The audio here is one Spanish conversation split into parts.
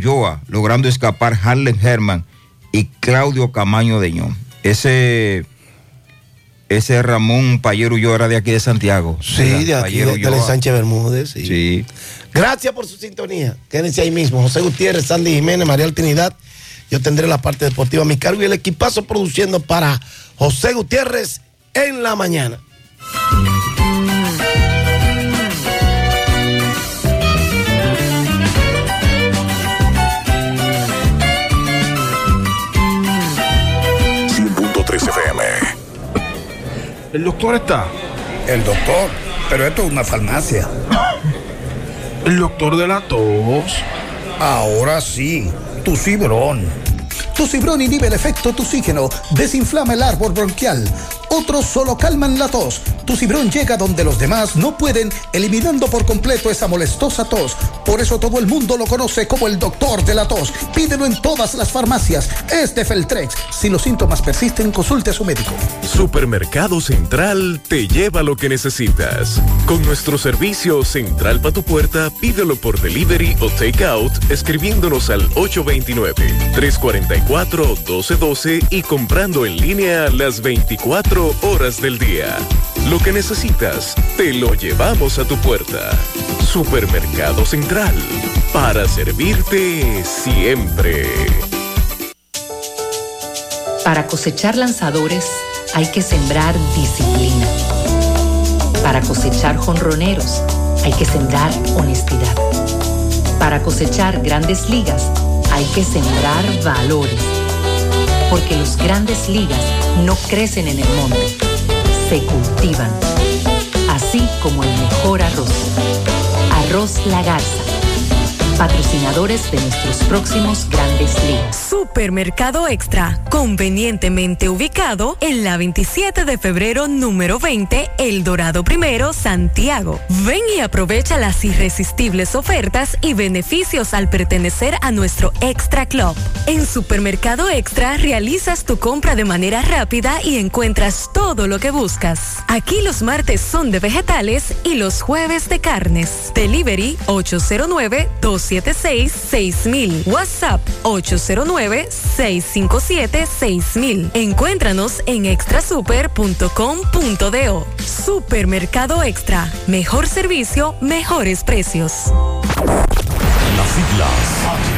Joa, logrando escapar Harlem Herman y Claudio Camaño Deñón. Ese, ese Ramón Payero Ulloa era de aquí de Santiago. Sí, ¿verdad? de aquí, de, de. Sánchez Bermúdez. Sí. Sí. Gracias por su sintonía. Quédense ahí mismo. José Gutiérrez, Sandy Jiménez, María Trinidad. Yo tendré la parte deportiva a mi cargo y el equipazo produciendo para José Gutiérrez en la mañana. El doctor está. El doctor, pero esto es una farmacia. El doctor de la tos. Ahora sí, tu cibrón. Tu cibrón inhibe el efecto toxígeno, desinflama el árbol bronquial. Otros solo calman la tos. Tu cibrón llega donde los demás no pueden, eliminando por completo esa molestosa tos. Por eso todo el mundo lo conoce como el doctor de la tos. Pídelo en todas las farmacias. Es de Feltrex. Si los síntomas persisten, consulte a su médico. Supermercado Central te lleva lo que necesitas. Con nuestro servicio Central para tu puerta, pídelo por delivery o takeout escribiéndonos al 829-344-1212 y comprando en línea las 24 horas del día. Lo que necesitas, te lo llevamos a tu puerta. Supermercado Central, para servirte siempre. Para cosechar lanzadores hay que sembrar disciplina. Para cosechar jonroneros hay que sembrar honestidad. Para cosechar grandes ligas hay que sembrar valores. Porque los grandes ligas no crecen en el monte, se cultivan. Así como el mejor arroz. Arroz La Garza. Patrocinadores de nuestros próximos grandes ligas. Supermercado Extra, convenientemente ubicado en la 27 de febrero número 20, El Dorado Primero, Santiago. Ven y aprovecha las irresistibles ofertas y beneficios al pertenecer a nuestro Extra Club. En Supermercado Extra realizas tu compra de manera rápida y encuentras todo lo que buscas. Aquí los martes son de vegetales y los jueves de carnes. Delivery 809 276 6000. WhatsApp 809-657-6000. Encuéntranos en extrasuper.com.do. Supermercado Extra. Mejor servicio, mejores precios. Las siglas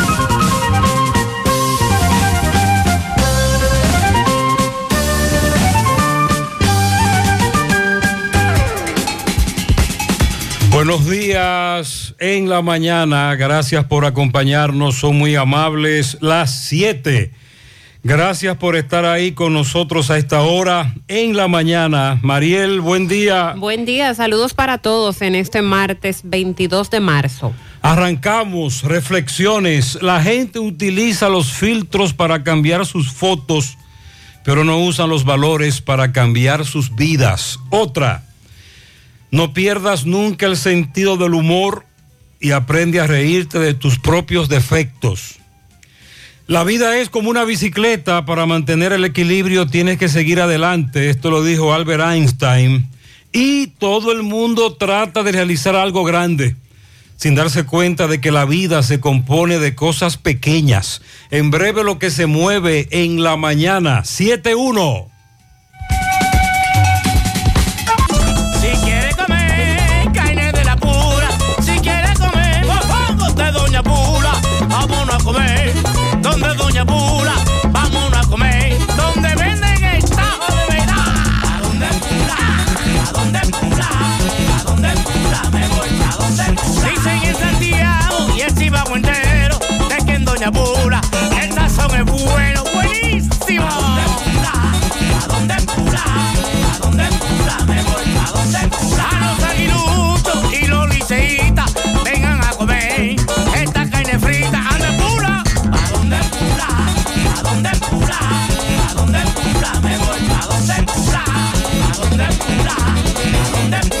Buenos días en la mañana. Gracias por acompañarnos. Son muy amables. Las 7. Gracias por estar ahí con nosotros a esta hora en la mañana. Mariel, buen día. Buen día, saludos para todos en este martes 22 de marzo. Arrancamos reflexiones. La gente utiliza los filtros para cambiar sus fotos, pero no usan los valores para cambiar sus vidas. Otra, no pierdas nunca el sentido del humor y aprende a reírte de tus propios defectos. La vida es como una bicicleta, para mantener el equilibrio tienes que seguir adelante, esto lo dijo Albert Einstein, y todo el mundo trata de realizar algo grande, sin darse cuenta de que la vida se compone de cosas pequeñas. En breve lo que se mueve en la mañana, 7-1. me voy donde. Dicen en Santiago y en Chivago entero, de que en Doña Pula el sazón es bueno, buenísimo. ¿A dónde cura? ¿A dónde cura? ¿A dónde cura? Me voy pa' donde cura. A los aguiluchos y los liceitas, vengan a comer esta carne frita. ¿A dónde cura? ¿A dónde cura? ¿A dónde cura? ¿A dónde cura? Me voy pa' donde cura. ¿A dónde cura? ¿A dónde cura?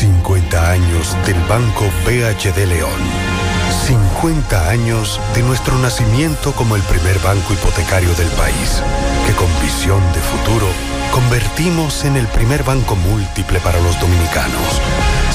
50 años del Banco BHD León. 50 años de nuestro nacimiento como el primer banco hipotecario del país, que con visión de futuro convertimos en el primer banco múltiple para los dominicanos.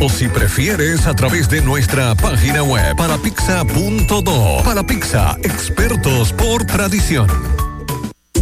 O si prefieres, a través de nuestra página web parapizza.do. Para Pizza, expertos por tradición.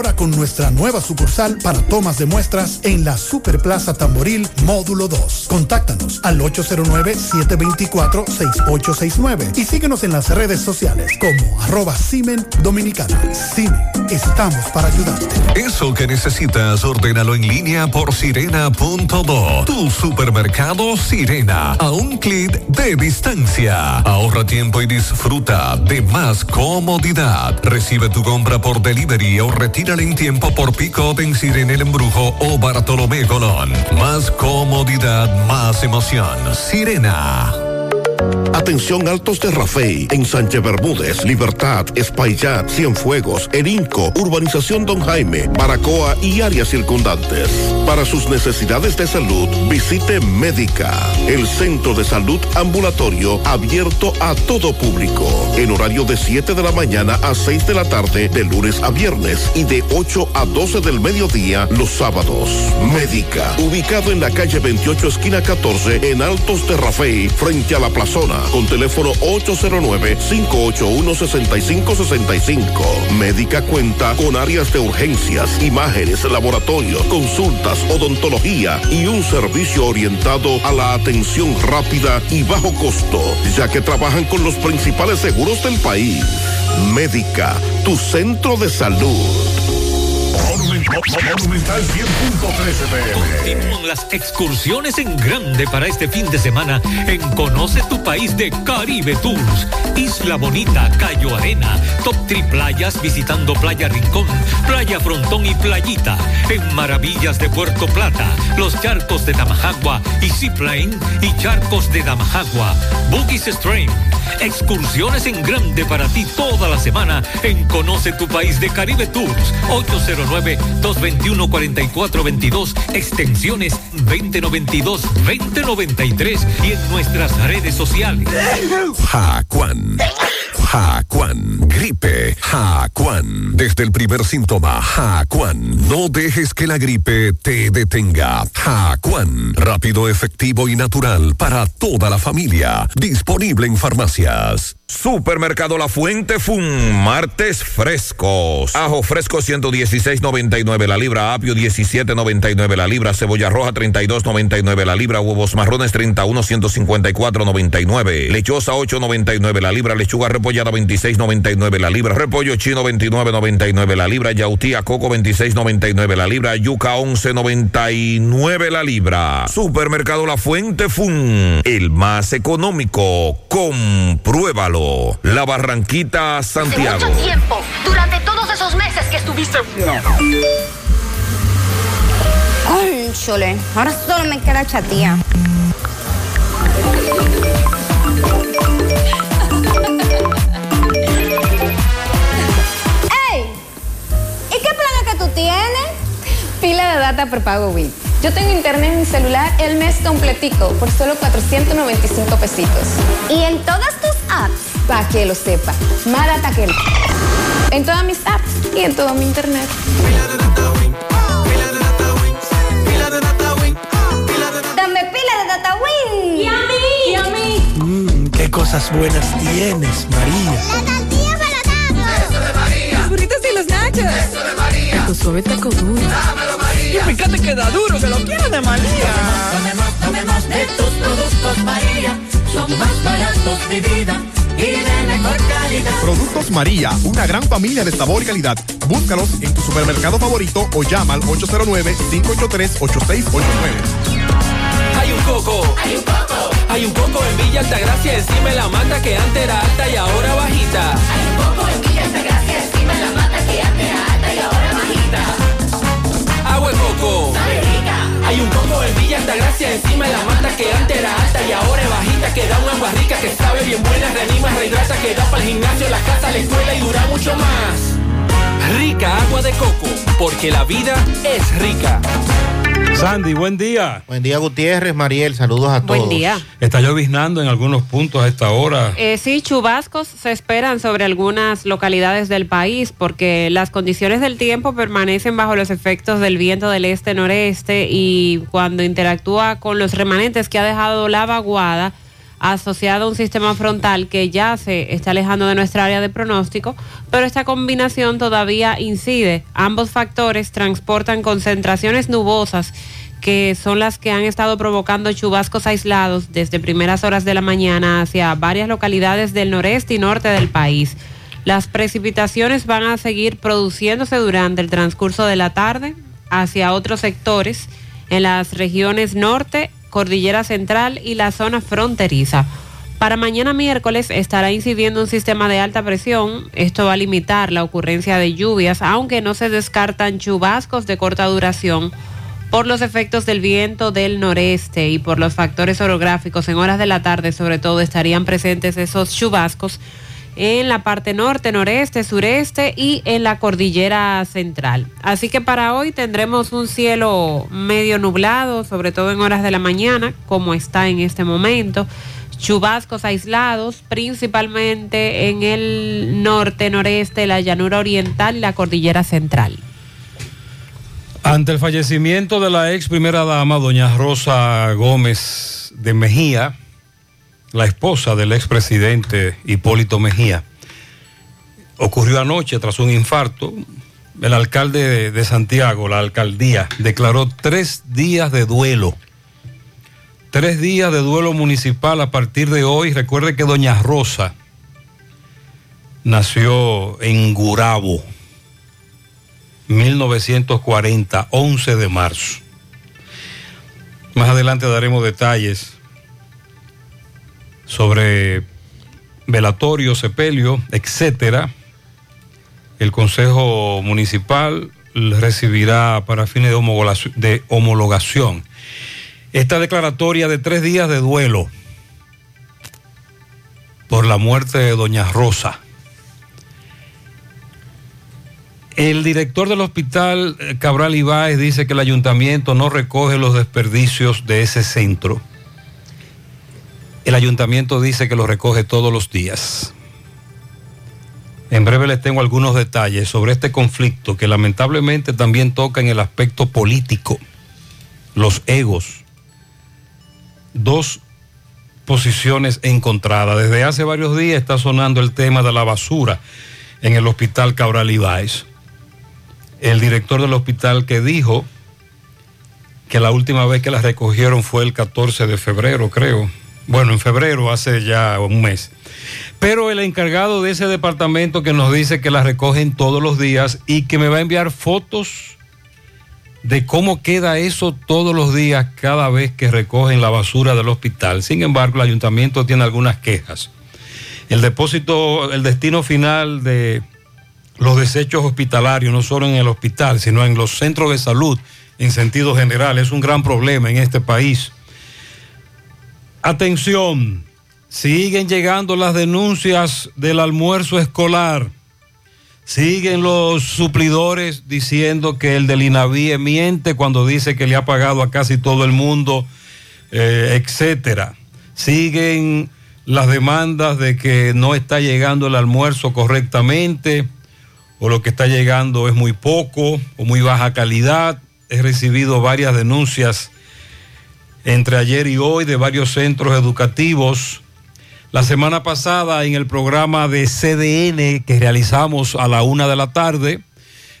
con nuestra nueva sucursal para tomas de muestras en la Superplaza Tamboril Módulo 2. Contáctanos al 809-724-6869 y síguenos en las redes sociales como arroba Simen Dominicana. Estamos para ayudarte. Eso que necesitas, ordénalo en línea por sirena.do. Tu supermercado Sirena, a un clic de distancia. Ahorra tiempo y disfruta de más comodidad. Recibe tu compra por delivery o en tiempo por pick-up en Sirena El Embrujo o Bartolomé Colón. Más comodidad, más emoción. Sirena. Atención Altos de Rafey, en Sánchez Bermúdez, Libertad, Espaillat, Cienfuegos, Erinco, Urbanización Don Jaime, Baracoa y áreas circundantes. Para sus necesidades de salud, visite Médica, el centro de salud ambulatorio abierto a todo público, en horario de 7 de la mañana a 6 de la tarde, de lunes a viernes y de 8 a 12 del mediodía los sábados. Médica, ubicado en la calle 28, esquina 14, en Altos de Rafey, frente a la plazona, con teléfono 809-581-6565. Médica cuenta con áreas de urgencias, imágenes, laboratorios, consultas, odontología y un servicio orientado a la atención rápida y bajo costo, ya que trabajan con los principales seguros del país. Médica, tu centro de salud. Monumental 100.13 Continúan las excursiones en grande para este fin de semana en Conoce tu País de Caribe Tours. Isla Bonita, Cayo Arena, Top Tri Playas visitando Playa Rincón, Playa Frontón y Playita. En Maravillas de Puerto Plata, los charcos de Damajagua y Seaplane y charcos de Damajagua. Boogies Stream. Excursiones en grande para ti toda la semana en Conoce tu País de Caribe Tours. 809-221-4422, extensiones 2092-2093 y en nuestras redes sociales. Jacuan. Jacuan. Gripe. Jacuan. Desde el primer síntoma, Jacuan. No dejes que la gripe te detenga. Jacuan. Rápido, efectivo y natural para toda la familia. Disponible en farmacias. Supermercado La Fuente Fun, martes frescos. Ajo fresco 116.99 17.99 la libra, apio 17.99 la libra, cebolla roja 32.99 la libra, huevos marrones 31 154.99, lechosa 8.99 la libra, lechuga repollada 26.99 la libra, repollo chino 29.99 la libra, yautía coco 26.99 la libra, yuca 11.99 la libra. Supermercado La Fuente Fun, el más económico. Compruébalo. La Barranquita Santiago. Hace mucho tiempo, durante esos meses que estuviste. Ay, chole, ahora solo me queda chatía. ¡Ey! ¿Y qué plan es que tú tienes? Pila de data prepago Wii. Yo tengo internet en mi celular el mes completico por solo 495 pesitos. ¿Y en todas tus apps? Para que lo sepa. Más data que el... En todas mis apps y en todo mi internet. Dame pila de data Win. ¿Y a mí? ¿Y a mí? Mmm, qué cosas buenas tienes, María. La tortilla para Eso de María. Los burritos y los nachos. Eso de María. Tu suave taco duro. Dámelo, María. Y fíjate que da duro, que lo quiero de María. Tomemos, tomemos de tus productos, María. Son más baratos de vida y de mejor calidad. Productos María, una gran familia de sabor y calidad. Búscalos en tu supermercado favorito o llama al 809-583-8689. Hay un coco. Hay un coco. Hay un coco en Villa Altagracia, encima de la mata que antes era alta y ahora bajita. Hay un coco en Villa Altagracia, encima de la mata que antes era alta y ahora bajita. Agua de coco. Sabe rica. Hay un coco en Villa Altagracia, encima de la mata que antes era alta y ahora es bajita. Que da un agua rica que sabe bien buena, reanima, rehidrata, que da para el gimnasio, la casa, la escuela y dura mucho más. Rica agua de coco, porque la vida es rica. Sandy, buen día. Buen día, Gutiérrez, Mariel, saludos a todos. Buen día. Está lloviznando en algunos puntos a esta hora. Eh, sí, chubascos se esperan sobre algunas localidades del país porque las condiciones del tiempo permanecen bajo los efectos del viento del este-noreste y cuando interactúa con los remanentes que ha dejado la vaguada asociado a un sistema frontal que ya se está alejando de nuestra área de pronóstico, pero esta combinación todavía incide. Ambos factores transportan concentraciones nubosas que son las que han estado provocando chubascos aislados desde primeras horas de la mañana hacia varias localidades del noreste y norte del país. Las precipitaciones van a seguir produciéndose durante el transcurso de la tarde hacia otros sectores en las regiones norte, cordillera central y la zona fronteriza. Para mañana miércoles estará incidiendo un sistema de alta presión. Esto va a limitar la ocurrencia de lluvias, aunque no se descartan chubascos de corta duración por los efectos del viento del noreste y por los factores orográficos en horas de la tarde sobre todo estarían presentes esos chubascos en la parte norte, noreste, sureste y en la cordillera central. Así que para hoy tendremos un cielo medio nublado, sobre todo en horas de la mañana, como está en este momento. Chubascos aislados, principalmente en el norte, noreste, la llanura oriental la cordillera central. Ante el fallecimiento de la ex primera dama, doña Rosa Gómez de Mejía, la esposa del expresidente Hipólito Mejía, ocurrió anoche tras un infarto. El alcalde de, Santiago, la alcaldía, declaró tres días de duelo. Tres días de duelo municipal a partir de hoy. Recuerde que doña Rosa nació en Gurabo, 1940, 11 de marzo. Más adelante daremos detalles sobre velatorio, sepelio, etcétera. El Consejo Municipal recibirá para fines de homologación, esta declaratoria de tres días de duelo por la muerte de doña Rosa. El director del hospital eh, Cabral Ibáez dice que el ayuntamiento no recoge los desperdicios de ese centro. El ayuntamiento dice que lo recoge todos los días. En breve les tengo algunos detalles sobre este conflicto que lamentablemente también toca en el aspecto político, los egos. Dos posiciones encontradas. Desde hace varios días está sonando el tema de la basura en el hospital Cabral Ibáez. el director del hospital que dijo que la última vez que las recogieron fue el 14 de febrero, creo. Bueno, en febrero, hace ya un mes. Pero el encargado de ese departamento que nos dice que las recogen todos los días y que me va a enviar fotos de cómo queda eso todos los días cada vez que recogen la basura del hospital. Sin embargo, el ayuntamiento tiene algunas quejas. El depósito, el destino final de los desechos hospitalarios, no solo en el hospital, sino en los centros de salud en sentido general, es un gran problema en este país. Atención, siguen llegando las denuncias del almuerzo escolar. Siguen los suplidores diciendo que el del INAVIE miente cuando dice que le ha pagado a casi todo el mundo, eh, etcétera. Siguen las demandas de que no está llegando el almuerzo correctamente o lo que está llegando es muy poco o muy baja calidad. He recibido varias denuncias entre ayer y hoy de varios centros educativos. La semana pasada en el programa de CDN que realizamos a la una de la tarde,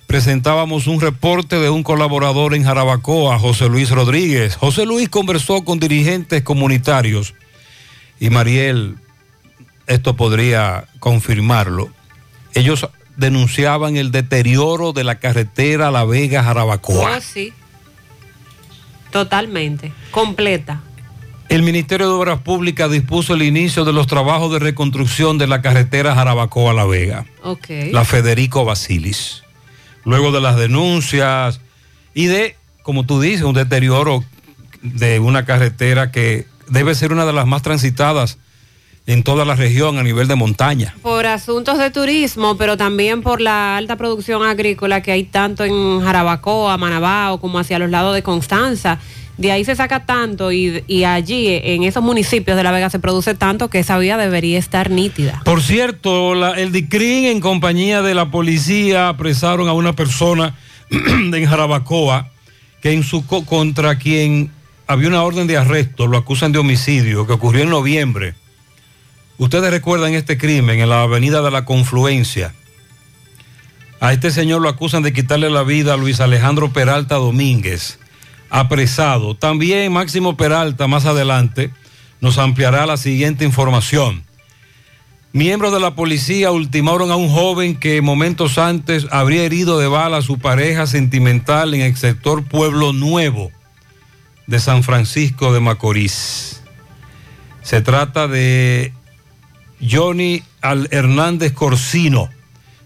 presentábamos un reporte de un colaborador en Jarabacoa, José Luis Rodríguez. José Luis conversó con dirigentes comunitarios y Mariel, esto podría confirmarlo. Ellos denunciaban el deterioro de la carretera La Vega-Jarabacoa. Oh, sí. Totalmente. Completa. El Ministerio de Obras Públicas dispuso el inicio de los trabajos de reconstrucción de la carretera Jarabacoa-La Vega. Ok. La Federico Basilis. Luego de las denuncias y de, como tú dices, un deterioro de una carretera que debe ser una de las más transitadas en toda la región a nivel de montaña. Por asuntos de turismo, pero también por la alta producción agrícola que hay tanto en Jarabacoa, Manabao, como hacia los lados de Constanza. De ahí se saca tanto y, y allí, en esos municipios de La Vega, se produce tanto que esa vía debería estar nítida. Por cierto, la- el DICRIN en compañía de la policía apresaron a una persona en Jarabacoa que en su co- contra quien había una orden de arresto, lo acusan de homicidio que ocurrió en noviembre. Ustedes recuerdan este crimen en la avenida de la Confluencia. A este señor lo acusan de quitarle la vida a Luis Alejandro Peralta Domínguez, apresado. También Máximo Peralta más adelante nos ampliará la siguiente información. Miembros de la policía ultimaron a un joven que momentos antes habría herido de bala a su pareja sentimental en el sector Pueblo Nuevo de San Francisco de Macorís. Se trata de Johnny Al Hernández Corsino.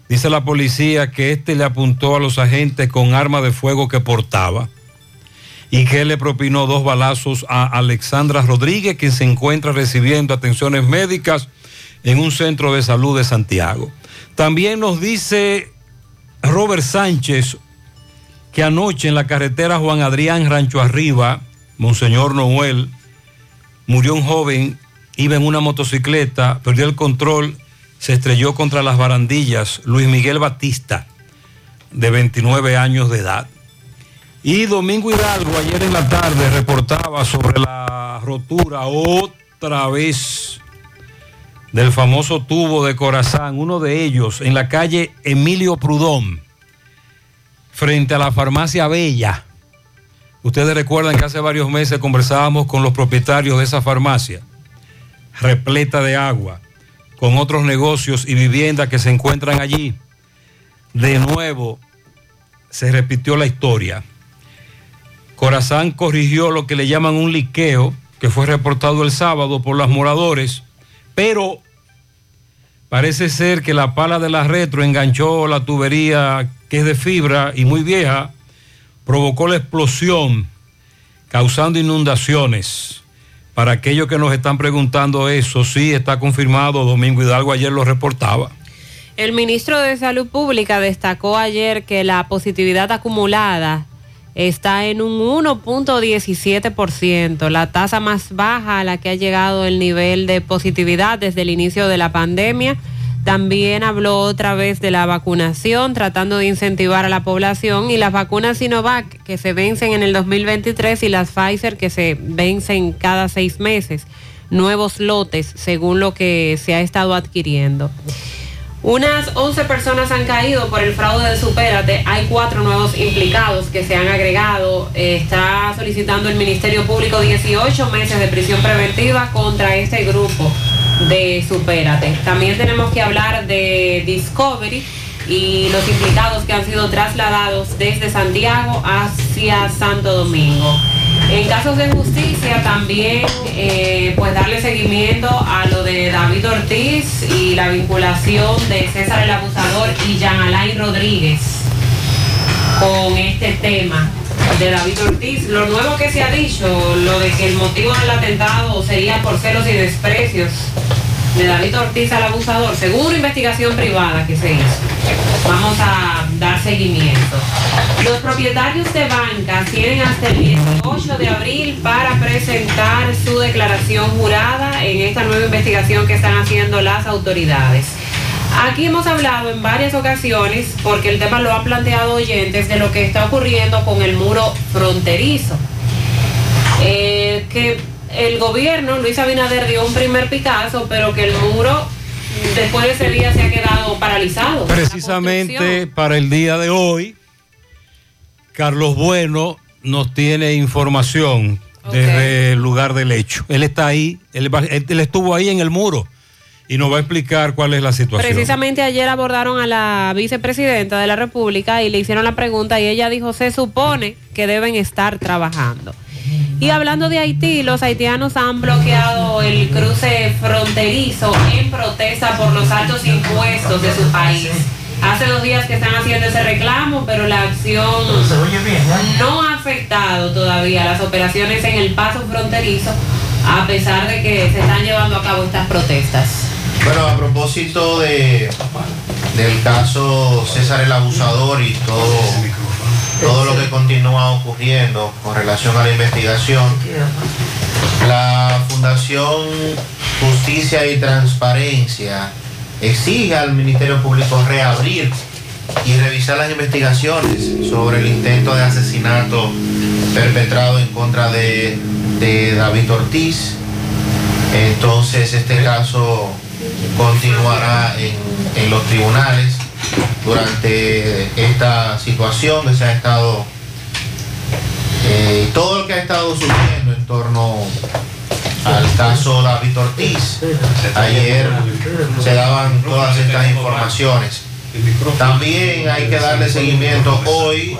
Dice la policía que este le apuntó a los agentes con arma de fuego que portaba y que le propinó dos balazos a Alexandra Rodríguez, quien se encuentra recibiendo atenciones médicas en un centro de salud de Santiago. También nos dice Robert Sánchez que anoche en la carretera Juan Adrián Rancho Arriba, Monseñor Noel, murió un joven, iba en una motocicleta, perdió el control, se estrelló contra las barandillas, Luis Miguel Batista, de 29 años de edad. Y Domingo Hidalgo ayer en la tarde reportaba sobre la rotura otra vez del famoso tubo de Corazán, uno de ellos en la calle Emilio Prudón, frente a la farmacia Bella. Ustedes recuerdan que hace varios meses conversábamos con los propietarios de esa farmacia, repleta de agua, con otros negocios y viviendas que se encuentran allí. De nuevo, se repitió la historia. Corazán corrigió lo que le llaman un liqueo, que fue reportado el sábado por los moradores, pero parece ser que la pala de la retro enganchó la tubería que es de fibra y muy vieja, provocó la explosión, causando inundaciones. Para aquellos que nos están preguntando eso, sí está confirmado, Domingo Hidalgo ayer lo reportaba. El ministro de Salud Pública destacó ayer que la positividad acumulada está en un 1.17%, la tasa más baja a la que ha llegado el nivel de positividad desde el inicio de la pandemia. También habló otra vez de la vacunación, tratando de incentivar a la población y las vacunas Sinovac que se vencen en el 2023 y las Pfizer que se vencen cada seis meses, nuevos lotes según lo que se ha estado adquiriendo. Unas 11 personas han caído por el fraude de Supérate. Hay cuatro nuevos implicados que se han agregado. Está solicitando el Ministerio Público 18 meses de prisión preventiva contra este grupo de Supérate. También tenemos que hablar de Discovery y los implicados que han sido trasladados desde Santiago hacia Santo Domingo. En casos de justicia también eh, pues darle seguimiento a lo de David Ortiz y la vinculación de César el Abusador y Jean Alain Rodríguez con este tema de David Ortiz. Lo nuevo que se ha dicho, lo de que el motivo del atentado sería por celos y desprecios de David Ortiz al abusador, según una investigación privada que se hizo. Vamos a dar seguimiento. Los propietarios de bancas tienen hasta el 18 de abril para presentar su declaración jurada en esta nueva investigación que están haciendo las autoridades. Aquí hemos hablado en varias ocasiones, porque el tema lo han planteado oyentes, de lo que está ocurriendo con el muro fronterizo. Eh, que el gobierno, Luis Abinader dio un primer Picasso, pero que el muro después de ese día se ha quedado paralizado. Precisamente para el día de hoy, Carlos Bueno nos tiene información desde el lugar del hecho. Él está ahí, él estuvo ahí en el muro y nos va a explicar cuál es la situación. Precisamente ayer abordaron a la vicepresidenta de la República y le hicieron la pregunta y ella dijo, se supone que deben estar trabajando. Y hablando de Haití, los haitianos han bloqueado el cruce fronterizo en protesta por los altos impuestos de su país. Hace dos días que están haciendo ese reclamo, pero la acción no ha afectado todavía las operaciones en el paso fronterizo, a pesar de que se están llevando a cabo estas protestas. Bueno, a propósito de, del caso César el Abusador y todo, todo lo que continúa ocurriendo con relación a la investigación, la Fundación Justicia y Transparencia exige al Ministerio Público reabrir y revisar las investigaciones sobre el intento de asesinato perpetrado en contra de, de David Ortiz. Entonces este caso continuará en, en los tribunales durante esta situación que se ha estado eh, todo lo que ha estado sucediendo en torno al caso David Ortiz. Ayer se daban todas estas informaciones. También hay que darle seguimiento hoy.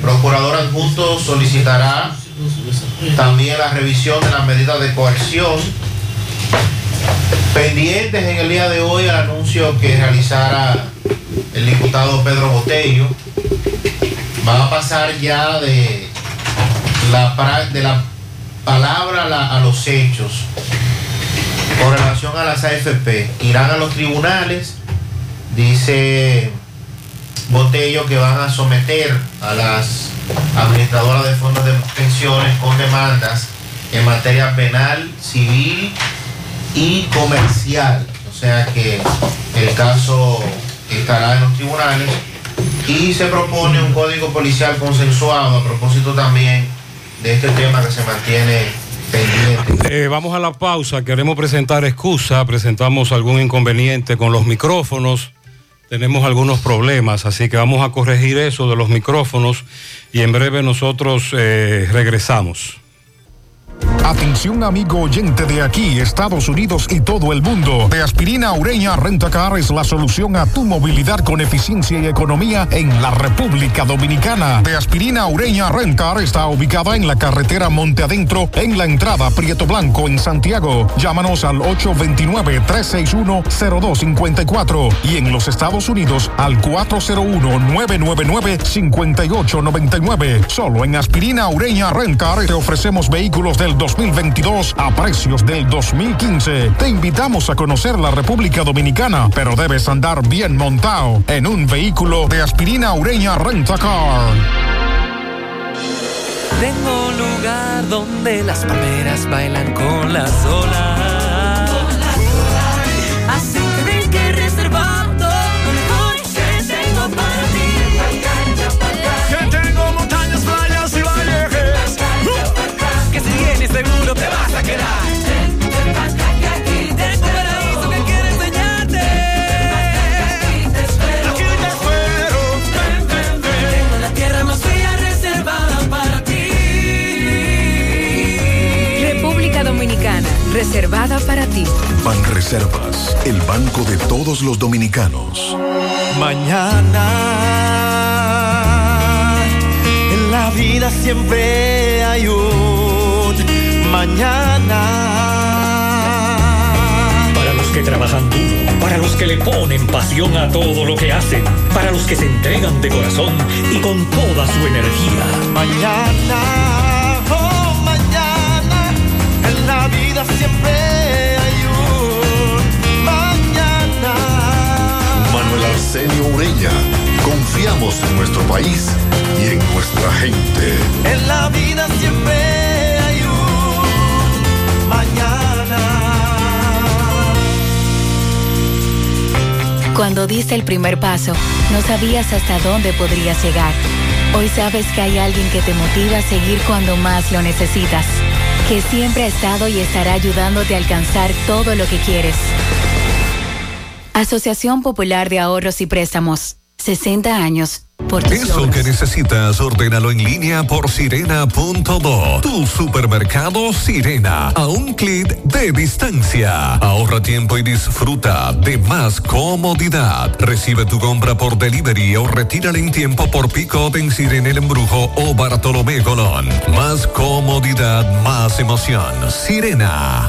Procurador adjunto solicitará también la revisión de las medidas de coerción pendientes en el día de hoy al anuncio que realizara el diputado Pedro Botello. Va a pasar ya de la, de la palabra a, a los hechos con relación a las AFP. Irán a los tribunales, dice Botello que van a someter a las administradoras de fondos de pensiones con demandas en materia penal, civil y comercial. O sea que el caso estará en los tribunales y se propone un código policial consensuado a propósito también de este tema que se mantiene pendiente. Eh, vamos a la pausa, queremos presentar excusa, presentamos algún inconveniente con los micrófonos, tenemos algunos problemas, así que vamos a corregir eso de los micrófonos y en breve nosotros eh, regresamos. Atención amigo oyente de aquí, Estados Unidos y todo el mundo. De aspirina ureña Rentacar es la solución a tu movilidad con eficiencia y economía en la República Dominicana. De aspirina ureña Rentacar está ubicada en la carretera Monte Adentro en la entrada Prieto Blanco en Santiago. Llámanos al 829-361-0254 y en los Estados Unidos al 401-999-5899. Solo en aspirina ureña Rentacar te ofrecemos vehículos del 2022 a precios del 2015. Te invitamos a conocer la República Dominicana, pero debes andar bien montado en un vehículo de aspirina ureña Rentacar. Tengo lugar donde las palmeras bailan con las olas. Reservas, el banco de todos los dominicanos. Mañana, en la vida siempre hay un mañana. Para los que trabajan duro, para los que le ponen pasión a todo lo que hacen, para los que se entregan de corazón y con toda su energía. Mañana, vida siempre hay un mañana. Manuel Arsenio Ureña, confiamos en nuestro país y en nuestra gente. En la vida siempre hay un mañana. Cuando diste el primer paso, no sabías hasta dónde podrías llegar. Hoy sabes que hay alguien que te motiva a seguir cuando más lo necesitas, que siempre ha estado y estará ayudándote a alcanzar todo lo que quieres. Asociación Popular de Ahorros y Préstamos, 60 años. Por Eso logros. que necesitas, ordénalo en línea por sirena.do. Tu supermercado Sirena, a un clic de distancia. Ahorra tiempo y disfruta de más comodidad. Recibe tu compra por delivery o retírala en tiempo por pick-up en Sirena El Embrujo o Bartolomé Colón. Más comodidad, más emoción. Sirena.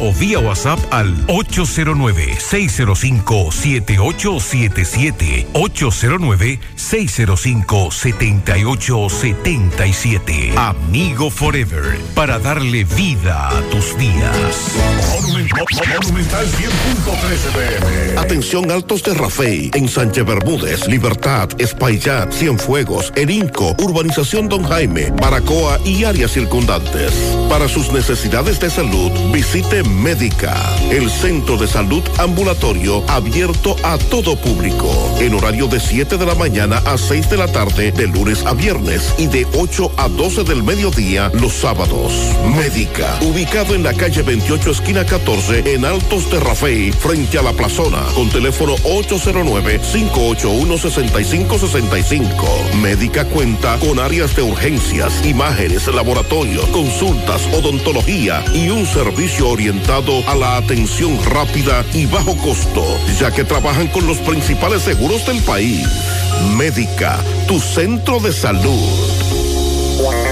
o vía WhatsApp al 809-605-7877. 809-605-7877. Amigo Forever, para darle vida a tus días. Monumental 100.13 pm. Atención Altos de Rafey, en Sánchez Bermúdez, Libertad, Espaillat, Cienfuegos, Erinco, Urbanización Don Jaime, Baracoa y áreas circundantes. Para sus necesidades de salud, visite Médica, el centro de salud ambulatorio abierto a todo público, en horario de 7 de la mañana a 6 de la tarde, de lunes a viernes y de 8 a 12 del mediodía los sábados. Médica, ubicado en la calle 28, esquina 14, en Altos de frente a la plazona, con teléfono 809-581-6565. Médica cuenta con áreas de urgencias, imágenes, laboratorios, consultas, odontología y un servicio orientado a la atención rápida y bajo costo, ya que trabajan con los principales seguros del país. Médica, tu centro de salud.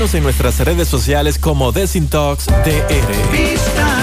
En nuestras redes sociales como Desintox DR. Vista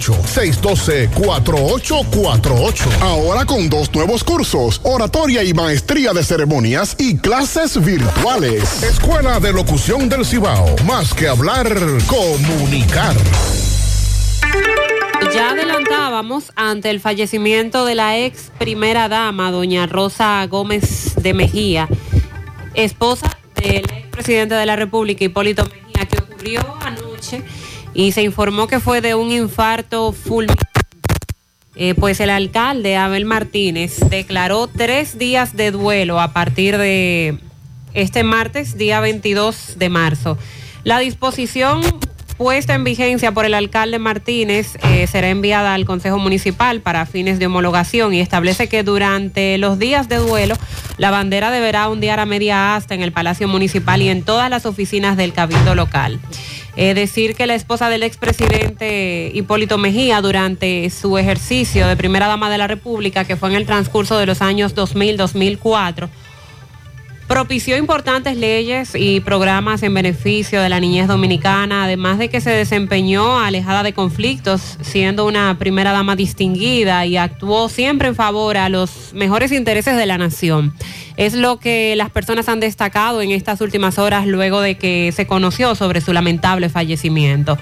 612-4848. Ahora con dos nuevos cursos, oratoria y maestría de ceremonias y clases virtuales. Escuela de Locución del Cibao. Más que hablar, comunicar. Ya adelantábamos ante el fallecimiento de la ex primera dama, doña Rosa Gómez de Mejía, esposa del expresidente de la República, Hipólito Mejía, que ocurrió anoche y se informó que fue de un infarto fulminante. Eh, pues el alcalde Abel Martínez declaró tres días de duelo a partir de este martes, día 22 de marzo. La disposición puesta en vigencia por el alcalde Martínez eh, será enviada al Consejo Municipal para fines de homologación y establece que durante los días de duelo la bandera deberá ondear a media asta en el Palacio Municipal y en todas las oficinas del Cabildo local. Eh, decir que la esposa del expresidente Hipólito Mejía durante su ejercicio de primera dama de la República, que fue en el transcurso de los años 2000-2004, propició importantes leyes y programas en beneficio de la niñez dominicana, además de que se desempeñó alejada de conflictos, siendo una primera dama distinguida y actuó siempre en favor a los mejores intereses de la nación. Es lo que las personas han destacado en estas últimas horas luego de que se conoció sobre su lamentable fallecimiento.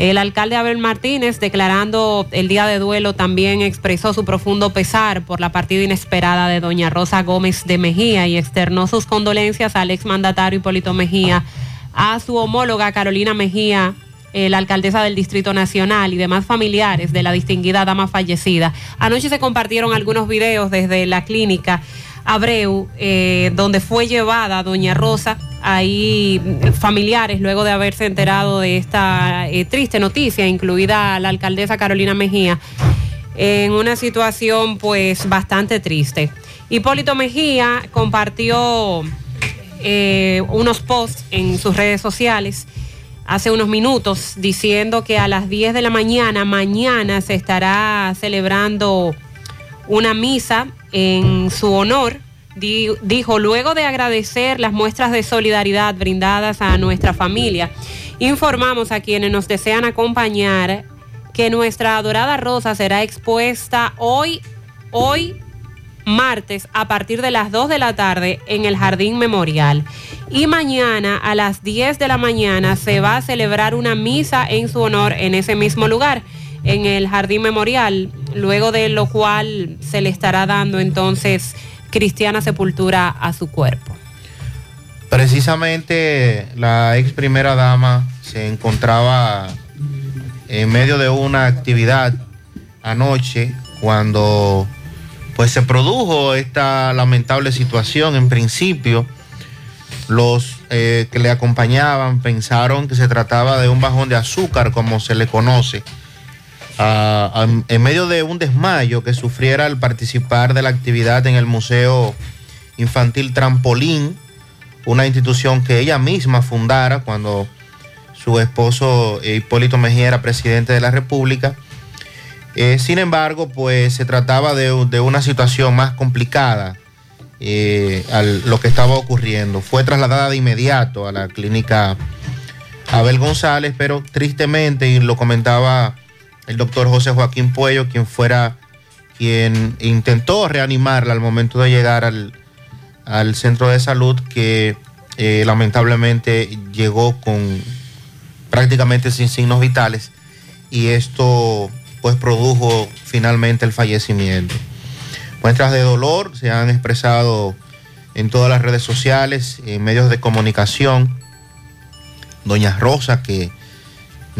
El alcalde Abel Martínez, declarando el día de duelo, también expresó su profundo pesar por la partida inesperada de doña Rosa Gómez de Mejía y externó sus condolencias al exmandatario Hipólito Mejía, a su homóloga Carolina Mejía, eh, la alcaldesa del Distrito Nacional y demás familiares de la distinguida dama fallecida. Anoche se compartieron algunos videos desde la clínica Abreu, eh, donde fue llevada doña Rosa, ahí mm, familiares, luego de haberse enterado de esta eh, triste noticia, incluida la alcaldesa Carolina Mejía, en una situación pues bastante triste. Hipólito Mejía compartió eh, unos posts en sus redes sociales hace unos minutos diciendo que a las 10 de la mañana, mañana se estará celebrando una misa en su honor. Di- dijo, luego de agradecer las muestras de solidaridad brindadas a nuestra familia, informamos a quienes nos desean acompañar que nuestra adorada Rosa será expuesta hoy, hoy martes a partir de las 2 de la tarde en el Jardín Memorial. Y mañana a las 10 de la mañana se va a celebrar una misa en su honor en ese mismo lugar, en el Jardín Memorial, luego de lo cual se le estará dando entonces cristiana sepultura a su cuerpo. Precisamente la ex primera dama se encontraba en medio de una actividad anoche cuando pues se produjo esta lamentable situación. En principio, los eh, que le acompañaban pensaron que se trataba de un bajón de azúcar, como se le conoce. En medio de un desmayo que sufriera al participar de la actividad en el Museo Infantil Trampolín, una institución que ella misma fundara cuando su esposo Hipólito Mejía era presidente de la República. Eh, sin embargo, pues se trataba de, de una situación más complicada eh, a lo que estaba ocurriendo. Fue trasladada de inmediato a la clínica Abel González, pero tristemente, y lo comentaba el doctor José Joaquín Puello, quien fuera quien intentó reanimarla al momento de llegar al, al centro de salud, que eh, lamentablemente llegó con prácticamente sin signos vitales y esto pues produjo finalmente el fallecimiento. Muestras de dolor se han expresado en todas las redes sociales, en medios de comunicación. Doña Rosa, que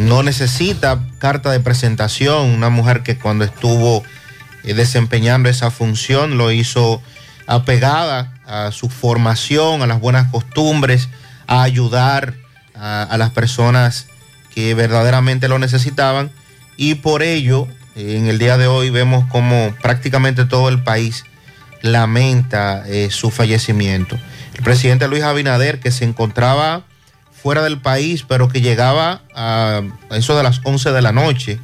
no necesita carta de presentación, una mujer que cuando estuvo eh, desempeñando esa función lo hizo apegada a su formación, a las buenas costumbres, a ayudar a, las personas que verdaderamente lo necesitaban y por ello eh, en el día de hoy vemos como prácticamente todo el país lamenta eh, su fallecimiento. El presidente Luis Abinader, que se encontraba fuera del país, pero que llegaba a eso de las 11 de la noche,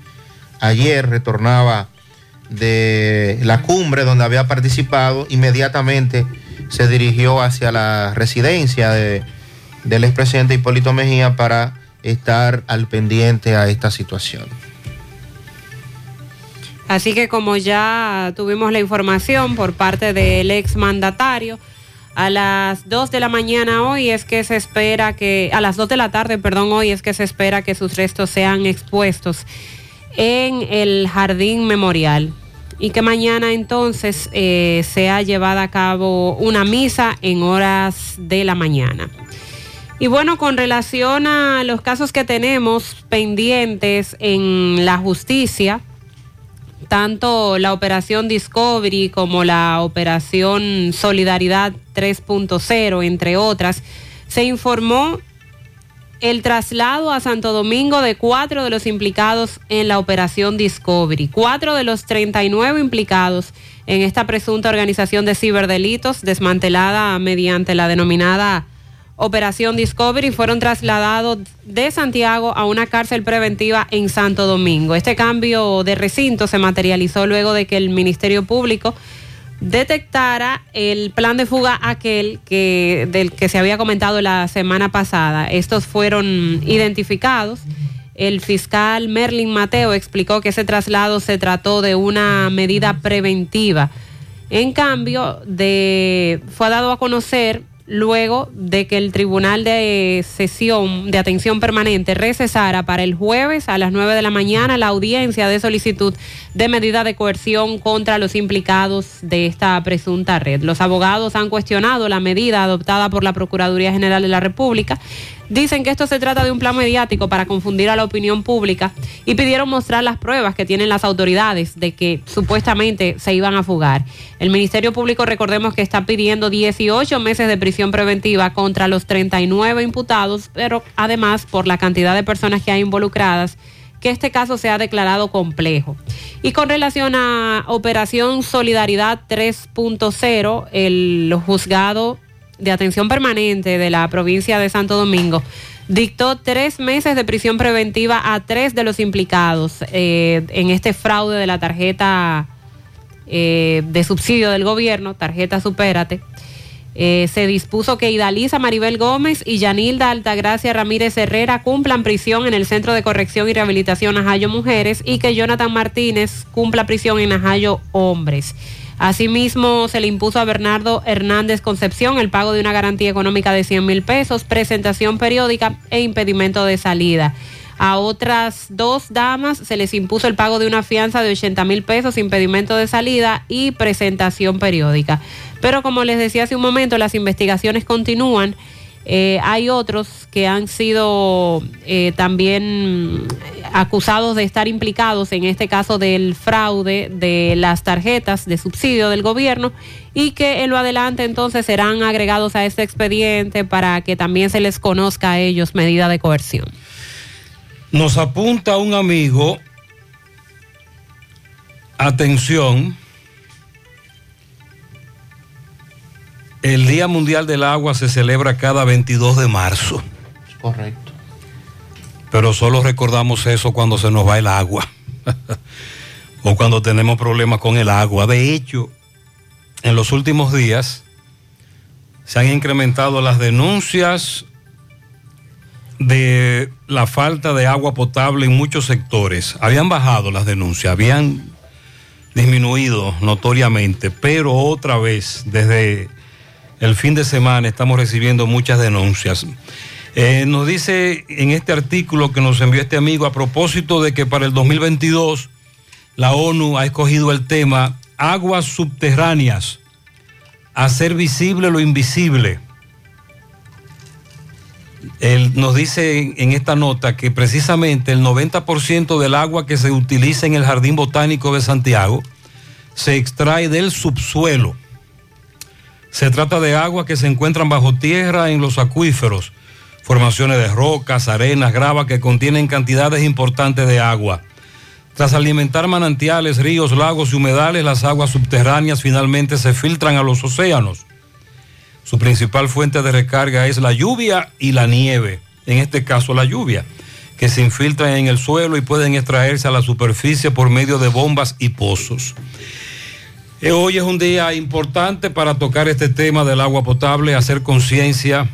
ayer retornaba de la cumbre donde había participado, inmediatamente se dirigió hacia la residencia de- del expresidente Hipólito Mejía para estar al pendiente a esta situación. Así que como ya tuvimos la información por parte del ex mandatario, a las 2 de la mañana hoy es que se espera que, a las 2 de la tarde, perdón, hoy es que se espera que sus restos sean expuestos en el jardín memorial y que mañana entonces eh, sea llevada a cabo una misa en horas de la mañana. Y bueno, con relación a los casos que tenemos pendientes en la justicia, tanto la operación Discovery como la operación Solidaridad 3.0, entre otras, se informó el traslado a Santo Domingo de cuatro de los implicados en la operación Discovery. Cuatro de los 39 implicados en esta presunta organización de ciberdelitos desmantelada mediante la denominada Operación Discovery fueron trasladados de Santiago a una cárcel preventiva en Santo Domingo. Este cambio de recinto se materializó luego de que el Ministerio Público detectara el plan de fuga aquel que del que se había comentado la semana pasada. Estos fueron identificados. El fiscal Merlin Mateo explicó que ese traslado se trató de una medida preventiva. En cambio, de, fue dado a conocer luego de que el Tribunal de Sesión de Atención Permanente recesara para el jueves a las 9 de la mañana la audiencia de solicitud de medida de coerción contra los implicados de esta presunta red. Los abogados han cuestionado la medida adoptada por la Procuraduría General de la República. Dicen que esto se trata de un plan mediático para confundir a la opinión pública y pidieron mostrar las pruebas que tienen las autoridades de que supuestamente se iban a fugar. El Ministerio Público, recordemos que está pidiendo 18 meses de prisión preventiva contra los 39 imputados, pero además por la cantidad de personas que hay involucradas, que este caso se ha declarado complejo. Y con relación a Operación Solidaridad 3.0, el juzgado de atención permanente de la provincia de Santo Domingo dictó tres meses de prisión preventiva a tres de los implicados eh, en este fraude de la tarjeta eh, de subsidio del gobierno, tarjeta Supérate. Eh, se dispuso que Idaliza Maribel Gómez y Yanilda Altagracia Ramírez Herrera cumplan prisión en el Centro de Corrección y Rehabilitación Najayo Mujeres y que Jonathan Martínez cumpla prisión en Najayo Hombres. Asimismo, se le impuso a Bernardo Hernández Concepción el pago de una garantía económica de 100 mil pesos, presentación periódica e impedimento de salida. A otras dos damas se les impuso el pago de una fianza de 80 mil pesos, impedimento de salida y presentación periódica. Pero como les decía hace un momento, las investigaciones continúan. Eh, hay otros que han sido eh, también acusados de estar implicados en este caso del fraude de las tarjetas de subsidio del gobierno y que en lo adelante entonces serán agregados a este expediente para que también se les conozca a ellos medida de coerción. Nos apunta un amigo Atención. El Día Mundial del Agua se celebra cada 22 de marzo. Correcto. Pero solo recordamos eso cuando se nos va el agua. o cuando tenemos problemas con el agua. De hecho, en los últimos días se han incrementado las denuncias de la falta de agua potable en muchos sectores. Habían bajado las denuncias, habían disminuido notoriamente, pero otra vez, desde el fin de semana, estamos recibiendo muchas denuncias. Eh, nos dice en este artículo que nos envió este amigo a propósito de que para el 2022 la ONU ha escogido el tema aguas subterráneas, hacer visible lo invisible. Él nos dice en, esta nota que precisamente el 90% del agua que se utiliza en el Jardín Botánico de Santiago se extrae del subsuelo. Se trata de agua que se encuentran bajo tierra en los acuíferos, formaciones de rocas, arenas, grava que contienen cantidades importantes de agua. Tras alimentar manantiales, ríos, lagos y humedales, las aguas subterráneas finalmente se filtran a los océanos. Su principal fuente de recarga es la lluvia y la nieve, en este caso la lluvia, que se infiltran en el suelo y pueden extraerse a la superficie por medio de bombas y pozos. Eh, Hoy es un día importante para tocar este tema del agua potable, hacer conciencia.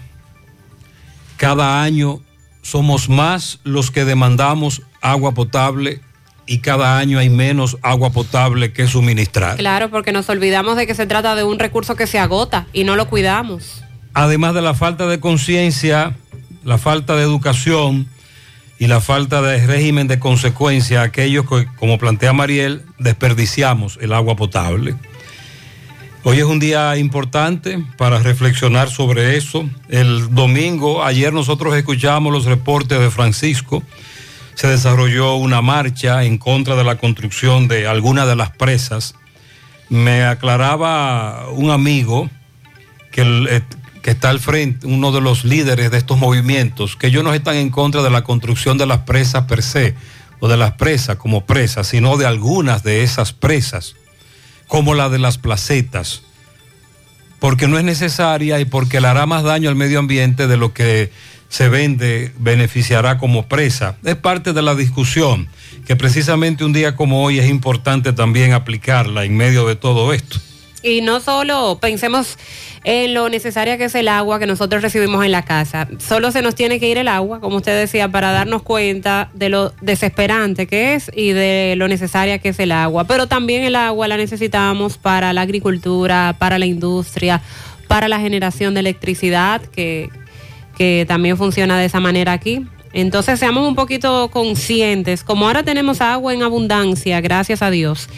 Cada año somos más los que demandamos agua potable y cada año hay menos agua potable que suministrar. Claro, porque nos olvidamos de que se trata de un recurso que se agota y no lo cuidamos. Además de la falta de conciencia, la falta de educación y la falta de régimen de consecuencia, aquellos que, como plantea Mariel, desperdiciamos el agua potable. Hoy es un día importante para reflexionar sobre eso. El domingo, ayer nosotros escuchamos los reportes de Francisco. Se desarrolló una marcha en contra de la construcción de algunas de las presas. Me aclaraba un amigo que, eh, que está al frente, uno de los líderes de estos movimientos, que ellos no están en contra de la construcción de las presas per se, o de las presas como presas, sino de algunas de esas presas como la de las placetas, porque no es necesaria y porque le hará más daño al medio ambiente de lo que se vende, beneficiará como presa. Es parte de la discusión, que precisamente un día como hoy es importante también aplicarla en medio de todo esto. Y no solo pensemos en lo necesaria que es el agua que nosotros recibimos en la casa. Solo se nos tiene que ir el agua, como usted decía, para darnos cuenta de lo desesperante que es y de lo necesaria que es el agua. Pero también el agua la necesitamos para la agricultura, para la industria, para la generación de electricidad, que, que también funciona de esa manera aquí. Entonces seamos un poquito conscientes. Como ahora tenemos agua en abundancia, gracias a Dios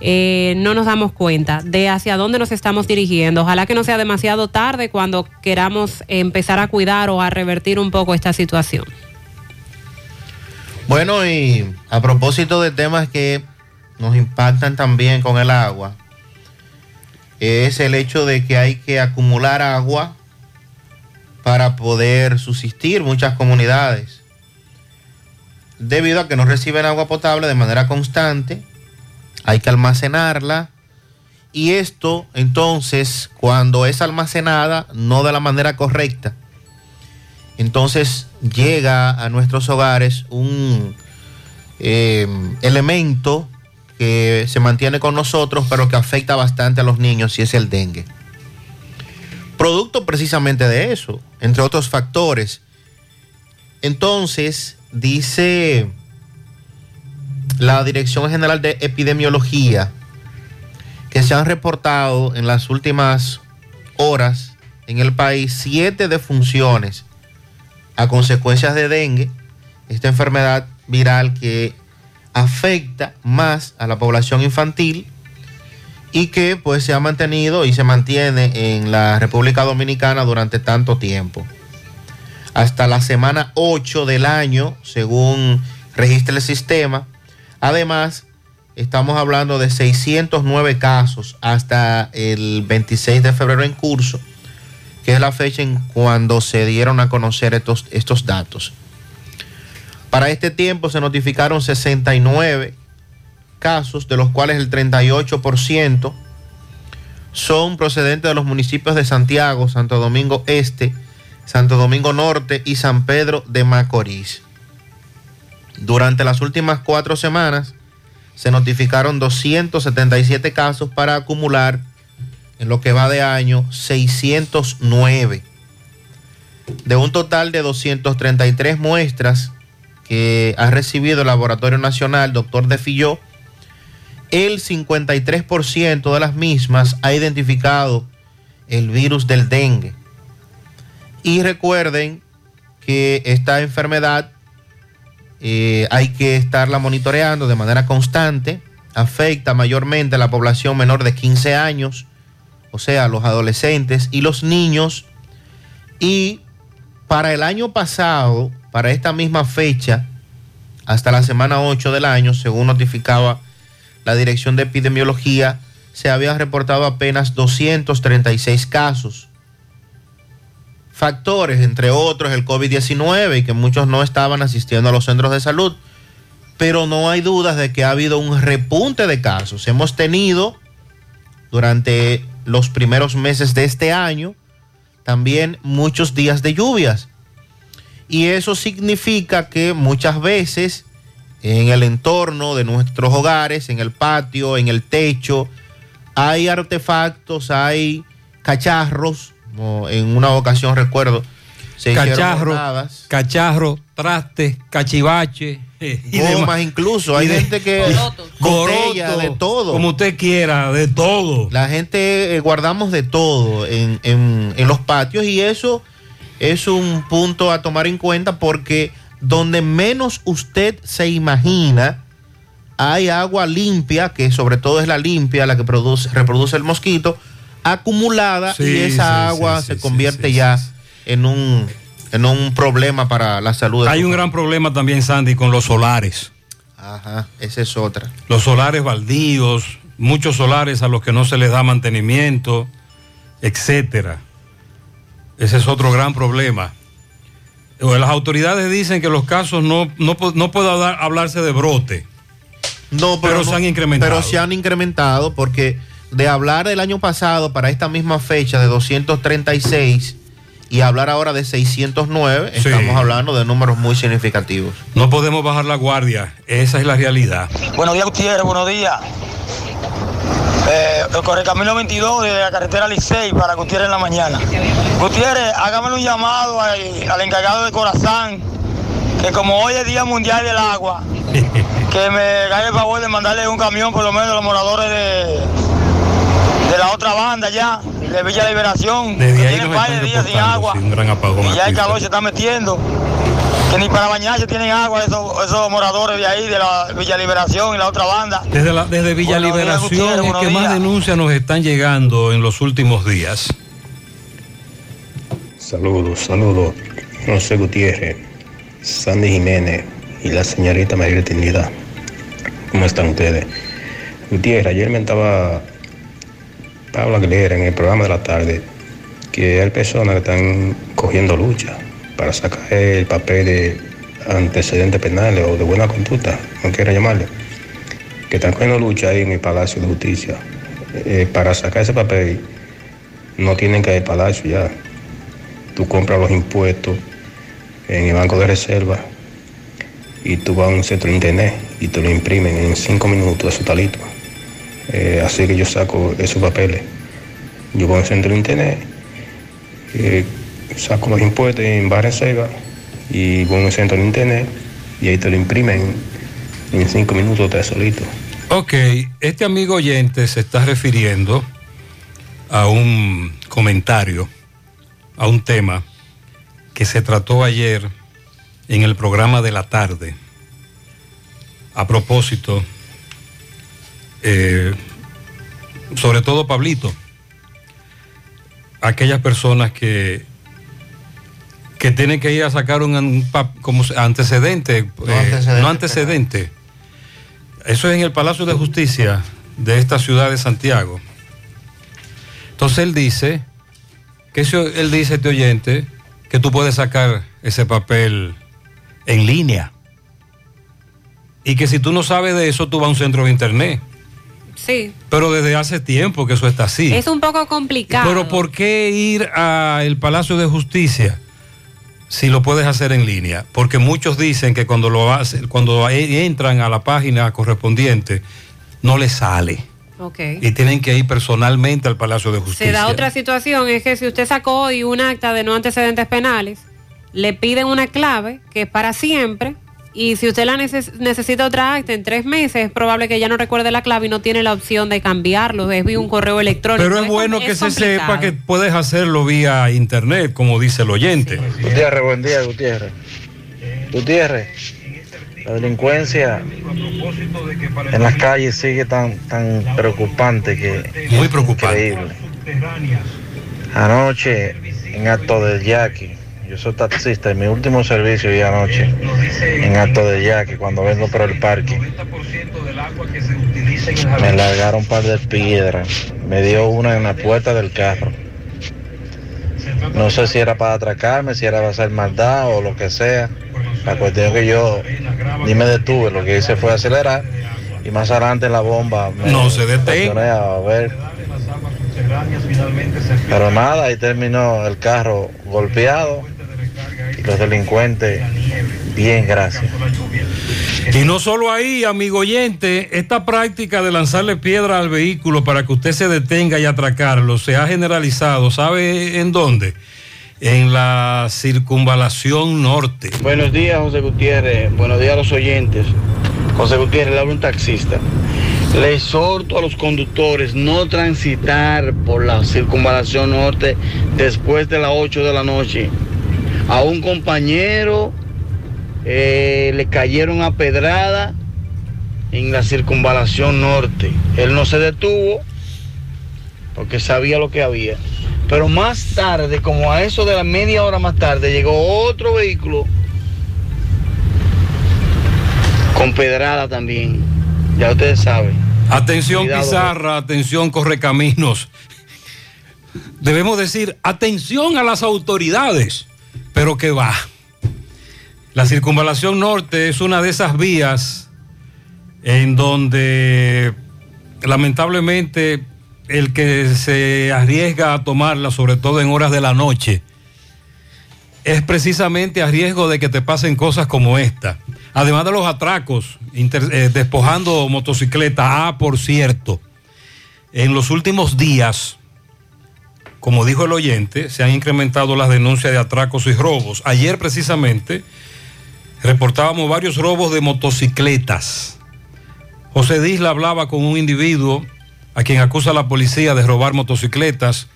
eh, no nos damos cuenta de hacia dónde nos estamos dirigiendo. Ojalá que no sea demasiado tarde cuando queramos empezar a cuidar o a revertir un poco esta situación. Bueno, y a propósito de temas que nos impactan también con el agua, es el hecho de que hay que acumular agua para poder subsistir muchas comunidades, debido a que no reciben agua potable de manera constante hay que almacenarla. Y esto, entonces, cuando es almacenada, no de la manera correcta, entonces llega a nuestros hogares un eh, elemento que se mantiene con nosotros, pero que afecta bastante a los niños, y es el dengue. Producto precisamente de eso, entre otros factores. Entonces, dice la Dirección General de Epidemiología que se han reportado en las últimas horas en el país siete defunciones a consecuencias de dengue, esta enfermedad viral que afecta más a la población infantil y que pues se ha mantenido y se mantiene en la República Dominicana durante tanto tiempo. Hasta la semana 8 del año, según registra el sistema, Además, estamos hablando de 609 casos hasta el 26 de febrero en curso, que es la fecha en cuando se dieron a conocer estos, estos datos. Para este tiempo se notificaron 69 casos, de los cuales el 38% son procedentes de los municipios de Santiago, Santo Domingo Este, Santo Domingo Norte y San Pedro de Macorís. Durante las últimas cuatro semanas se notificaron 277 casos para acumular en lo que va de año 609. De un total de 233 muestras que ha recibido el Laboratorio Nacional Doctor de Filló, el 53% de las mismas ha identificado el virus del dengue. Y recuerden que esta enfermedad eh, hay que estarla monitoreando de manera constante. Afecta mayormente a la población menor de 15 años, o sea, los adolescentes y los niños. Y para el año pasado, para esta misma fecha, hasta la semana 8 del año, según notificaba la Dirección de Epidemiología, se habían reportado apenas 236 casos. Factores, entre otros, el COVID-19 y que muchos no estaban asistiendo a los centros de salud, pero no hay dudas de que ha habido un repunte de casos. Hemos tenido durante los primeros meses de este año también muchos días de lluvias. Y eso significa que muchas veces en el entorno de nuestros hogares, en el patio, en el techo, hay artefactos, hay cacharros, como en una ocasión recuerdo, se Cacharro, jornadas. cacharro, traste, cachivache. y Gomas demás. incluso, hay Y de- gente que Coroto, de todo. Como usted quiera, de todo. La gente eh, guardamos de todo en, en- en los patios y eso es un punto a tomar en cuenta porque donde menos usted se imagina hay agua limpia, que sobre todo es la limpia, la que produce, reproduce el mosquito, acumulada Sí, y esa sí, agua sí, se convierte ya en un en un problema para la salud. Hay un gran problema también, Sandy, con los solares. Ajá, esa es otra. Los solares baldíos, muchos solares a los que no se les da mantenimiento, etcétera. Ese es otro gran problema. Las autoridades dicen que los casos no, no, no puede hablar- hablarse de brote. No, pero, no- se han incrementado. Pero se han incrementado porque de hablar del año pasado para esta misma fecha de 236 y hablar ahora de 609, Sí. estamos hablando de números muy significativos. No podemos bajar la guardia. Esa es la realidad. Buenos días, Gutiérrez, buenos días. Eh, el Correcamino 22 de la carretera Licey para Gutiérrez en la mañana. Gutiérrez, hágame un llamado al, al encargado de Corazán, que como hoy es Día Mundial del Agua, que me haga el favor de mandarle un camión por lo menos a los moradores de, de la otra banda ya, de Villa Liberación, Desde que ahí tienen varios días sin agua. sí, un gran apagón. Y ya el calor se está metiendo. Que ni para bañarse tienen agua esos, esos moradores de ahí, de la Villa Liberación y la otra banda. Desde, la- desde Villa Buenos días, Liberación es buenos que más días. denuncias nos están llegando en los últimos días. Saludos, saludos. José Gutiérrez, Sandy Jiménez y la señorita María Trinidad. ¿Cómo están ustedes? Gutiérrez, ayer me estaba Pablo Aguilera en el programa de la tarde que hay personas que están cogiendo lucha para sacar el papel de antecedentes penales o de buena conducta, como quiera llamarle, que están cogiendo lucha ahí en el Palacio de Justicia. Eh, para sacar ese papel no tienen que ir al Palacio ya tú compras los impuestos en el banco de reserva y tú vas a un centro de internet y te lo imprimen en cinco minutos esos talitos. Eh, así que yo saco esos papeles. Yo voy a un centro de internet, eh, saco los impuestos en barra reserva y voy a un centro de internet y ahí te lo imprimen en cinco minutos te solito. Ok, este amigo oyente se está refiriendo a un comentario, a un tema que se trató ayer en el programa de la tarde. A propósito, eh, sobre todo Pablito, aquellas personas que que tienen que ir a sacar un, como antecedente, eh, antecedente no antecedente. Eso es en el Palacio de Justicia de esta ciudad de Santiago. Entonces él dice, que eso, él dice, este oyente, que tú puedes sacar ese papel en línea. y que si tú no sabes de eso, tú vas a un centro de internet. Sí. Pero desde hace tiempo que eso está así. Es un poco complicado. Pero ¿por qué ir al Palacio de Justicia si lo puedes hacer en línea? Porque muchos dicen que cuando lo hacen, cuando entran a la página correspondiente, no les sale. Ok. Y tienen que ir personalmente al Palacio de Justicia. Se da otra situación, es que si usted sacó hoy un acta de no antecedentes penales, le piden una clave que es para siempre, y si usted la neces- necesita otra acta en tres meses, es probable que ya no recuerde la clave y no tiene la opción de cambiarlo, es vía un correo electrónico. Pero es bueno que es se complicado. sepa que puedes hacerlo vía internet, como dice el oyente. Gutiérrez, buen día, Gutiérrez. Gutiérrez, la delincuencia en las calles sigue tan, tan preocupante que... Muy preocupante. Increíble. Anoche, en acto del Yaqui, yo soy taxista y mi último servicio y anoche, en acto del Yaqui, cuando vengo por el parque, me largaron un par de piedras, me dio una en la puerta del carro. No sé si era para atracarme, si era para hacer maldad o lo que sea. La cuestión es que yo ni me detuve, lo que hice fue acelerar y más adelante la bomba me No se a ver. Pero nada, ahí terminó el carro golpeado y los delincuentes bien, gracias. Y no solo ahí, amigo oyente, esta práctica de lanzarle piedra al vehículo para que usted se detenga y atracarlo se ha generalizado. ¿Sabe en dónde? En la circunvalación norte. Buenos días, José Gutiérrez. Buenos días a los oyentes. José Gutiérrez, le habla un taxista. Le exhorto a los conductores no transitar por la circunvalación norte después de las 8 de la noche. A un compañero eh, le cayeron a pedrada en la circunvalación norte. Él no se detuvo porque sabía lo que había. Pero más tarde, como a eso de la media hora más tarde, llegó otro vehículo con pedrada también. Ya ustedes saben. Atención Cuidado, Pizarra, atención Correcaminos. Debemos decir atención a las autoridades, pero que va. La circunvalación norte es una de esas vías en donde lamentablemente el que se arriesga a tomarla, sobre todo en horas de la noche, es precisamente a riesgo de que te pasen cosas como esta. Además de los atracos, eh, despojando motocicletas. Ah, por cierto, en los últimos días, como dijo el oyente, se han incrementado las denuncias de atracos y robos. Ayer precisamente reportábamos varios robos de motocicletas. José Disla hablaba con un individuo a quien acusa la policía de robar motocicletas.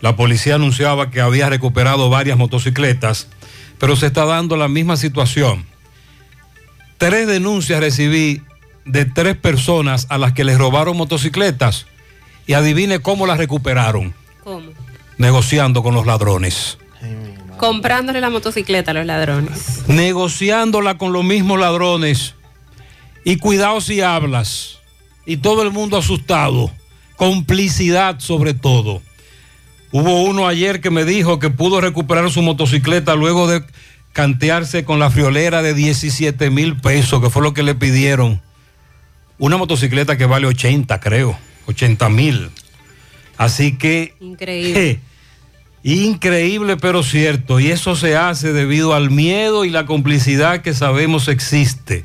La policía anunciaba que había recuperado varias motocicletas, pero se está dando la misma situación. Tres denuncias recibí de tres personas a las que les robaron motocicletas y adivine cómo las recuperaron, ¿Cómo? negociando con los ladrones. Comprándole la motocicleta a los ladrones. negociándola con los mismos ladrones. Y cuidado si hablas. Y todo el mundo asustado. Complicidad sobre todo. Hubo uno ayer que me dijo que pudo recuperar su motocicleta luego de cantearse con la friolera de 17 mil pesos, que fue lo que le pidieron. Una motocicleta que vale 80, creo. 80 mil. Así que... Increíble. Increíble pero cierto, y eso se hace debido al miedo y la complicidad que sabemos existe.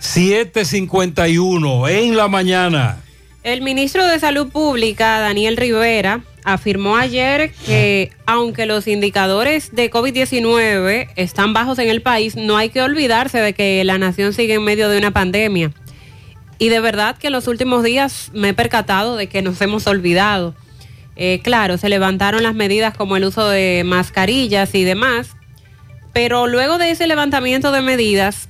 7.51 en la mañana. El ministro de Salud Pública, Daniel Rivera, afirmó ayer que aunque los indicadores de COVID-19 están bajos en el país, no hay que olvidarse de que la nación sigue en medio de una pandemia. Y de verdad que en los últimos días me he percatado de que nos hemos olvidado. Eh, claro, se levantaron las medidas como el uso de mascarillas y demás, pero luego de ese levantamiento de medidas,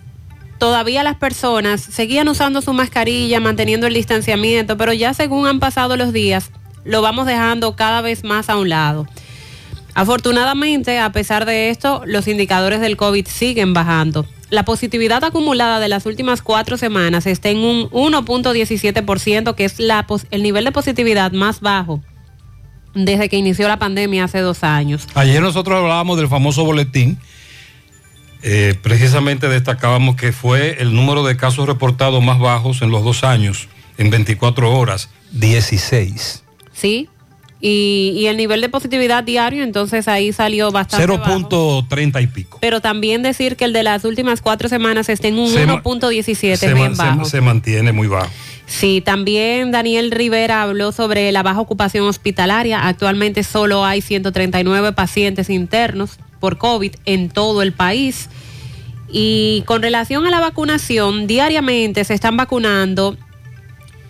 todavía las personas seguían usando su mascarilla, manteniendo el distanciamiento, pero ya según han pasado los días, lo vamos dejando cada vez más a un lado. Afortunadamente, a pesar de esto, los indicadores del COVID siguen bajando. La positividad acumulada de las últimas cuatro semanas está en un 1.17%, que es la el nivel de positividad más bajo desde que inició la pandemia hace dos años. Ayer nosotros hablábamos del famoso boletín Eh, precisamente destacábamos que fue el número de casos reportados más bajos en los dos años, en 24 horas, 16. Sí. Y, y el nivel de positividad diario, entonces ahí salió bastante. bajo. 0.30 y pico. Pero también decir que el de las últimas cuatro semanas está en un Se ma- 1.17, Se, bien se- bajo. se mantiene muy bajo. Sí, también Daniel Rivera habló sobre la baja ocupación hospitalaria. Actualmente solo hay 139 pacientes internos por COVID en todo el país. Y con relación a la vacunación, diariamente se están vacunando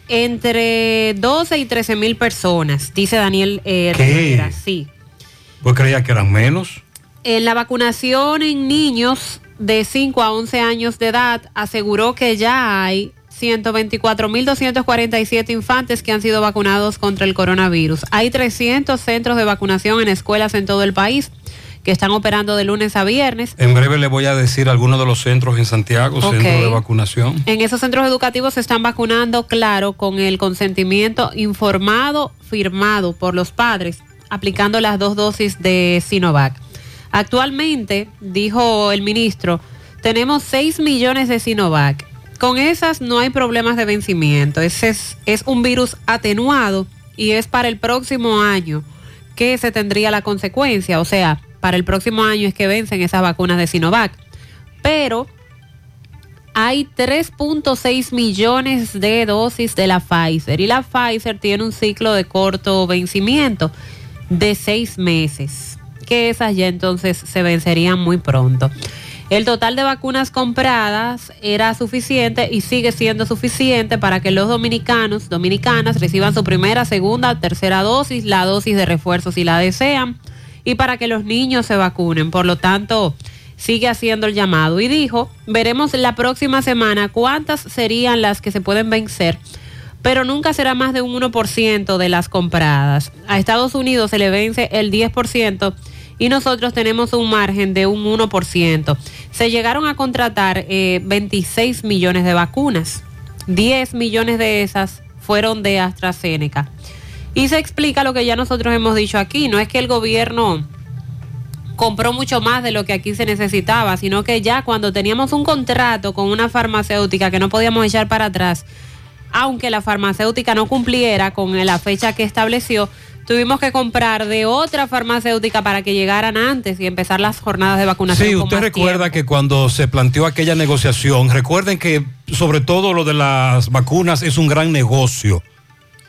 entre 12 y 13 mil personas, dice Daniel eh. Rivera. Sí. Pues creía que eran menos. En la vacunación en niños de 5 a 11 años de edad, aseguró que ya hay 124.247 infantes que han sido vacunados contra el coronavirus. Hay 300 centros de vacunación en escuelas en todo el país que están operando de lunes a viernes. En breve le voy a decir algunos de los centros en Santiago, Ok. centros de vacunación. En esos centros educativos se están vacunando, claro, con el consentimiento informado, firmado por los padres, aplicando las dos dosis de Sinovac. Actualmente, dijo el ministro, tenemos 6 millones de Sinovac. Con esas no hay problemas de vencimiento. Ese es, es un virus atenuado y es para el próximo año que se tendría la consecuencia. O sea, para el próximo año es que vencen esas vacunas de Sinovac. Pero hay 3.6 millones de dosis de la Pfizer y la Pfizer tiene un ciclo de corto vencimiento de seis meses, que esas ya entonces se vencerían muy pronto. El total de vacunas compradas era suficiente y sigue siendo suficiente para que los dominicanos, dominicanas reciban su primera, segunda, tercera dosis, la dosis de refuerzo si la desean y para que los niños se vacunen. Por lo tanto, sigue haciendo el llamado y dijo, veremos la próxima semana cuántas serían las que se pueden vencer, pero nunca será más de un 1% de las compradas. A Estados Unidos se le vence el 10% y nosotros tenemos un margen de un 1%. Se llegaron a contratar eh, 26 millones de vacunas, 10 millones de esas fueron de AstraZeneca. Y se explica lo que ya nosotros hemos dicho aquí, no es que el gobierno compró mucho más de lo que aquí se necesitaba, sino que ya cuando teníamos un contrato con una farmacéutica que no podíamos echar para atrás, aunque la farmacéutica no cumpliera con la fecha que estableció, tuvimos que comprar de otra farmacéutica para que llegaran antes y empezar las jornadas de vacunación. Sí, con usted más recuerda que cuando se planteó aquella negociación, recuerden que sobre todo lo de las vacunas es un gran negocio.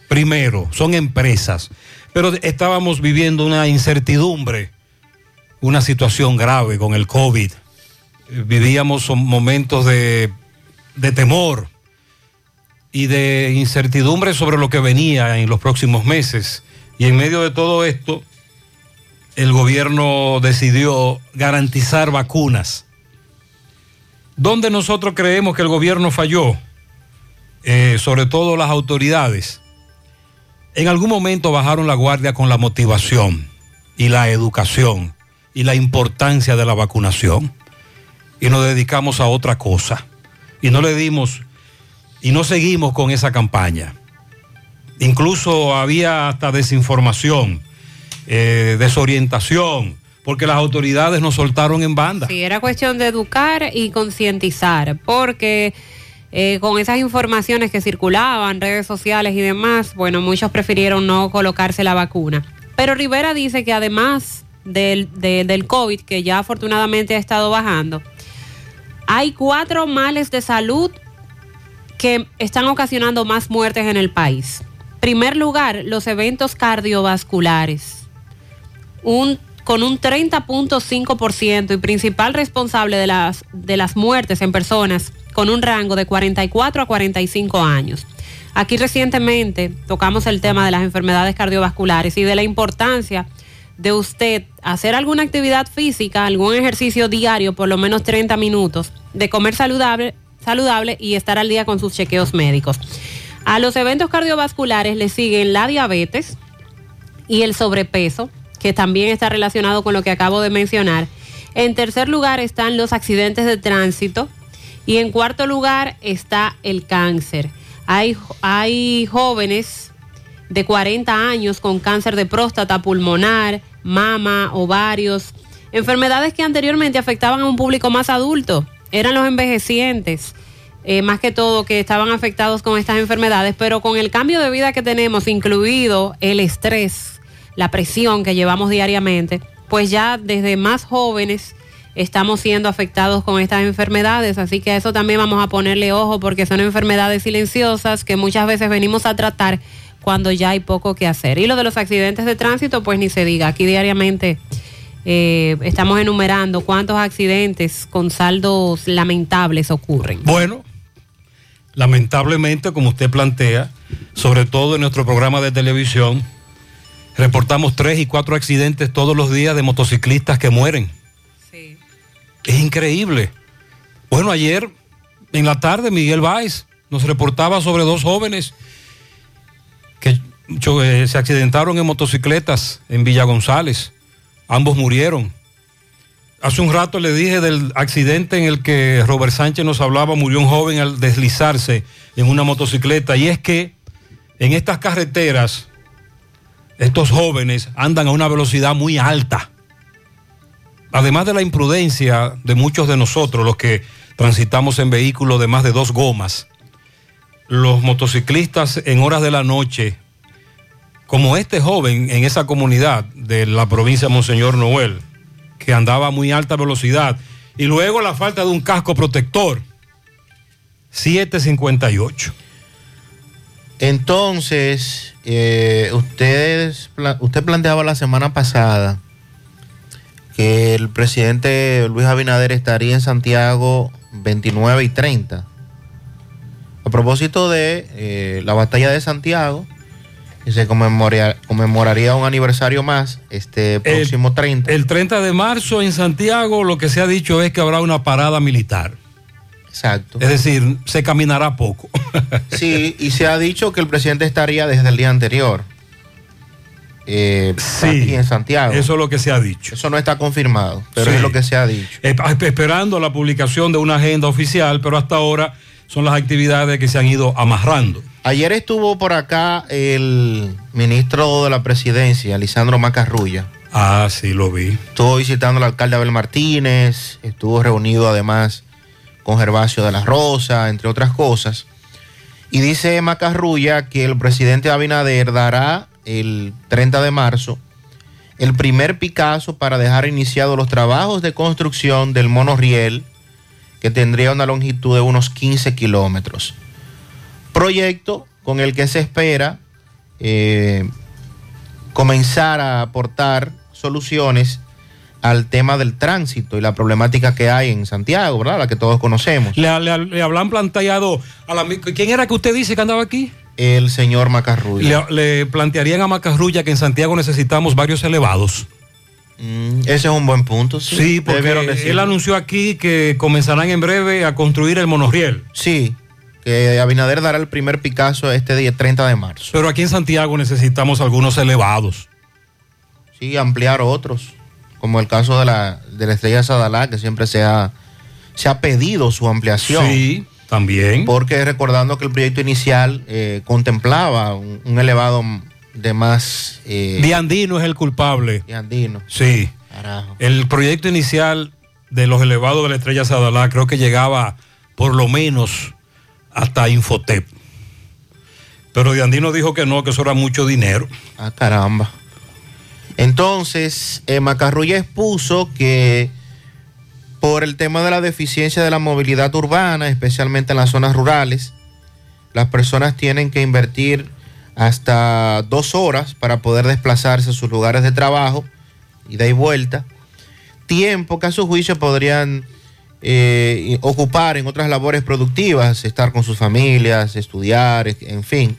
Primero, son empresas, pero estábamos viviendo una incertidumbre, una situación grave con el COVID. Vivíamos momentos de, de temor y de incertidumbre sobre lo que venía en los próximos meses. Y en medio de todo esto, el gobierno decidió garantizar vacunas. ¿Dónde nosotros creemos que el gobierno falló? Eh, sobre todo las autoridades. En algún momento bajaron la guardia con la motivación y la educación y la importancia de la vacunación y nos dedicamos a otra cosa y no le dimos y no seguimos con esa campaña. Incluso había hasta desinformación, eh, desorientación, porque las autoridades nos soltaron en banda. Sí, era cuestión de educar y concientizar, porque eh, con esas informaciones que circulaban, redes sociales y demás, bueno, muchos prefirieron no colocarse la vacuna. Pero Rivera dice que además del, de- del COVID, que ya afortunadamente ha estado bajando, hay cuatro males de salud que están ocasionando más muertes en el país. Primer lugar, los eventos cardiovasculares. Un, con un 30.5% y principal responsable de las, de las muertes en personas con un rango de 44 a 45 años. Aquí recientemente tocamos el tema de las enfermedades cardiovasculares y de la importancia de usted hacer alguna actividad física, algún ejercicio diario, por lo menos 30 minutos, de comer saludable, saludable y estar al día con sus chequeos médicos. A los eventos cardiovasculares le siguen la diabetes y el sobrepeso, que también está relacionado con lo que acabo de mencionar. En tercer lugar están los accidentes de tránsito y en cuarto lugar está el cáncer. Hay, hay jóvenes de 40 años con cáncer de próstata, pulmonar, mama, ovarios Enfermedades que anteriormente afectaban a un público más adulto, eran los envejecientes, eh, más que todo que estaban afectados con estas enfermedades, pero con el cambio de vida que tenemos, incluido el estrés, la presión que llevamos diariamente, pues ya desde más jóvenes estamos siendo afectados con estas enfermedades, así que a eso también vamos a ponerle ojo porque son enfermedades silenciosas que muchas veces venimos a tratar cuando ya hay poco que hacer. Y lo de los accidentes de tránsito, pues ni se diga, aquí diariamente eh, estamos enumerando cuántos accidentes con saldos lamentables ocurren. Bueno, lamentablemente, como usted plantea, sobre todo en nuestro programa de televisión, reportamos tres y cuatro accidentes todos los días de motociclistas que mueren. Es increíble. Bueno, ayer en la tarde Miguel Valls nos reportaba sobre dos jóvenes que eh, se accidentaron en motocicletas en Villa González. Ambos murieron. Hace un rato le dije del accidente en el que Robert Sánchez nos hablaba, murió un joven al deslizarse en una motocicleta. Y es que en estas carreteras, estos jóvenes andan a una velocidad muy alta. Además de la imprudencia de muchos de nosotros, los que transitamos en vehículos de más de dos gomas, los motociclistas en horas de la noche, como este joven en esa comunidad de la provincia de Monseñor Noel, que andaba a muy alta velocidad, y luego la falta de un casco protector. 758. Entonces, eh, ustedes, usted planteaba la semana pasada que el presidente Luis Abinader estaría en Santiago 29 y 30. A propósito de eh, la batalla de Santiago, que se conmemoraría un aniversario más este próximo 30. El 30 de marzo en Santiago lo que se ha dicho es que habrá una parada militar. Exacto. Es decir, se caminará poco. Sí, y se ha dicho que el presidente estaría desde el día anterior. Eh, aquí en Santiago. Eso es lo que se ha dicho. Eso no está confirmado, pero Sí. es lo que se ha dicho. Eh, Esperando la publicación de una agenda oficial, pero hasta ahora son las actividades que se han ido amarrando. Ayer estuvo por acá el ministro de la presidencia, Lisandro Macarrulla. Ah, sí, lo vi. Estuvo visitando al alcalde Abel Martínez, estuvo reunido además con Gervasio de la Rosa, entre otras cosas. Y dice Macarrulla que el presidente Abinader dará el 30 de marzo el primer Picasso para dejar iniciados los trabajos de construcción del monorriel que tendría una longitud de unos 15 kilómetros. Proyecto con el que se espera eh, comenzar a aportar soluciones al tema del tránsito y la problemática que hay en Santiago, ¿verdad? La que todos conocemos. Le, le, habrán planteado a la, ¿Quién era que usted dice que andaba aquí? El señor Macarrulla. Le, le plantearían a Macarrulla que en Santiago necesitamos varios elevados. Mm, ese es un buen punto. Sí, Sí, porque él anunció aquí que comenzarán en breve a construir el monorriel. Sí, que Abinader dará el primer Picasso este día 30 de marzo. Pero aquí en Santiago necesitamos algunos elevados. Sí, ampliar otros, como el caso de la, de la estrella Sadalá, que siempre se ha, se ha pedido su ampliación. Sí, también. Porque recordando que el proyecto inicial eh, contemplaba un, un elevado de más... Eh, Diandino es el culpable. Diandino. Sí. Carajo. El proyecto inicial de los elevados de la estrella Sadalá creo que llegaba por lo menos hasta Infotep. Pero Diandino dijo que no, que eso era mucho dinero. Ah, caramba. Entonces, eh, Macarrulla expuso que por el tema de la deficiencia de la movilidad urbana, especialmente en las zonas rurales, las personas tienen que invertir hasta dos horas para poder desplazarse a sus lugares de trabajo, ida y vuelta, tiempo que a su juicio podrían eh, ocupar en otras labores productivas, estar con sus familias, estudiar, en fin.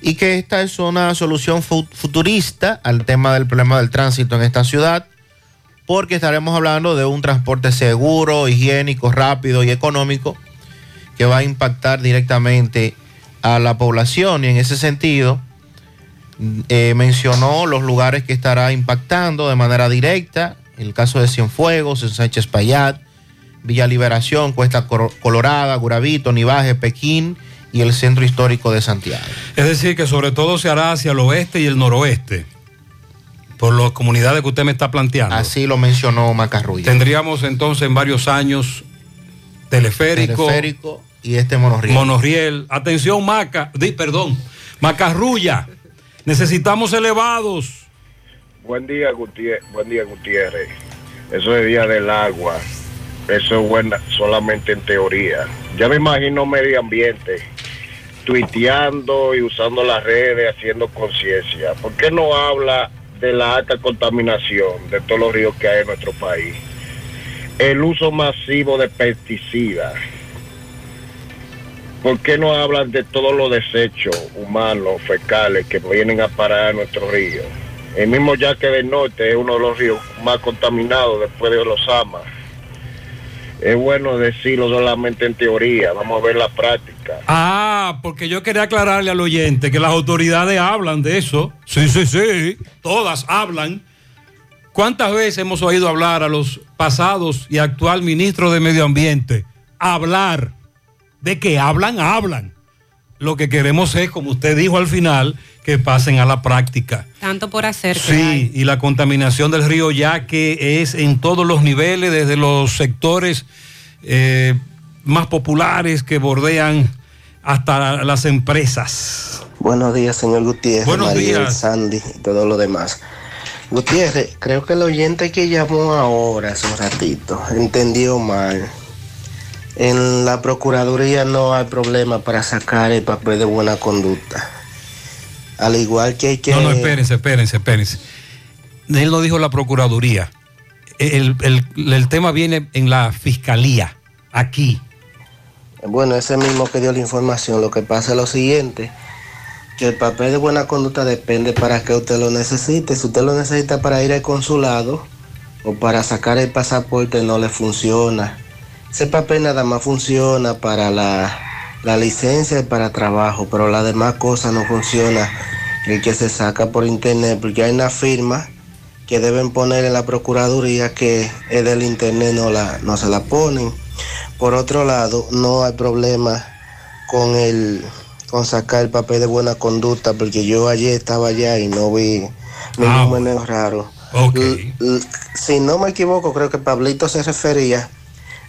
Y que esta es una solución fu- futurista al tema del problema del tránsito en esta ciudad, porque estaremos hablando de un transporte seguro, higiénico, rápido y económico que va a impactar directamente a la población y en ese sentido eh, mencionó los lugares que estará impactando de manera directa, el caso de Cienfuegos, en Sánchez Payat, Villa Liberación, Cuesta Colorada, Guravito, Nivaje, Pekín y el centro histórico de Santiago. Es decir, que sobre todo se hará hacia el oeste y el noroeste. Por las comunidades que usted me está planteando. Así lo mencionó Macarrulla. Tendríamos entonces en varios años teleférico, Teleférico y este monorriel. monorriel. Atención, Maca, di- perdón, Macarrulla. Necesitamos elevados. Buen día, Gutiérrez. Buen día, Gutiérrez. Eso de día del agua. Eso es buena, solamente en teoría. Ya me imagino medio ambiente, tuiteando y usando las redes, haciendo conciencia. ¿Por qué no habla de la alta contaminación de todos los ríos que hay en nuestro país? El uso masivo de pesticidas. ¿Por qué no hablan de todos los desechos humanos, fecales, que vienen a parar a nuestros ríos? El mismo Yaque del Norte es uno de los ríos más contaminados después de los Amas. Es bueno decirlo solamente en teoría, vamos a ver la práctica. Ah, porque yo quería aclararle al oyente que las autoridades hablan de eso. Sí, sí, sí. Todas hablan. ¿Cuántas veces hemos oído hablar a los pasados y actual ministros de Medio Ambiente? Hablar. De que hablan, hablan. Lo que queremos es, como usted dijo al final, que pasen a la práctica. Tanto por hacer. hay. Sí, y la contaminación del río ya que es en todos los niveles, desde los sectores eh, más populares que bordean hasta las empresas. Buenos días, señor Gutiérrez, Buenos Mariel, días. Sandy y todo lo demás. Gutiérrez, creo que el oyente que llamó ahora hace un ratito entendió mal. En la Procuraduría no hay problema para sacar el papel de buena conducta. Al igual que hay que... No, no, espérense, espérense, espérense. Él no dijo la Procuraduría. El, el- el tema viene en la Fiscalía, aquí. Bueno, ese mismo que dio la información, lo que pasa es lo siguiente, que el papel de buena conducta depende para que usted lo necesite. Si usted lo necesita para ir al consulado o para sacar el pasaporte, no le funciona. Ese papel nada más funciona para la, la licencia y para trabajo, pero las demás cosas no funciona. El que se saca por internet, porque hay una firma que deben poner en la Procuraduría que es del internet, no, la, no se la ponen. Por otro lado, no hay problema con el con sacar el papel de buena conducta, porque yo ayer estaba allá y no vi ningún meneo raro. L- l- si no me equivoco, creo que Pablito se refería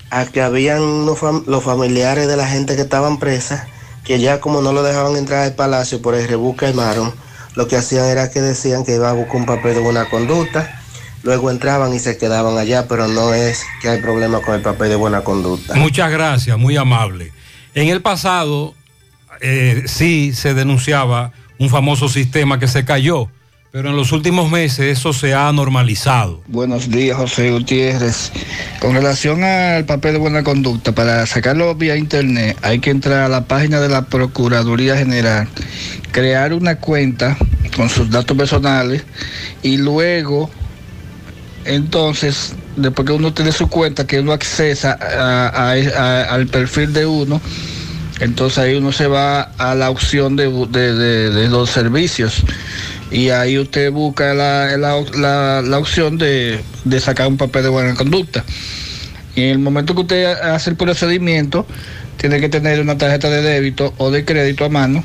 a que habían los familiares de la gente que estaban presas, que ya como no lo dejaban entrar al palacio por el rebusque armaron, lo que hacían era que decían que iba a buscar un papel de buena conducta, luego entraban y se quedaban allá, pero no es que hay problema con el papel de buena conducta. Muchas gracias, muy amable. En el pasado eh, sí se denunciaba un famoso sistema que se cayó, pero en los últimos meses eso se ha normalizado. Buenos días, José Gutiérrez. Con relación al papel de buena conducta, para sacarlo vía internet hay que entrar a la página de la Procuraduría General, crear una cuenta con sus datos personales y luego, entonces, después que uno tiene su cuenta, que uno accesa al perfil de uno, entonces ahí uno se va a la opción de los servicios y ahí usted busca la, la- la- opción de, de sacar un papel de buena conducta. Y en el momento que usted hace el procedimiento, tiene que tener una tarjeta de débito o de crédito a mano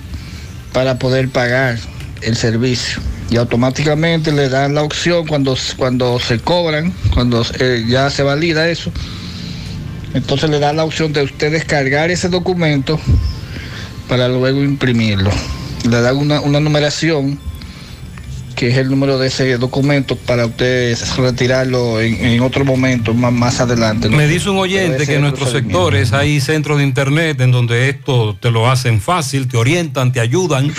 para poder pagar el servicio. Y automáticamente le dan la opción cuando, cuando se cobran, cuando eh, ya se valida eso, entonces le dan la opción de usted descargar ese documento para luego imprimirlo. Le dan una, una numeración que es el número de ese documento para usted retirarlo en, en otro momento, más, más adelante. ¿no? Me dice un oyente que en nuestros sectores hay centros de internet en donde esto te lo hacen fácil, te orientan, te ayudan.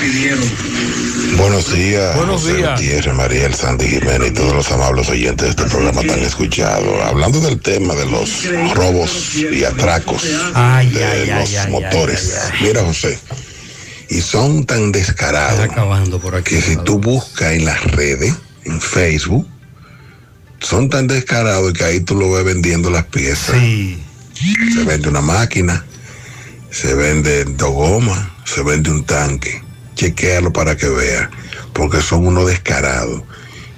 Buenos días, Buenos José días. Gutiérrez, Mariel, Sandy Jiménez y todos los amables oyentes de este programa tan escuchado. Hablando del tema de los robos y atracos de los motores. Mira, José, y son tan descarados que si tú buscas en las redes, en Facebook, son tan descarados que ahí tú lo ves vendiendo las piezas. Se vende una máquina, se vende dos gomas, se vende un tanque. Chequéalo para que vea, porque son unos descarados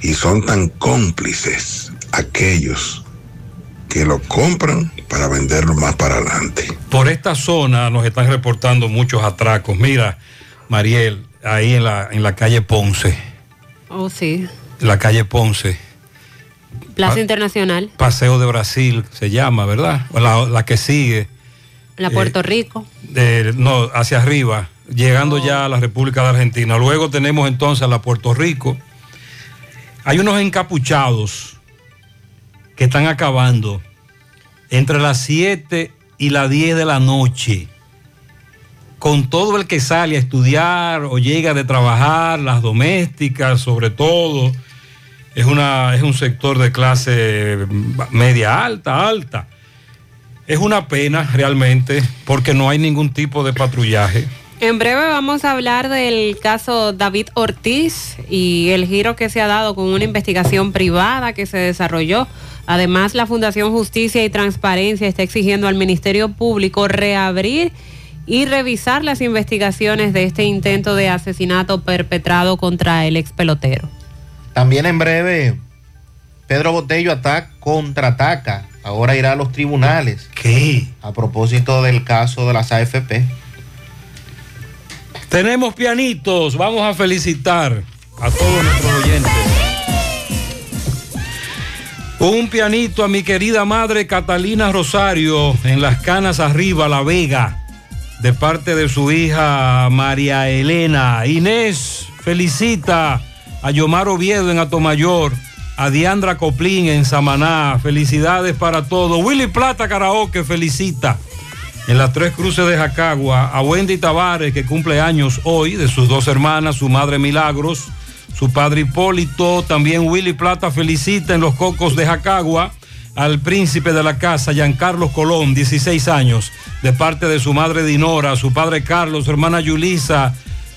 y son tan cómplices aquellos que lo compran para venderlo más para adelante. Por esta zona nos están reportando muchos atracos. Mira, Mariel, ahí en la, en la calle Ponce. Oh, sí. la calle Ponce. Plaza Pa- Internacional, Paseo de Brasil se llama, ¿verdad? La, la que sigue, la Puerto Rico. de, no, hacia arriba, llegando ya a la República de Argentina. Luego tenemos entonces a la Puerto Rico. Hay unos encapuchados que están acabando entre las 7 y las 10 de la noche con todo el que sale a estudiar o llega de trabajar, las domésticas sobre todo. Es, una, es un sector de clase media alta, alta. Es una pena realmente porque no hay ningún tipo de patrullaje. En breve vamos a hablar del caso David Ortiz y el giro que se ha dado con una investigación privada que se desarrolló. Además, la Fundación Justicia y Transparencia está exigiendo al Ministerio Público reabrir y revisar las investigaciones de este intento de asesinato perpetrado contra el ex pelotero. También en breve, Pedro Botello ataca, contraataca. Ahora irá a los tribunales. ¿Qué? A propósito del caso de las AFP. Tenemos pianitos, vamos a felicitar a todos nuestros oyentes. Un pianito a mi querida madre Catalina Rosario en las canas arriba, La Vega, de parte de su hija María Elena. Inés felicita a Yomar Oviedo en Atomayor, a Diandra Coplín en Samaná. Felicidades para todos. Willy Plata Karaoke felicita en las tres cruces de Jacagua, a Wendy Tavares, que cumple años hoy, de sus dos hermanas, su madre Milagros, su padre Hipólito, también Willy Plata felicita en los cocos de Jacagua al príncipe de la casa, Giancarlos Colón, 16 años, de parte de su madre Dinora, su padre Carlos, su hermana Yulisa,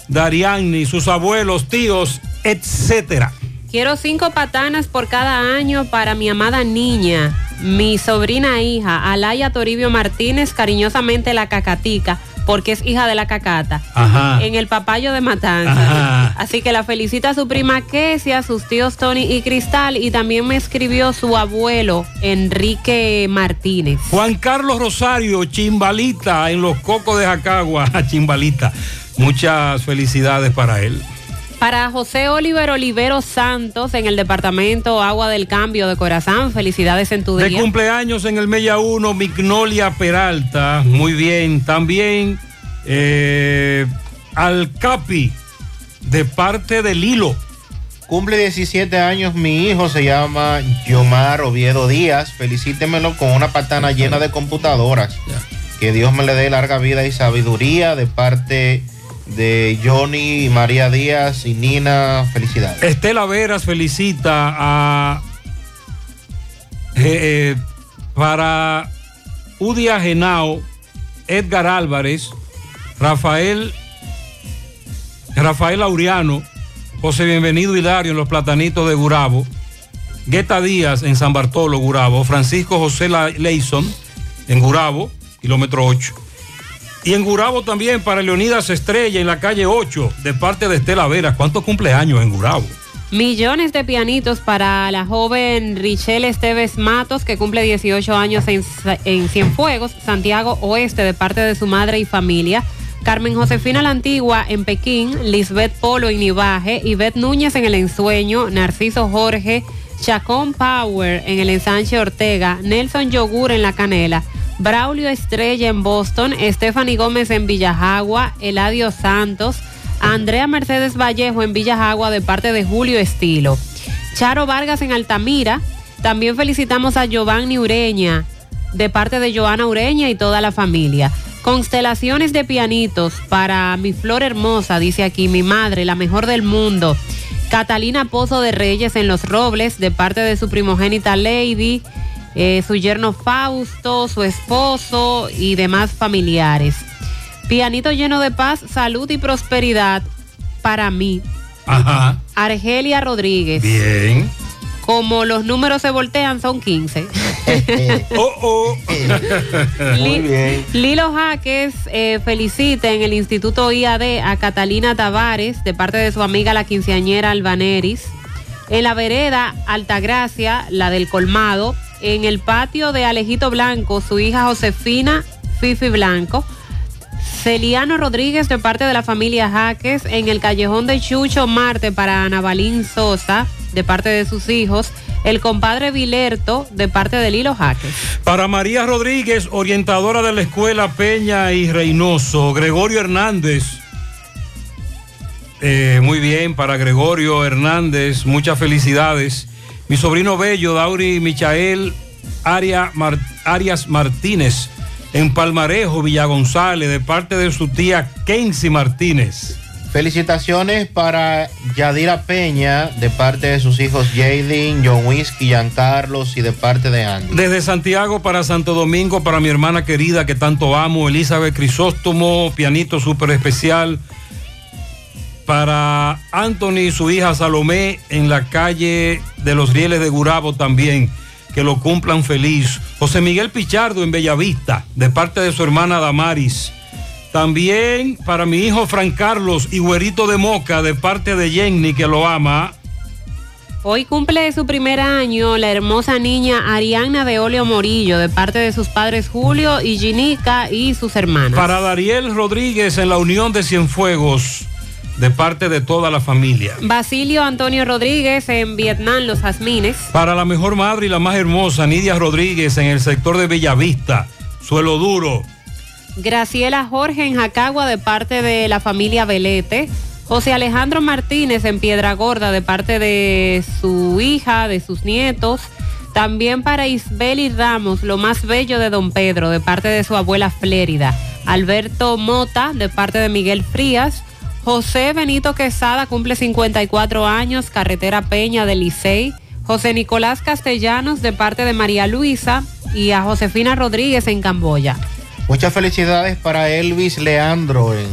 Darianni, sus abuelos, tíos, etcétera. Quiero cinco patanas por cada año para mi amada niña, mi sobrina hija, Alaya Toribio Martínez, cariñosamente la cacatica, porque es hija de la cacata, Ajá. en el papayo de Matanza. Ajá. Así que la felicita su prima Kesia, sus tíos Tony y Cristal, y también me escribió su abuelo, Enrique Martínez. Juan Carlos Rosario, Chimbalita, en los cocos de Jacagua, Chimbalita. Muchas felicidades para él. Para José Oliver Olivero Santos, en el departamento Agua del Cambio de Corazán, felicidades en tu De día. cumpleaños en el Mella 1, Mignolia Peralta. Muy bien. También eh, al Capi, de parte de Lilo. Cumple 17 años mi hijo, se llama Yomar Oviedo Díaz. Felicítemelo con una patana llena de computadoras. Que Dios me le dé larga vida y sabiduría de parte de Johnny y María Díaz y Nina. Felicidades. Estela Veras felicita a. eh, eh, para Udia Genao, Edgar Álvarez, Rafael. Rafael Auriano, José Bienvenido Hilario en los Platanitos de Gurabo, Gueta Díaz en San Bartolo, Gurabo, Francisco José Leison en Gurabo, kilómetro 8. Y en Gurabo también para Leonidas Estrella en la calle 8, de parte de Estela Veras. ¿Cuántos cumpleaños en Gurabo? Millones de pianitos para la joven Richelle Esteves Matos, que cumple 18 años en, en Cienfuegos, Santiago Oeste, de parte de su madre y familia. Carmen Josefina la Antigua en Pekín, Lisbeth Polo en Nivaje, Ivette Núñez en El Ensueño, Narciso Jorge, Chacón Power en el Ensanche Ortega, Nelson Yogur en La Canela, Braulio Estrella en Boston, Stephanie Gómez en Villajagua, Eladio Santos, Andrea Mercedes Vallejo en Villajagua de parte de Julio Estilo. Charo Vargas en Altamira. También felicitamos a Giovanni Ureña de parte de Joana Ureña y toda la familia. Constelaciones de pianitos para mi flor hermosa, dice aquí mi madre, la mejor del mundo. Catalina Pozo de Reyes en Los Robles, de parte de su primogénita Lady, eh, su yerno Fausto, su esposo y demás familiares. Pianito lleno de paz, salud y prosperidad para mí. Ajá. Argelia Rodríguez. Bien. Como los números se voltean, son 15. oh, oh. Li- Lilo Jaques eh, felicita en el Instituto IAD a Catalina Tavares de parte de su amiga la quinceañera Albaneris. En la vereda Altagracia, la del colmado. En el patio de Alejito Blanco, su hija Josefina Fifi Blanco. Celiano Rodríguez de parte de la familia Jaques en el callejón de Chucho Marte para Ana Balín Sosa de parte de sus hijos. El compadre Vilerto de parte de Lilo Jaques. Para María Rodríguez, orientadora de la escuela Peña y Reynoso. Gregorio Hernández. Eh, muy bien, para Gregorio Hernández, muchas felicidades. Mi sobrino bello, Dauri Michael Aria Mar- Arias Martínez, en Palmarejo, Villa González, de parte de su tía Kenzie Martínez. Felicitaciones para Yadira Peña de parte de sus hijos Jaden, John Whisky, Giancarlos y de parte de Andy. Desde Santiago para Santo Domingo, para mi hermana querida que tanto amo, Elizabeth Crisóstomo, pianito súper especial. Para Anthony y su hija Salomé en la calle de los Rieles de Gurabo también. Que lo cumplan feliz. José Miguel Pichardo en Bellavista, de parte de su hermana Damaris. También para mi hijo Fran Carlos y Güerito de Moca, de parte de Jenny, que lo ama. Hoy cumple su primer año la hermosa niña Ariana de Oleo Morillo de parte de sus padres Julio y Ginica y sus hermanas. Para Dariel Rodríguez en la Unión de Cienfuegos, de parte de toda la familia. Basilio Antonio Rodríguez en Vietnam, Los Jazmines. Para la mejor madre y la más hermosa, Nidia Rodríguez en el sector de Bellavista, Suelo Duro. Graciela Jorge en Jacagua de parte de la familia Velete. José Alejandro Martínez en Piedra Gorda de parte de su hija, de sus nietos. También para Isbeli Ramos, lo más bello de Don Pedro, de parte de su abuela Flérida. Alberto Mota, de parte de Miguel Frías. José Benito Quesada cumple 54 años, carretera Peña del Licey. José Nicolás Castellanos, de parte de María Luisa. Y a Josefina Rodríguez en Camboya. Muchas felicidades para Elvis Leandro en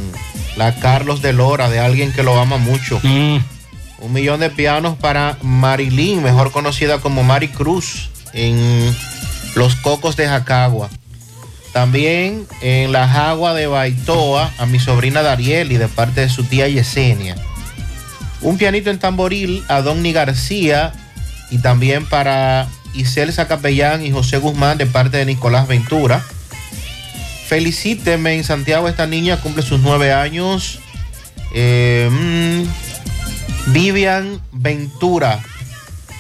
la Carlos de Lora, de alguien que lo ama mucho. Un millón de pianos para Marilyn, mejor conocida como Mari Cruz, en Los Cocos de Jacagua. También en la Jagua de Baitoa a mi sobrina Darieli de parte de su tía Yesenia. Un pianito en tamboril a Donny García y también para Iselsa Capellán y José Guzmán de parte de Nicolás Ventura. Felicíteme en Santiago, esta niña cumple sus nueve años. Eh, mm, Vivian Ventura,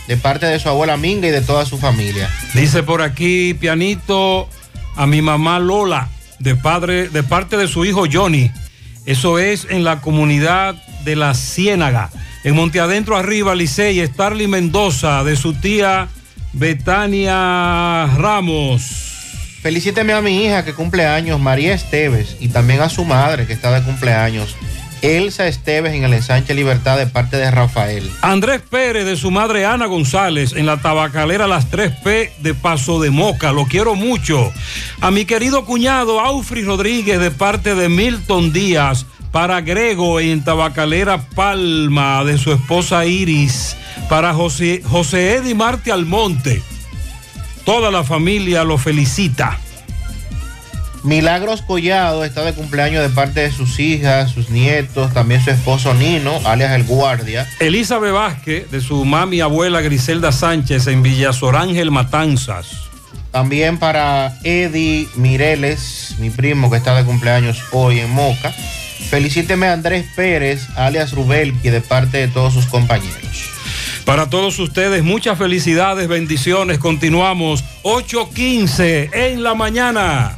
de parte de su abuela Minga y de toda su familia. Dice por aquí, pianito, a mi mamá Lola, de, padre, de parte de su hijo Johnny. Eso es en la comunidad de La Ciénaga. En Monte Adentro arriba, Licey, Starly Mendoza, de su tía Betania Ramos. Felicíteme a mi hija que cumple años, María Esteves, y también a su madre que está de cumpleaños, Elsa Esteves en el ensanche Libertad de parte de Rafael. Andrés Pérez de su madre Ana González en la tabacalera Las 3P de Paso de Moca. Lo quiero mucho. A mi querido cuñado Aufri Rodríguez de parte de Milton Díaz. Para Grego en tabacalera Palma de su esposa Iris. Para José, José Edi Marte Almonte. Toda la familia lo felicita. Milagros Collado está de cumpleaños de parte de sus hijas, sus nietos, también su esposo Nino, alias El Guardia. Elizabeth Vázquez de su mami abuela Griselda Sánchez en Villasorángel Matanzas. También para Eddie Mireles, mi primo que está de cumpleaños hoy en Moca. Felicíteme a Andrés Pérez, alias Rubelki, de parte de todos sus compañeros. Para todos ustedes, muchas felicidades, bendiciones. Continuamos 8.15 en la mañana.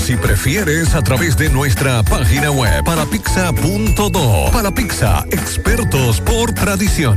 Si prefieres, a través de nuestra página web parapizza.do. Para Pizza, expertos por tradición.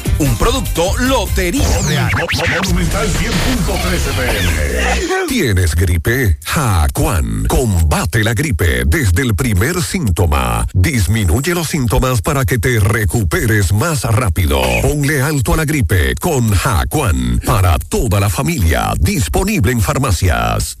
Un producto Lotería Real. Monumental 100.13 ¿Tienes gripe? Jacuan. Combate la gripe desde el primer síntoma. Disminuye los síntomas para que te recuperes más rápido. Ponle alto a la gripe con Jacuan. Para toda la familia. Disponible en farmacias.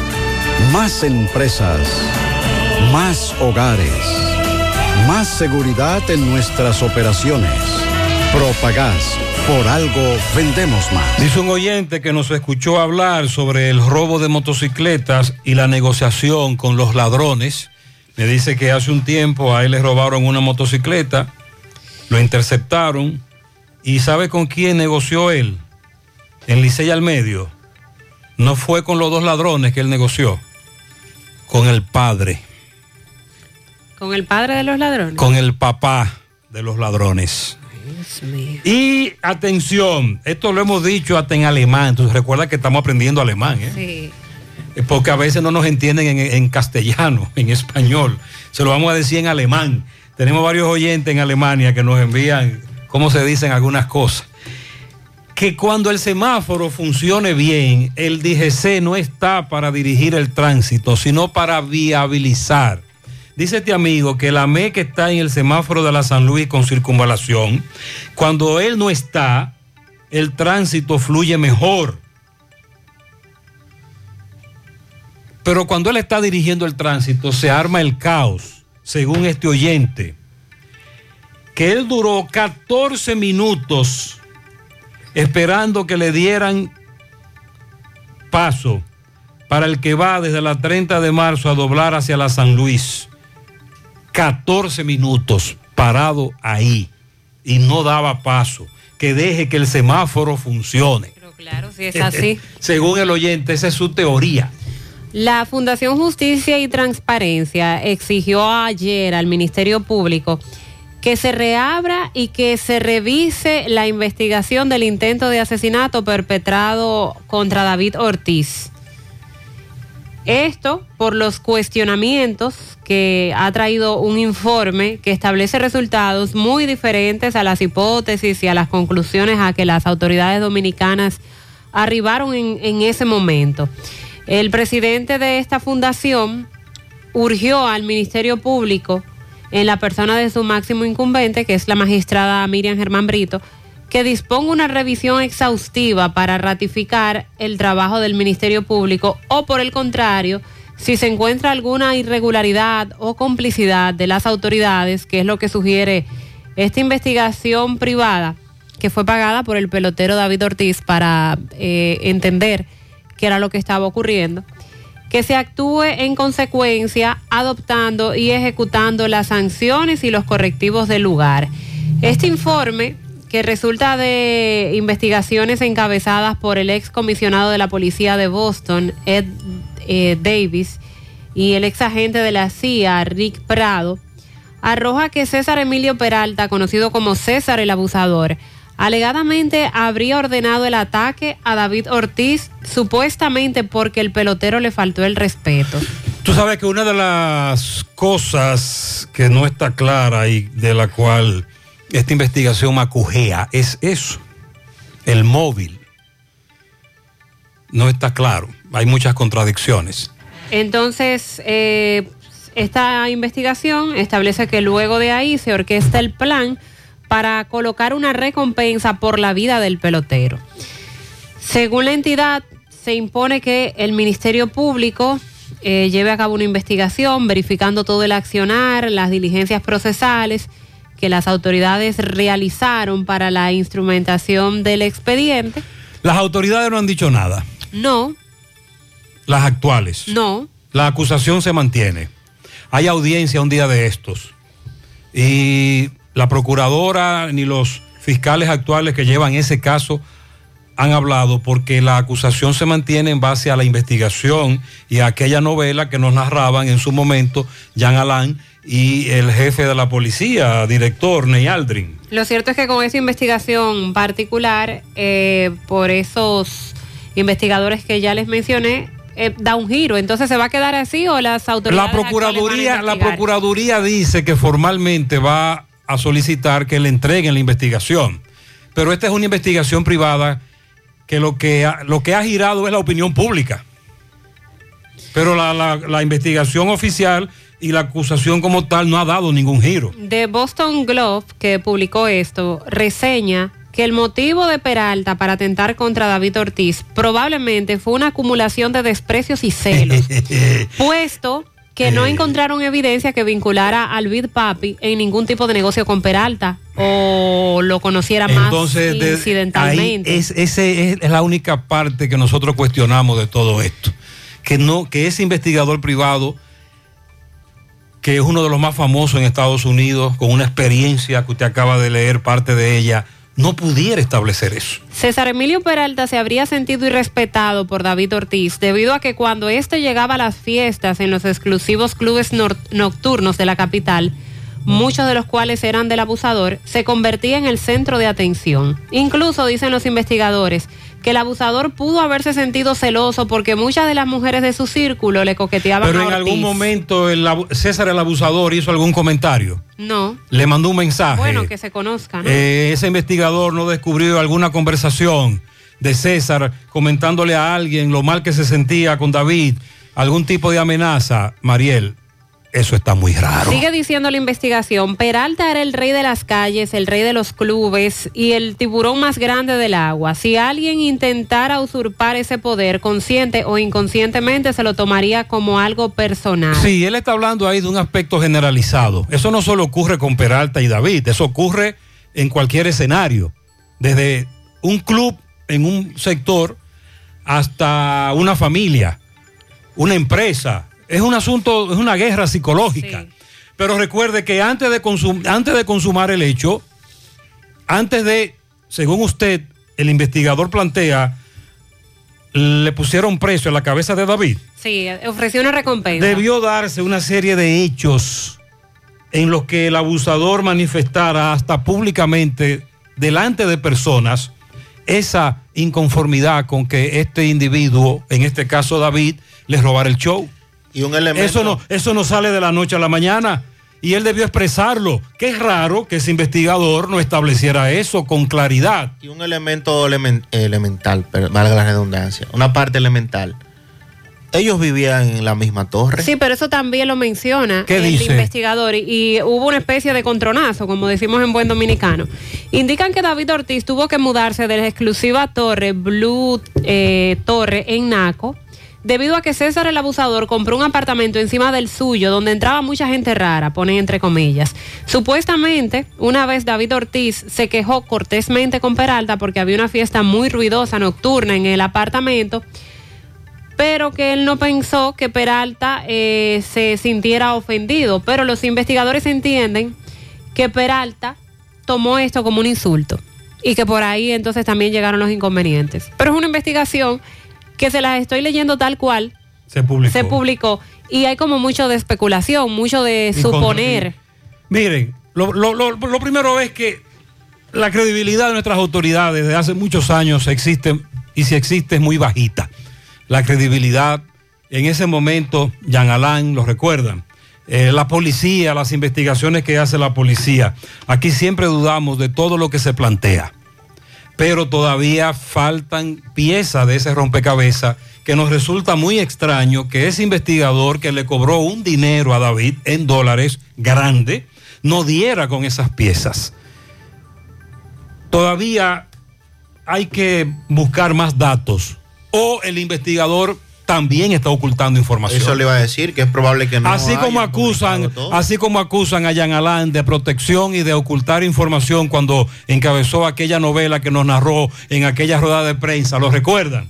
Más empresas. Más hogares. Más seguridad en nuestras operaciones. Propagás. Por algo vendemos más. Dice un oyente que nos escuchó hablar sobre el robo de motocicletas y la negociación con los ladrones. Me dice que hace un tiempo a él le robaron una motocicleta, lo interceptaron y ¿sabe con quién negoció él? En Licey al medio. No fue con los dos ladrones que él negoció, con el padre, Con el padre de los ladrones. con el papá de los ladrones. Y atención, esto lo hemos dicho hasta en alemán, entonces recuerda que estamos aprendiendo alemán, ¿eh? Sí. Eh, porque a veces no nos entienden en, en castellano, en español. Se lo vamos a decir en alemán. Tenemos varios oyentes en Alemania que nos envían cómo se dicen algunas cosas. Que cuando el semáforo funcione bien, el DGC no está para dirigir el tránsito, sino para viabilizar. Dice este amigo que la ME que está en el semáforo de la San Luis con circunvalación, cuando él no está, el tránsito fluye mejor. Pero cuando él está dirigiendo el tránsito, se arma el caos, según este oyente, que él duró 14 minutos esperando que le dieran paso para el que va desde la 30 de marzo a doblar hacia la San Luis. 14 minutos parado ahí y no daba paso. Que deje que el semáforo funcione. Pero claro, si es así. Según el oyente, esa es su teoría. La Fundación Justicia y Transparencia exigió ayer al Ministerio Público que se reabra y que se revise la investigación del intento de asesinato perpetrado contra David Ortiz. Esto por los cuestionamientos que ha traído un informe que establece resultados muy diferentes a las hipótesis y a las conclusiones a que las autoridades dominicanas arribaron en, en ese momento. El presidente de esta fundación urgió al Ministerio Público, en la persona de su máximo incumbente, que es la magistrada Miriam Germán Brito, que disponga una revisión exhaustiva para ratificar el trabajo del Ministerio Público o por el contrario, si se encuentra alguna irregularidad o complicidad de las autoridades, que es lo que sugiere esta investigación privada que fue pagada por el pelotero David Ortiz para eh, entender qué era lo que estaba ocurriendo, que se actúe en consecuencia adoptando y ejecutando las sanciones y los correctivos del lugar. Este informe que resulta de investigaciones encabezadas por el ex comisionado de la policía de Boston, Ed eh, Davis, y el ex agente de la CIA, Rick Prado, arroja que César Emilio Peralta, conocido como César el Abusador, alegadamente habría ordenado el ataque a David Ortiz supuestamente porque el pelotero le faltó el respeto. Tú sabes que una de las cosas que no está clara y de la cual esta investigación macujea es eso, el móvil. No está claro, hay muchas contradicciones. Entonces, eh, esta investigación establece que luego de ahí se orquesta el plan para colocar una recompensa por la vida del pelotero. Según la entidad, se impone que el Ministerio Público eh, lleve a cabo una investigación verificando todo el accionar, las diligencias procesales que las autoridades realizaron para la instrumentación del expediente. Las autoridades no han dicho nada, No, las actuales. no. La acusación se mantiene. Hay audiencia un día de estos. Y la procuradora ni los fiscales actuales que llevan ese caso han hablado porque la acusación se mantiene en base a la investigación y a aquella novela que nos narraban en su momento Jean Alain y el jefe de la policía, director Ney Aldrin. Lo cierto es que con esa investigación particular, eh, por esos investigadores que ya les mencioné, eh, da un giro. Entonces, ¿se va a quedar así o las autoridades La procuraduría, la procuraduría dice que formalmente va a solicitar que le entreguen la investigación. Pero esta es una investigación privada que lo que ha, lo que ha girado es la opinión pública. Pero la, la- la investigación oficial y la acusación como tal no ha dado ningún giro. The Boston Globe, que publicó esto, reseña que el motivo de Peralta para atentar contra David Ortiz probablemente fue una acumulación de desprecios y celos, puesto que no encontraron evidencia que vinculara al Big Papi en ningún tipo de negocio con Peralta o lo conociera más ahí incidentalmente. es, ese es, es la única parte que nosotros cuestionamos de todo esto. Que, no, que ese investigador privado, que es uno de los más famosos en Estados Unidos, con una experiencia que usted acaba de leer parte de ella, no pudiera establecer eso. César Emilio Peralta se habría sentido irrespetado por David Ortiz debido a que cuando éste llegaba a las fiestas en los exclusivos clubes nocturnos de la capital, muchos de los cuales eran del abusador, se convertía en el centro de atención. Incluso dicen los investigadores que el abusador pudo haberse sentido celoso porque muchas de las mujeres de su círculo le coqueteaban Pero a en algún momento el César el abusador hizo algún comentario, No, le mandó un mensaje. bueno, que se conozcan. Eh, ese investigador no descubrió alguna conversación de César comentándole a alguien lo mal que se sentía con David, algún tipo de amenaza. Mariel, eso está muy raro. Sigue diciendo la investigación, Peralta era el rey de las calles, el rey de los clubes y el tiburón más grande del agua. Si alguien intentara usurpar ese poder, consciente o inconscientemente, se lo tomaría como algo personal. Sí, él está hablando ahí de un aspecto generalizado. Eso no solo ocurre con Peralta y David, eso ocurre en cualquier escenario, desde un club en un sector hasta una familia, una empresa. Es un asunto, es una guerra psicológica. Pero recuerde que antes de, consum- antes de consumar el hecho, antes de, según usted, el investigador plantea, le pusieron precio a la cabeza de David. Sí, ofreció una recompensa. Debió darse una serie de hechos en los que el abusador manifestara hasta públicamente delante de personas esa inconformidad con que este individuo, en este caso David, le robara el show. Y un elemento. Eso no, eso no sale de la noche a la mañana. Y él debió expresarlo. Qué raro que ese investigador no estableciera eso con claridad. Y un elemento elemen- elemental, pero valga la redundancia, una parte elemental. Ellos vivían en la misma torre. Sí, pero eso también lo menciona ¿Qué el dice? investigador y, y hubo una especie de contronazo, como decimos en buen dominicano. Indican que David Ortiz tuvo que mudarse de la exclusiva torre Blue eh, Torre en Naco debido a que César el abusador compró un apartamento encima del suyo donde entraba mucha gente rara, ponen entre comillas. Supuestamente, una vez David Ortiz se quejó cortésmente con Peralta porque había una fiesta muy ruidosa nocturna en el apartamento pero que él no pensó que Peralta eh, se sintiera ofendido. Pero los investigadores entienden que Peralta tomó esto como un insulto y que por ahí entonces también llegaron los inconvenientes. Pero es una investigación que se las estoy leyendo tal cual Se publicó. se publicó y hay como mucho de especulación, mucho de suponer. Miren, lo, lo- lo- lo primero es que la credibilidad de nuestras autoridades desde hace muchos años existe, y si existe es muy bajita. La credibilidad, en ese momento, Jean Alain, lo recuerdan, eh, la policía, las investigaciones que hace la policía. Aquí siempre dudamos de todo lo que se plantea, pero todavía faltan piezas de ese rompecabezas que nos resulta muy extraño que ese investigador que le cobró un dinero a David en dólares grande, no diera con esas piezas. Todavía hay que buscar más datos. O el investigador también está ocultando información. Eso le iba a decir, que es probable que no. Así como acusan, así como acusan a Jean Alain de protección y de ocultar información cuando encabezó aquella novela que nos narró en aquella rueda de prensa, ¿lo recuerdan?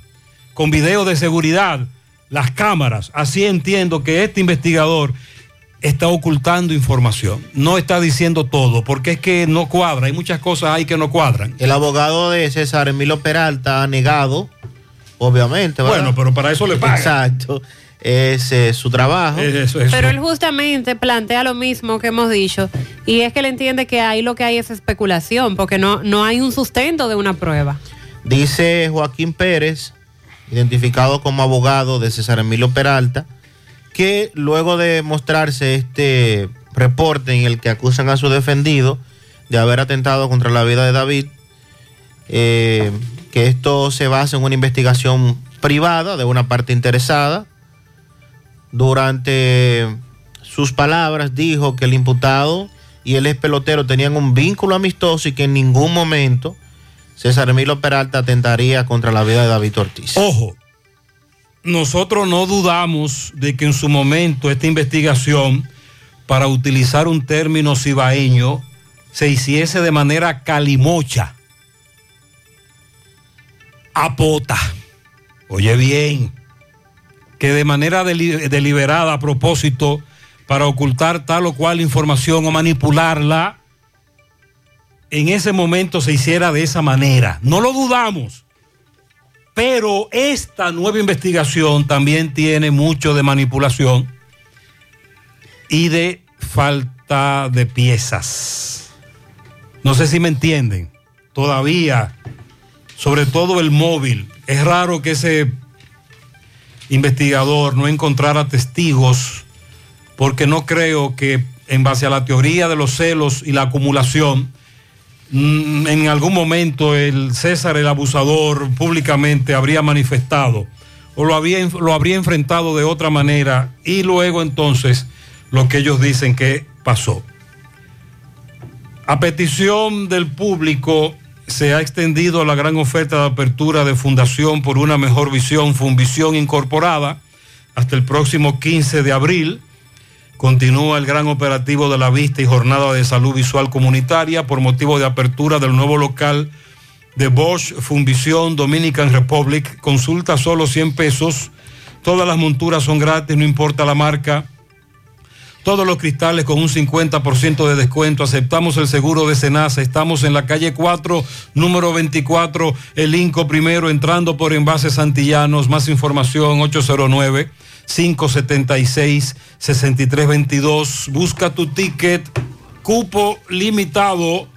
Con videos de seguridad, las cámaras. Así entiendo que este investigador está ocultando información. No está diciendo todo, porque es que no cuadra. Hay muchas cosas ahí que no cuadran. El abogado de César Emilio Peralta ha negado, obviamente. ¿verdad? Bueno, pero para eso le pagan. Exacto. Ese es su trabajo. Pero él justamente plantea lo mismo que hemos dicho y es que él entiende que ahí lo que hay es especulación porque no, no hay un sustento de una prueba. Dice Joaquín Pérez, identificado como abogado de César Emilio Peralta, que luego de mostrarse este reporte en el que acusan a su defendido de haber atentado contra la vida de David, eh, que esto se basa en una investigación privada de una parte interesada. Durante sus palabras dijo que el imputado y el ex pelotero tenían un vínculo amistoso y que en ningún momento César Emilio Peralta atentaría contra la vida de David Ortiz. Ojo, nosotros no dudamos de que en su momento esta investigación, para utilizar un término cibaeño, se hiciese de manera calimocha, apota. Oye bien, que de manera deli- deliberada a propósito, para ocultar tal o cual información o manipularla, en ese momento se hiciera de esa manera. No lo dudamos. Pero esta nueva investigación también tiene mucho de manipulación y de falta de piezas. No sé si me entienden. Todavía, sobre todo el móvil, es raro que ese investigador no encontrara testigos porque no creo que en base a la teoría de los celos y la acumulación, mm, en algún momento el César, el abusador, públicamente habría manifestado o lo, había, lo habría enfrentado de otra manera y luego entonces lo que ellos dicen que pasó. A petición del público se ha extendido la gran oferta de apertura de Fundación por una mejor visión, Funvisión Incorporada, hasta el próximo 15 de abril. Continúa el gran operativo de la vista y jornada de salud visual comunitaria por motivo de apertura del nuevo local de Bosch Funvisión Dominican Republic. Consulta solo 100 pesos. Todas las monturas son gratis, no importa la marca. Todos los cristales con un 50% de descuento. Aceptamos el seguro de Senasa. Estamos en la calle 4, número 24, el Inco primero, entrando por envase Santillanos. Más información 809-576-6322. Busca tu ticket. Cupo limitado.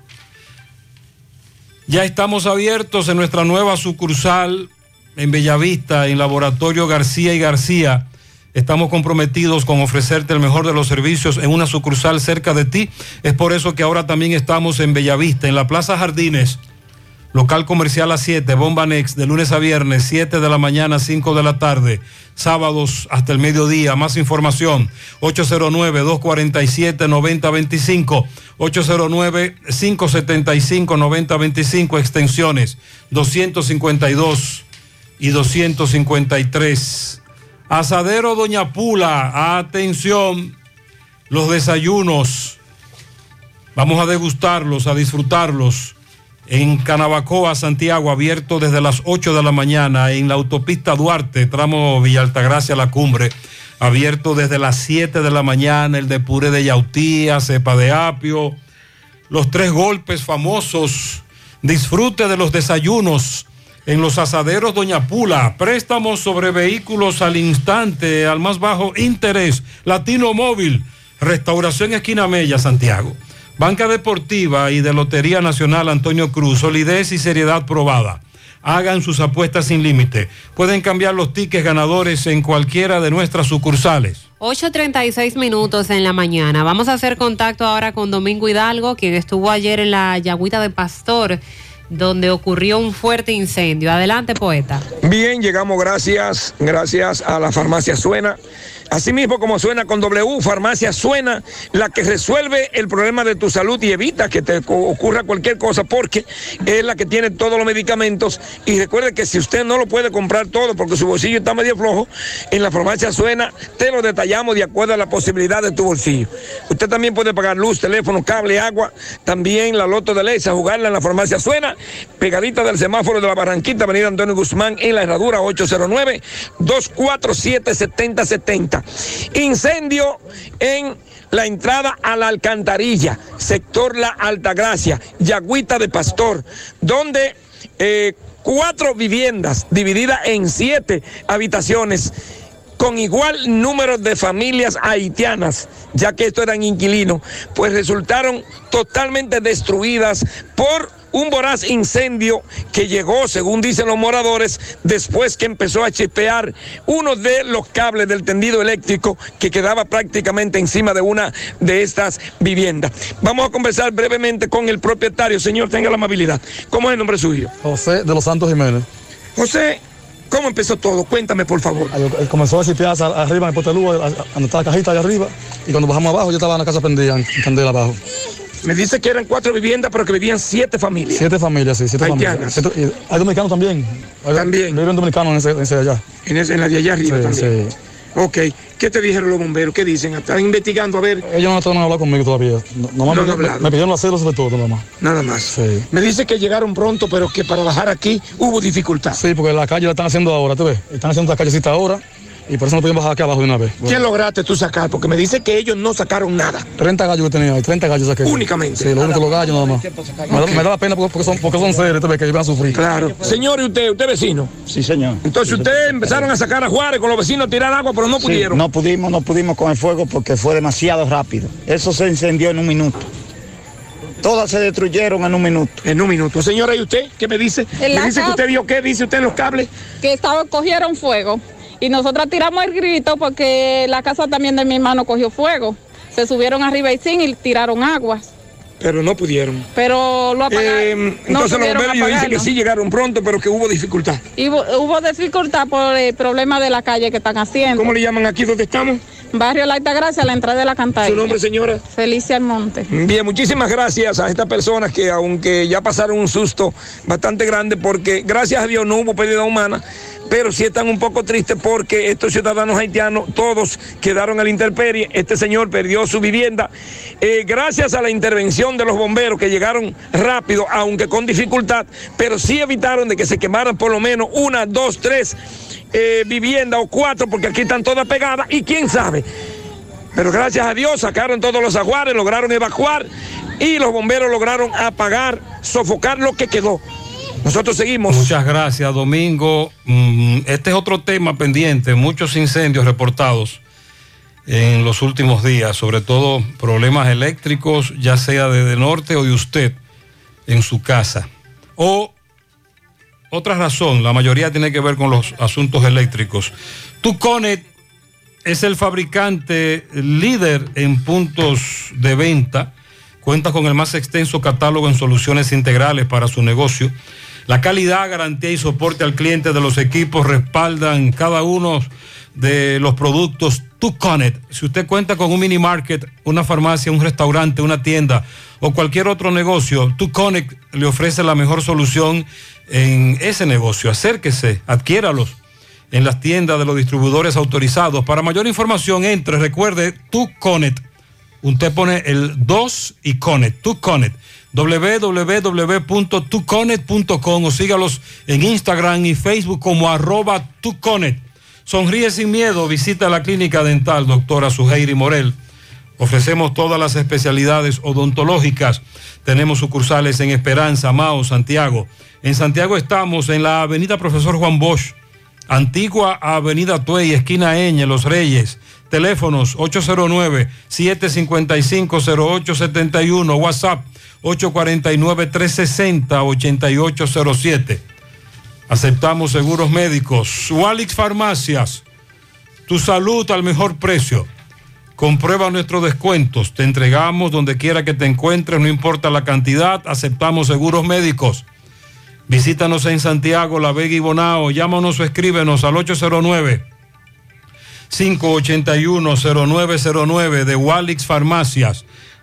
Ya estamos abiertos en nuestra nueva sucursal en Bellavista, en Laboratorio García y García. Estamos comprometidos con ofrecerte el mejor de los servicios en una sucursal cerca de ti. Es por eso que ahora también estamos en Bellavista, en la Plaza Jardines, local comercial a 7, Bomba Next, de lunes a viernes, 7 de la mañana, 5 de la tarde, sábados hasta el mediodía. Más información, 809-247-9025, 809-575-9025, extensiones 252 y 253. Asadero Doña Pula, atención, los desayunos. Vamos a degustarlos, a disfrutarlos en Canabacoa, Santiago, abierto desde las 8 de la mañana, en la autopista Duarte, tramo Villa Altagracia, La Cumbre, abierto desde las 7 de la mañana, el de puré de yautía, cepa de apio, los tres golpes famosos. Disfrute de los desayunos en los asaderos Doña Pula, préstamos sobre vehículos al instante, al más bajo interés, Latino Móvil, Restauración Esquina Mella, Santiago. Banca Deportiva y de Lotería Nacional Antonio Cruz, solidez y seriedad probada. Hagan sus apuestas sin límite. Pueden cambiar los tickets ganadores en cualquiera de nuestras sucursales. 8.36 minutos en la mañana. Vamos a hacer contacto ahora con Domingo Hidalgo, quien estuvo ayer en la Yagüita de Pastor donde ocurrió un fuerte incendio. Adelante, poeta. Bien, llegamos gracias, gracias a la farmacia Suena. Asimismo, como suena con W, farmacia Suena, la que resuelve el problema de tu salud y evita que te ocurra cualquier cosa, porque es la que tiene todos los medicamentos. Y recuerde que si usted no lo puede comprar todo porque su bolsillo está medio flojo, en la farmacia Suena te lo detallamos de acuerdo a la posibilidad de tu bolsillo. Usted también puede pagar luz, teléfono, cable, agua, también la loto de Leisa, jugarla en la farmacia Suena, pegadita del semáforo de la Barranquita, Avenida Antonio Guzmán, en la herradura 809-247-7070. Incendio en la entrada a la alcantarilla, sector La Altagracia, Yagüita de Pastor, donde eh, cuatro viviendas divididas en siete habitaciones con igual número de familias haitianas, ya que estos eran inquilinos, pues resultaron totalmente destruidas por un voraz incendio que llegó, según dicen los moradores, después que empezó a chispear uno de los cables del tendido eléctrico que quedaba prácticamente encima de una de estas viviendas. Vamos a conversar brevemente con el propietario. Señor, tenga la amabilidad. ¿Cómo es el nombre suyo? José de los Santos Jiménez. José, ¿cómo empezó todo? Cuéntame, por favor. Comenzó a chipear arriba en el donde está la cajita allá arriba, y cuando bajamos abajo, yo estaba en la casa prendida, en candela abajo. Me dice que eran cuatro viviendas, pero que vivían siete familias. Siete familias, sí, siete Haitianas. familias. Y hay dominicanos también. Hay- También. Viven dominicanos en ese, en ese de allá. En, ese- en la de allá arriba Sí, también. sí. Ok. ¿Qué te dijeron los bomberos? ¿Qué dicen? Están investigando a ver. Ellos no están hablando conmigo todavía. No, No han me, pidieron las células sobre todo, nada más. Nada más. Sí. Me dice que llegaron pronto, pero que para bajar aquí hubo dificultad. Sí, porque la calle la están haciendo ahora, ¿tú ves? Están haciendo la callecita ahora, y por eso no podían bajar aquí abajo de una vez. ¿Qué lograste tú sacar? Porque me dice que ellos no sacaron nada. 30 gallos que tenía ahí, 30 gallos saqué. Únicamente. Sí, lo único los gallos nada más. Me, da- me daba pena porque, son, porque son seres, tú ves, que iban a sufrir. Claro. Señor, ¿y usted? ¿Usted es vecino? Sí, señor. Entonces ustedes empezaron a sacar a Juárez con los vecinos a tirar agua, pero no Sí, pudieron. no pudimos, no pudimos con el fuego porque fue demasiado rápido. Eso se incendió en un minuto. Todas se destruyeron en un minuto. En un minuto. Señora, ¿y usted qué me dice? Me la dice que usted vio qué, dice usted en los cables. que estaba, cogieron fuego. Y nosotras tiramos el grito porque la casa también de mi hermano cogió fuego. Se subieron arriba y sin y tiraron agua. Pero no pudieron. Pero lo apagaron. Eh, no entonces los pudieron bomberos dicen que sí llegaron pronto, pero que hubo dificultad. Y hubo, hubo dificultad por el problema de la calle que están haciendo. ¿Cómo le llaman aquí donde estamos? Barrio La Altagracia, a la entrada de la cantarilla. ¿Su nombre, señora? Felicia Almonte. Bien, muchísimas gracias a estas personas que aunque ya pasaron un susto bastante grande porque gracias a Dios no hubo pérdida humana, pero sí están un poco tristes porque estos ciudadanos haitianos todos quedaron a la intemperie, este señor perdió su vivienda. Eh, gracias a la intervención de los bomberos que llegaron rápido, aunque con dificultad, pero sí evitaron de que se quemaran por lo menos una, dos, tres eh, viviendas o cuatro, porque aquí están todas pegadas y quién sabe. Pero gracias a Dios sacaron todos los aguares, lograron evacuar y los bomberos lograron apagar, sofocar lo que quedó. Nosotros seguimos. Muchas gracias, Domingo. Mm, Este es otro tema pendiente, muchos incendios reportados en los últimos días, sobre todo problemas eléctricos, ya sea de, de norte o de usted en su casa. O otra razón, la mayoría tiene que ver con los asuntos eléctricos. Tuconet es el fabricante líder en puntos de venta. Cuenta con el más extenso catálogo en soluciones integrales para su negocio. La calidad, garantía y soporte al cliente de los equipos respaldan cada uno de los productos Tuconet. Si usted cuenta con un mini market, una farmacia, un restaurante, una tienda o cualquier otro negocio, Tuconet le ofrece la mejor solución en ese negocio. Acérquese, adquiéralos en las tiendas de los distribuidores autorizados. Para mayor información, entre, recuerde, Tuconet. Usted pone el 2 y Conet, Tuconet www.tuconet.com o sígalos en Instagram y Facebook como arroba Tuconet. Sonríe sin miedo, visita la clínica dental doctora Suheiri Morel. Ofrecemos todas las especialidades odontológicas. Tenemos sucursales en Esperanza, Mao, Santiago. En Santiago estamos en la avenida Profesor Juan Bosch, antigua avenida Tuey, esquina Eñe, Los Reyes. Teléfonos 809-755-0871, WhatsApp 849-360-8807. Aceptamos seguros médicos. Walix Farmacias, tu salud al mejor precio. Comprueba nuestros descuentos. Te entregamos donde quiera que te encuentres, no importa la cantidad. Aceptamos seguros médicos. Visítanos en Santiago, La Vega y Bonao. Llámanos o escríbenos al 809 581-0909 de Walix Farmacias.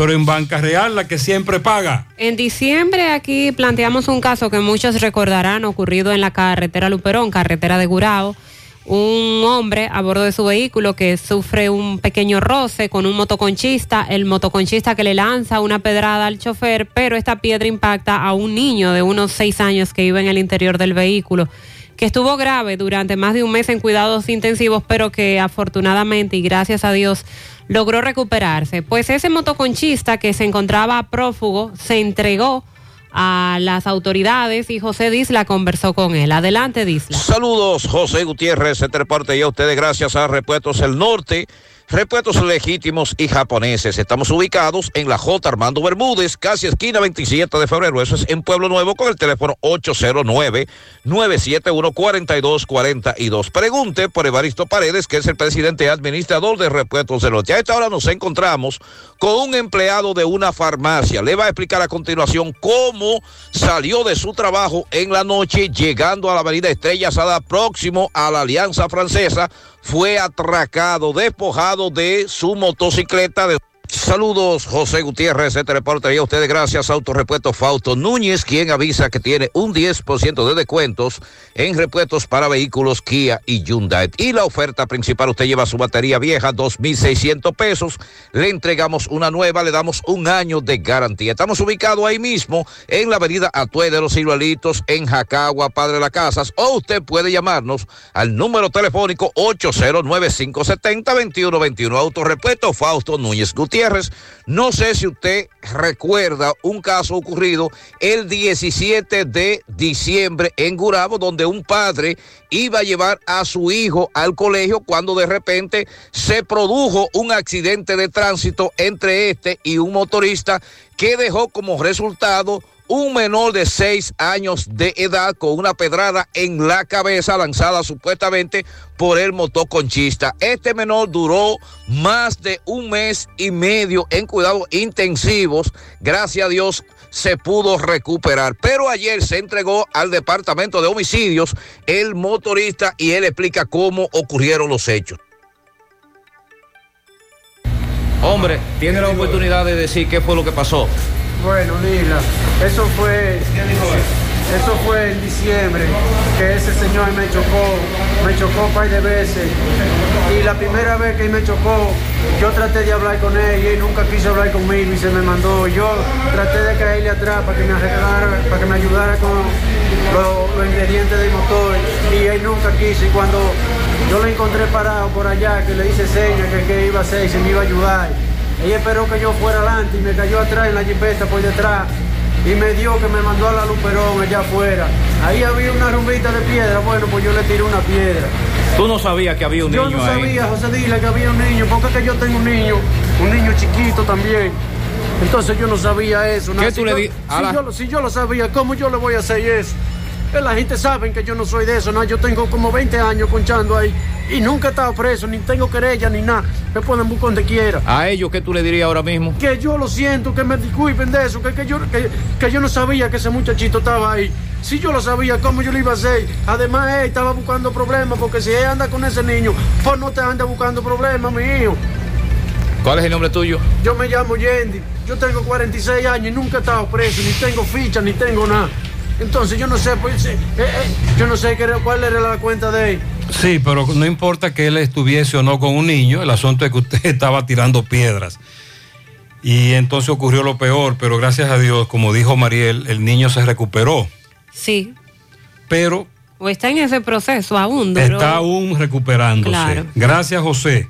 pero en Banca Real, la que siempre paga. En diciembre aquí planteamos un caso que muchos recordarán ocurrido en la carretera Luperón, carretera de Gurao. Un hombre a bordo de su vehículo que sufre un pequeño roce con un motoconchista, el motoconchista que le lanza una pedrada al chofer, pero esta piedra impacta a un niño de unos seis años que iba en el interior del vehículo que estuvo grave durante más de un mes en cuidados intensivos, pero que afortunadamente y gracias a Dios logró recuperarse. Pues ese motoconchista que se encontraba prófugo se entregó a las autoridades y José Disla conversó con él. Adelante, Disla. Saludos, José Gutiérrez, este reporte y a ustedes gracias a Repuestos El Norte. Repuestos legítimos y japoneses. Estamos ubicados en la J. Armando Bermúdez, casi esquina 27 de febrero. Eso es en Pueblo Nuevo con el teléfono 809-971-4242. Pregunte por Evaristo Paredes, que es el presidente administrador de Repuestos del Norte. A esta hora nos encontramos con un empleado de una farmacia. Le va a explicar a continuación cómo salió de su trabajo en la noche, llegando a la avenida Estrella Sada, próximo a la Alianza Francesa fue atracado, despojado de su motocicleta. De... Saludos, José Gutiérrez, este reporte y a ustedes gracias Autorepuesto Fausto Núñez, quien avisa que tiene un 10% de descuentos en repuestos para vehículos Kia y Hyundai. Y la oferta principal, usted lleva su batería vieja, 2.600 pesos, le entregamos una nueva, le damos un año de garantía. Estamos ubicados ahí mismo en la avenida Atue de los Ciruelitos, en Jacagua, Padre de las Casas, o usted puede llamarnos al número telefónico 809-570-2121. Autorepuesto Fausto Núñez Gutiérrez. No sé si usted recuerda un caso ocurrido el 17 de diciembre en Gurabo, donde un padre iba a llevar a su hijo al colegio cuando de repente se produjo un accidente de tránsito entre este y un motorista que dejó como resultado un menor de seis años de edad con una pedrada en la cabeza lanzada supuestamente por el motoconchista. Este menor duró más de un mes y medio en cuidados intensivos. Gracias a Dios se pudo recuperar. Pero ayer se entregó al departamento de homicidios el motorista y él explica cómo ocurrieron los hechos. Hombre, tiene la oportunidad de decir qué fue lo que pasó. Bueno, Lila, eso fue, eso fue en diciembre, que ese señor me chocó, me chocó un par de veces. Y la primera vez que me chocó, yo traté de hablar con él y él nunca quiso hablar conmigo y se me mandó. Yo traté de caerle atrás para que me arreglara, para que me ayudara con los, los ingredientes del motor y él nunca quiso. Y cuando yo lo encontré parado por allá, que le hice señas que, que iba a hacer y se me iba a ayudar. Ella esperó que yo fuera adelante y me cayó atrás en la jipeta por detrás y me dio que me mandó a la Luperón allá afuera. Ahí había una rumbita de piedra, bueno, pues yo le tiré una piedra. Tú no sabías que había un yo niño no ahí. sabía, José Dile, que había un niño, porque es que yo tengo un niño, un niño chiquito también. Entonces yo no sabía eso. ¿Qué tú le yo- di- Si, la- yo, si yo lo sabía, ¿cómo yo le voy a hacer eso? Que la gente sabe que yo no soy de eso, ¿no? Yo tengo como 20 años conchando ahí y nunca he estado preso, ni tengo querella, ni nada. Me pueden buscar donde quiera. A ellos, ¿qué tú le dirías ahora mismo? Que yo lo siento, que me disculpen de eso, que, que yo, que, que yo no sabía que ese muchachito estaba ahí. Si yo lo sabía, ¿cómo yo lo iba a hacer? Además, él estaba buscando problemas, porque si él anda con ese niño, pues no te anda buscando problemas, mi hijo. ¿Cuál es el nombre tuyo? Yo me llamo Yendi, yo tengo 46 años y nunca he estado preso, ni tengo ficha, ni tengo nada. Entonces yo no sé, pues, eh, eh, yo no sé qué era- cuál era la cuenta de él. Sí, pero no importa que él estuviese o no con un niño, el asunto es que usted estaba tirando piedras. Y entonces ocurrió lo peor, pero gracias a Dios, como dijo Mariel, el niño se recuperó, Sí. pero O está en ese proceso aún, duró. está aún recuperándose. Claro. Gracias, José.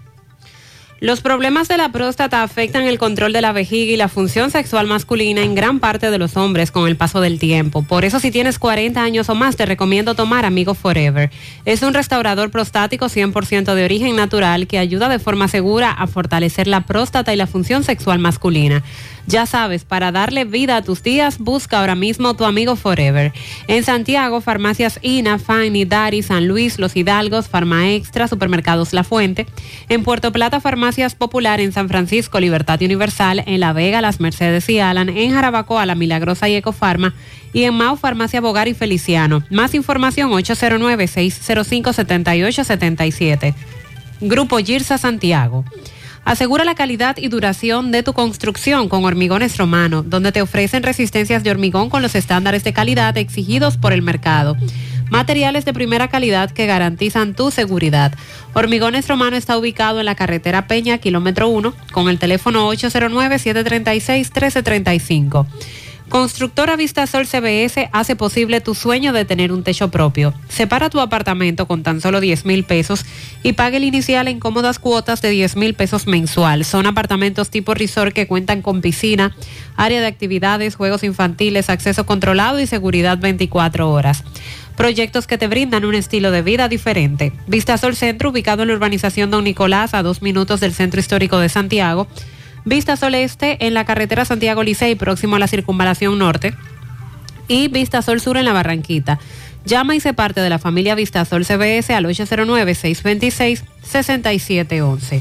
Los problemas de la próstata afectan el control de la vejiga y la función sexual masculina en gran parte de los hombres con el paso del tiempo. Por eso si tienes 40 años o más te recomiendo tomar Amigo Forever. Es un restaurador prostático 100% de origen natural que ayuda de forma segura a fortalecer la próstata y la función sexual masculina. Ya sabes, para darle vida a tus días, busca ahora mismo tu amigo Forever. En Santiago, farmacias INA, Fanny, Dari, San Luis, Los Hidalgos, Farma Extra, Supermercados La Fuente. En Puerto Plata, Farmacias Popular, en San Francisco, Libertad Universal, en La Vega, Las Mercedes y Alan, en Jarabacoa, La Milagrosa y Ecofarma. Y en Mau, Farmacia Bogar y Feliciano. Más información 809-605-7877. Grupo Girsa Santiago. Asegura la calidad y duración de tu construcción con Hormigones Romano, donde te ofrecen resistencias de hormigón con los estándares de calidad exigidos por el mercado. Materiales de primera calidad que garantizan tu seguridad. Hormigones Romano está ubicado en la carretera Peña, kilómetro 1, con el teléfono 809-736-1335. Constructora Vistasol CBS hace posible tu sueño de tener un techo propio. Separa tu apartamento con tan solo 10 mil pesos y pague el inicial en cómodas cuotas de 10 mil pesos mensual. Son apartamentos tipo resort que cuentan con piscina, área de actividades, juegos infantiles, acceso controlado y seguridad 24 horas. Proyectos que te brindan un estilo de vida diferente. Vistasol Centro, ubicado en la urbanización Don Nicolás, a dos minutos del Centro Histórico de Santiago. Vista Sol Este en la carretera Santiago Licey, próximo a la Circunvalación Norte. Y Vista Sol Sur en la Barranquita. Llama y se parte de la familia Vista Sol CBS al 809-626-6711.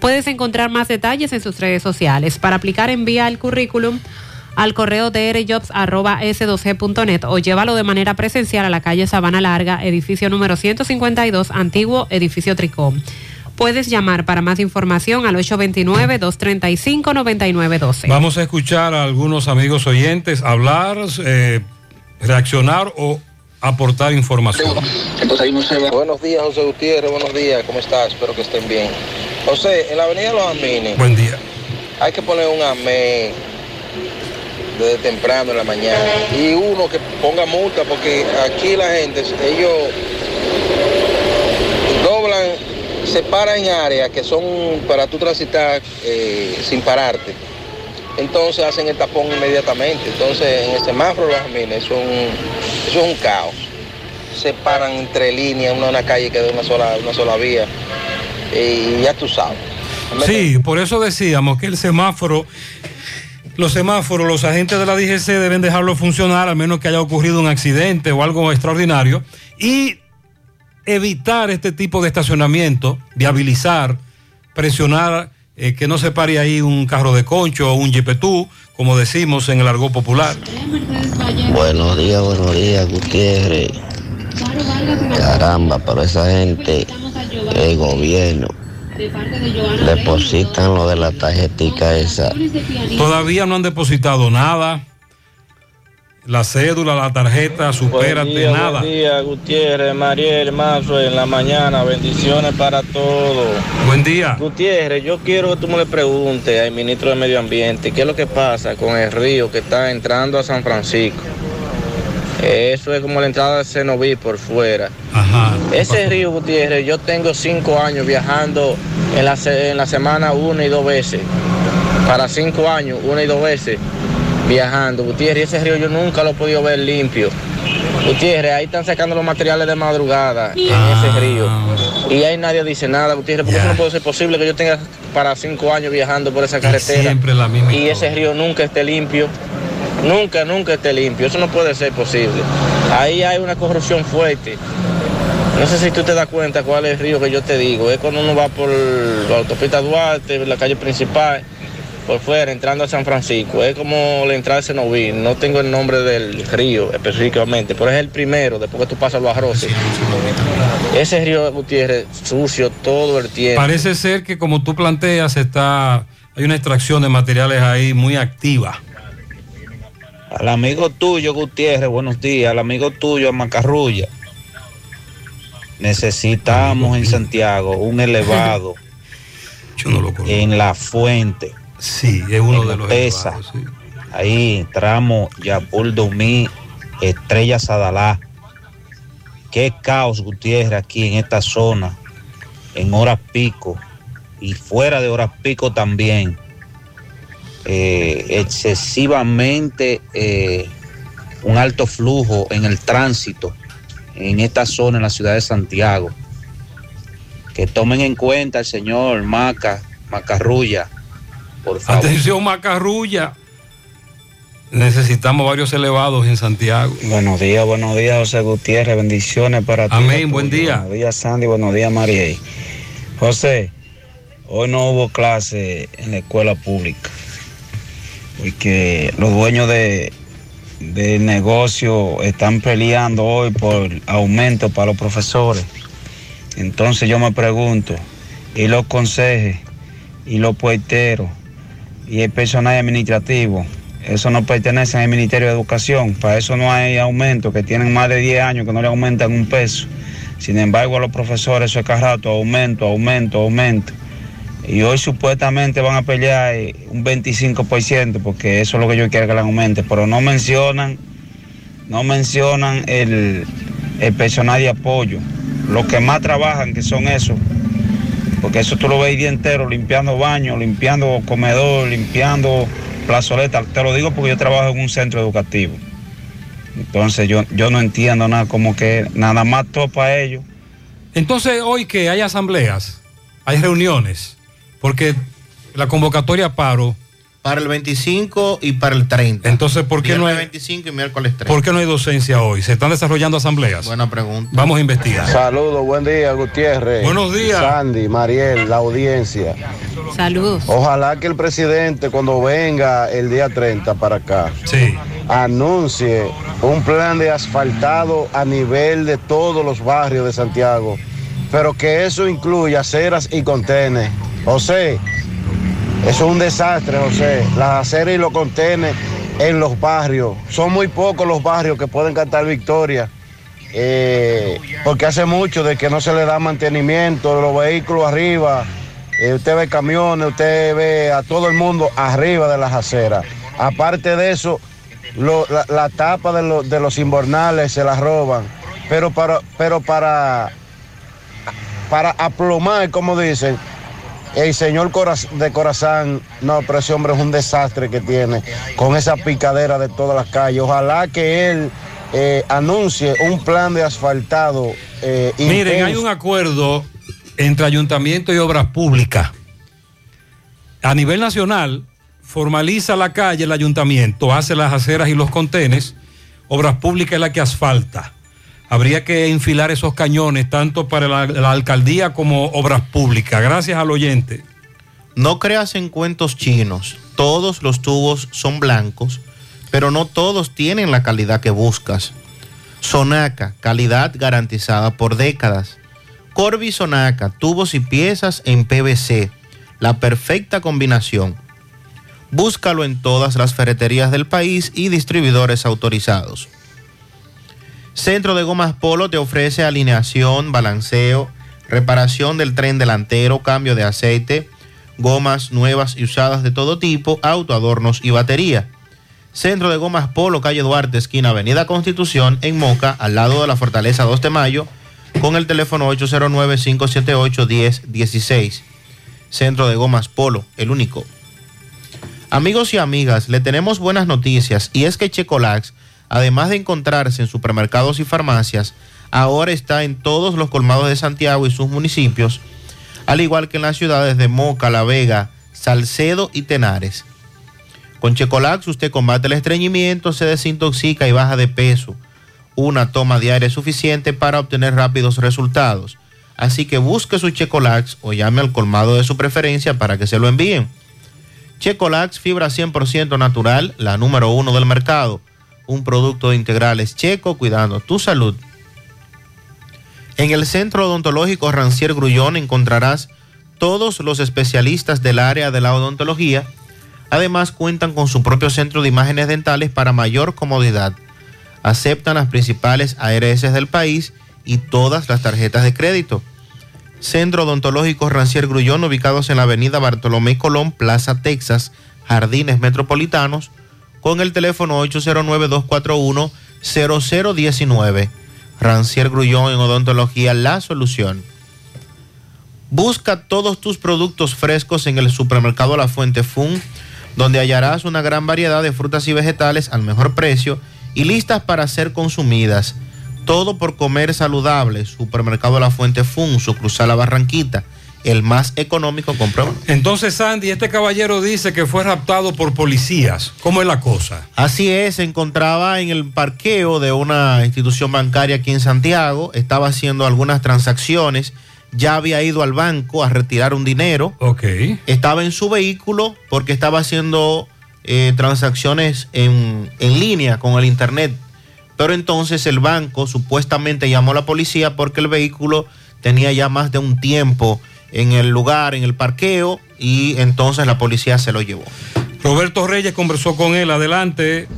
Puedes encontrar más detalles en sus redes sociales. Para aplicar, envía el currículum al correo drjobs.s2g.net o llévalo de manera presencial a la calle Sabana Larga, edificio número 152, antiguo edificio Tricom. Puedes llamar para más información al 829-235-9912. Vamos a escuchar a algunos amigos oyentes hablar, eh, reaccionar o aportar información. Buenos días, José Gutiérrez. Buenos días. ¿Cómo estás? Espero que estén bien. José, en la avenida Los Amines. Buen día. Hay que poner un amén desde temprano en la mañana. Y uno que ponga multa, porque aquí la gente, ellos doblan, se paran en áreas que son para tú transitar eh, sin pararte. Entonces hacen el tapón inmediatamente. Entonces en el semáforo Los Amines eso es un, caos. Se paran entre líneas, una, una calle que da una sola, una sola vía. Y ya tú sabes. Sí, por eso decíamos que el semáforo, los semáforos, los agentes de la DGC deben dejarlo funcionar, al menos que haya ocurrido un accidente o algo extraordinario, y evitar este tipo de estacionamiento, viabilizar, presionar eh, que no se pare ahí un carro de concho o un jipetú, como decimos en el argot popular. Buenos días, buenos días, Gutiérrez. Caramba, pero esa gente, el gobierno, depositan lo de la tarjetica esa. Todavía no han depositado nada. La cédula, la tarjeta, supérate, Buen día, nada. Buen día, Gutiérrez, Mariel, Mazo, en la mañana. Bendiciones para todos. Buen día. Gutiérrez, yo quiero que tú me le preguntes al ministro de Medio Ambiente qué es lo que pasa con el río que está entrando a San Francisco. Eso es como la entrada de Cenoví por fuera. Ese río, Gutiérrez, yo tengo cinco años viajando en la, en la semana una y dos veces. Para cinco años, una y dos veces viajando. Gutiérrez, ese río yo nunca lo he podido ver limpio. Gutiérrez, ahí están sacando los materiales de madrugada en ese río. Y ahí nadie dice nada, Gutiérrez, porque eso no puede ser posible que yo tenga para cinco años viajando por esa carretera. Siempre la misma Y ese río nunca esté limpio. Nunca, nunca esté limpio. Eso no puede ser posible. Ahí hay una corrupción fuerte. No sé si tú te das cuenta cuál es el río que yo te digo. Es cuando uno va por la autopista Duarte, la calle principal, por fuera, entrando a San Francisco. Es como la entrada de Cenoví. No tengo el nombre del río específicamente, pero es el primero, después que tú pasas los arroces. Ese río Gutiérrez sucio todo el tiempo. Parece ser que como tú planteas, está Hay una extracción de materiales ahí muy activa. Al amigo tuyo, Gutiérrez, buenos días. Al amigo tuyo, Macarrulla. Necesitamos en Santiago un elevado en la fuente. Sí, es uno en de los pesa. elevados, sí. Ahí, tramo Yapul Dumí, Estrella Sadalá. Qué caos, Gutiérrez, aquí en esta zona, en horas pico y fuera de horas pico también. Eh, excesivamente eh, un alto flujo en el tránsito en esta zona, en la ciudad de Santiago. Que tomen en cuenta el señor Maca, Macarrulla, por favor. Atención, Macarrulla. Necesitamos varios elevados en Santiago. Buenos días, buenos días, José Gutiérrez. Bendiciones para ti. Amén, buen día. Buenos días, Sandy. Buenos días, Mariel. José, hoy no hubo clase en la escuela pública. Porque los dueños de, de negocio están peleando hoy por aumento para los profesores. Entonces yo me pregunto, ¿y los consejes? ¿Y los puerteros? ¿Y el personal administrativo? Eso no pertenece al Ministerio de Educación. Para eso no hay aumento, que tienen más de 10 años que no le aumentan un peso. Sin embargo, a los profesores eso es cada rato, aumento, aumento, aumento. Y hoy supuestamente van a pelear eh, un 25%, porque eso es lo que yo quiero que le aumente. Pero no mencionan, no mencionan el, personal de apoyo. Los que más trabajan, que son esos. Porque eso tú lo ves el día entero, limpiando baños, limpiando comedor, limpiando plazoleta. Te lo digo porque yo trabajo en un centro educativo. Entonces yo, yo no entiendo nada, como que nada más topa ellos. Entonces, hoy que hay asambleas, hay reuniones, porque la convocatoria paro. Para el 25 y para el 30. Entonces, ¿por qué no hay, 25 y miércoles 30. ¿por qué no hay docencia hoy? ¿Se están desarrollando asambleas? Buena pregunta. Vamos a investigar. Saludos, buen día, Gutiérrez. Buenos días. Sandy, Mariel, la audiencia. Saludos. Ojalá que el presidente, cuando venga el día 30 para acá, anuncie un plan de asfaltado a nivel de todos los barrios de Santiago, pero que eso incluya aceras y contenes. José, eso es un desastre, José. Las aceras y los contenes en los barrios. Son muy pocos los barrios que pueden cantar victoria. eh, porque hace mucho de que no se le da mantenimiento de los vehículos arriba. Eh, usted ve camiones, usted ve a todo el mundo arriba de las aceras. Aparte de eso, la, tapa de, lo- de los invernales se la roban. Pero para, pero para aplomar, como dicen, el señor de Corazán, no, pero ese hombre es un desastre que tiene con esa picadera de todas las calles. Ojalá que él eh, anuncie un plan de asfaltado. eh, Miren, intenso. hay un acuerdo entre ayuntamiento y obras públicas. A nivel nacional, formaliza la calle el ayuntamiento, hace las aceras y los contenes, obras públicas es la que asfalta. Habría que enfilar esos cañones tanto para la, alcaldía como obras públicas. Gracias al oyente. No creas en cuentos chinos. Todos los tubos son blancos, pero no todos tienen la calidad que buscas. Sonaca, calidad garantizada por décadas. Corby Sonaca, tubos y piezas en PVC. La perfecta combinación. Búscalo en todas las ferreterías del país y distribuidores autorizados. Centro de Gomas Polo te ofrece alineación, balanceo, reparación del tren delantero, cambio de aceite, gomas nuevas y usadas de todo tipo, autoadornos y batería. Centro de Gomas Polo, calle Duarte, esquina Avenida Constitución, en Moca, al lado de la Fortaleza 2 de Mayo, con el teléfono 809-578-1016. Centro de Gomas Polo, el único. Amigos y amigas, le tenemos buenas noticias y es que Checolax, además de encontrarse en supermercados y farmacias, ahora está en todos los colmados de Santiago y sus municipios, al igual que en las ciudades de Moca, La Vega, Salcedo y Tenares. Con Checolax usted combate el estreñimiento, se desintoxica y baja de peso. Una toma diaria es suficiente para obtener rápidos resultados. Así que busque su Checolax o llame al colmado de su preferencia para que se lo envíen. Checolax, fibra 100% natural, la número uno del mercado. Un producto de integrales checo cuidando tu salud. En el Centro Odontológico Rancier Grullón encontrarás todos los especialistas del área de la odontología. Además, cuentan con su propio centro de imágenes dentales para mayor comodidad. Aceptan las principales ARS del país y todas las tarjetas de crédito. Centro Odontológico Rancier Grullón, ubicados en la avenida Bartolomé Colón, Plaza Texas, Jardines Metropolitanos, con el teléfono 809-241-0019. Rancier Grullón en Odontología, la solución. Busca todos tus productos frescos en el supermercado La Fuente Fun, donde hallarás una gran variedad de frutas y vegetales al mejor precio y listas para ser consumidas. Todo por comer saludable. Supermercado La Fuente Fun, su cruzar la Barranquita, el más económico, comprueba. Entonces, Sandy, este caballero dice que fue raptado por policías. ¿Cómo es la cosa? Así es, se encontraba en el parqueo de una institución bancaria aquí en Santiago, estaba haciendo algunas transacciones, ya había ido al banco a retirar un dinero. Ok. Estaba en su vehículo porque estaba haciendo eh, transacciones en, en línea con el internet. Pero entonces el banco supuestamente llamó a la policía porque el vehículo tenía ya más de un tiempo en el lugar, en el parqueo, y entonces la policía se lo llevó. Roberto Reyes conversó con él. Adelante.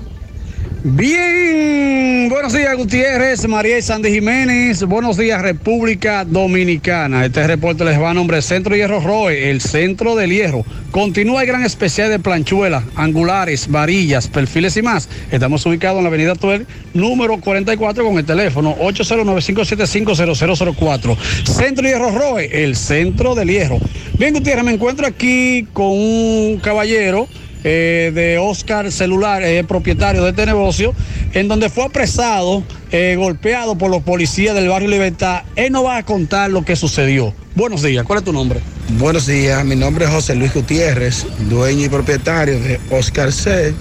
Bien, buenos días Gutiérrez, María y Sandy Jiménez, buenos días República Dominicana. Este reporte les va a nombre Centro Hierro Roe, el centro del hierro. Continúa el gran especial de planchuelas, angulares, varillas, perfiles y más. Estamos ubicados en la avenida Tuel, número 44 con el teléfono 809-575-0004. Centro Hierro Roe, el centro del hierro. Bien Gutiérrez, me encuentro aquí con un caballero eh, de Oscar Celular, eh, propietario de este negocio, en donde fue apresado, eh, golpeado por los policías del barrio Libertad. Él nos va a contar lo que sucedió. Buenos días, ¿cuál es tu nombre? Buenos días, mi nombre es José Luis Gutiérrez, dueño y propietario de Oscar C,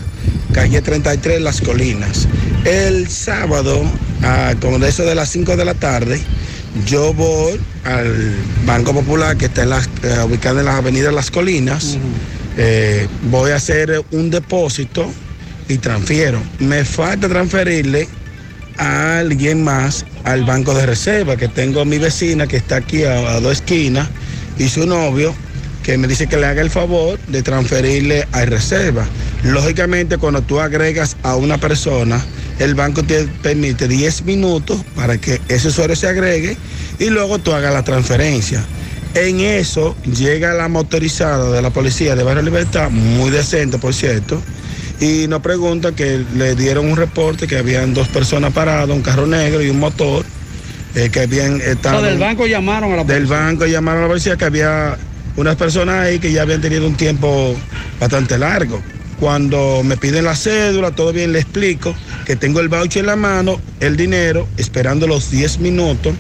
calle 33 Las Colinas. El sábado, a, como de eso de las 5 de la tarde, yo voy al Banco Popular que está en las, eh, ubicado en las avenidas Las Colinas. Eh, voy a hacer un depósito y transfiero. Me falta transferirle a alguien más al banco de reserva, que tengo mi vecina que está aquí a, a dos esquinas y su novio que me dice que le haga el favor de transferirle a reserva. Lógicamente, cuando tú agregas a una persona, el banco te permite 10 minutos para que ese usuario se agregue y luego tú hagas la transferencia. En eso llega la motorizada de la policía de Barrio Libertad, muy decente por cierto, y nos pregunta que le dieron un reporte que habían dos personas paradas, un carro negro y un motor, eh, que habían estado... O sea, del banco llamaron a la Del policía. banco llamaron a la policía que había unas personas ahí que ya habían tenido un tiempo bastante largo. Cuando me piden la cédula, todo bien, le explico que tengo el voucher en la mano, el dinero, esperando los 10 minutos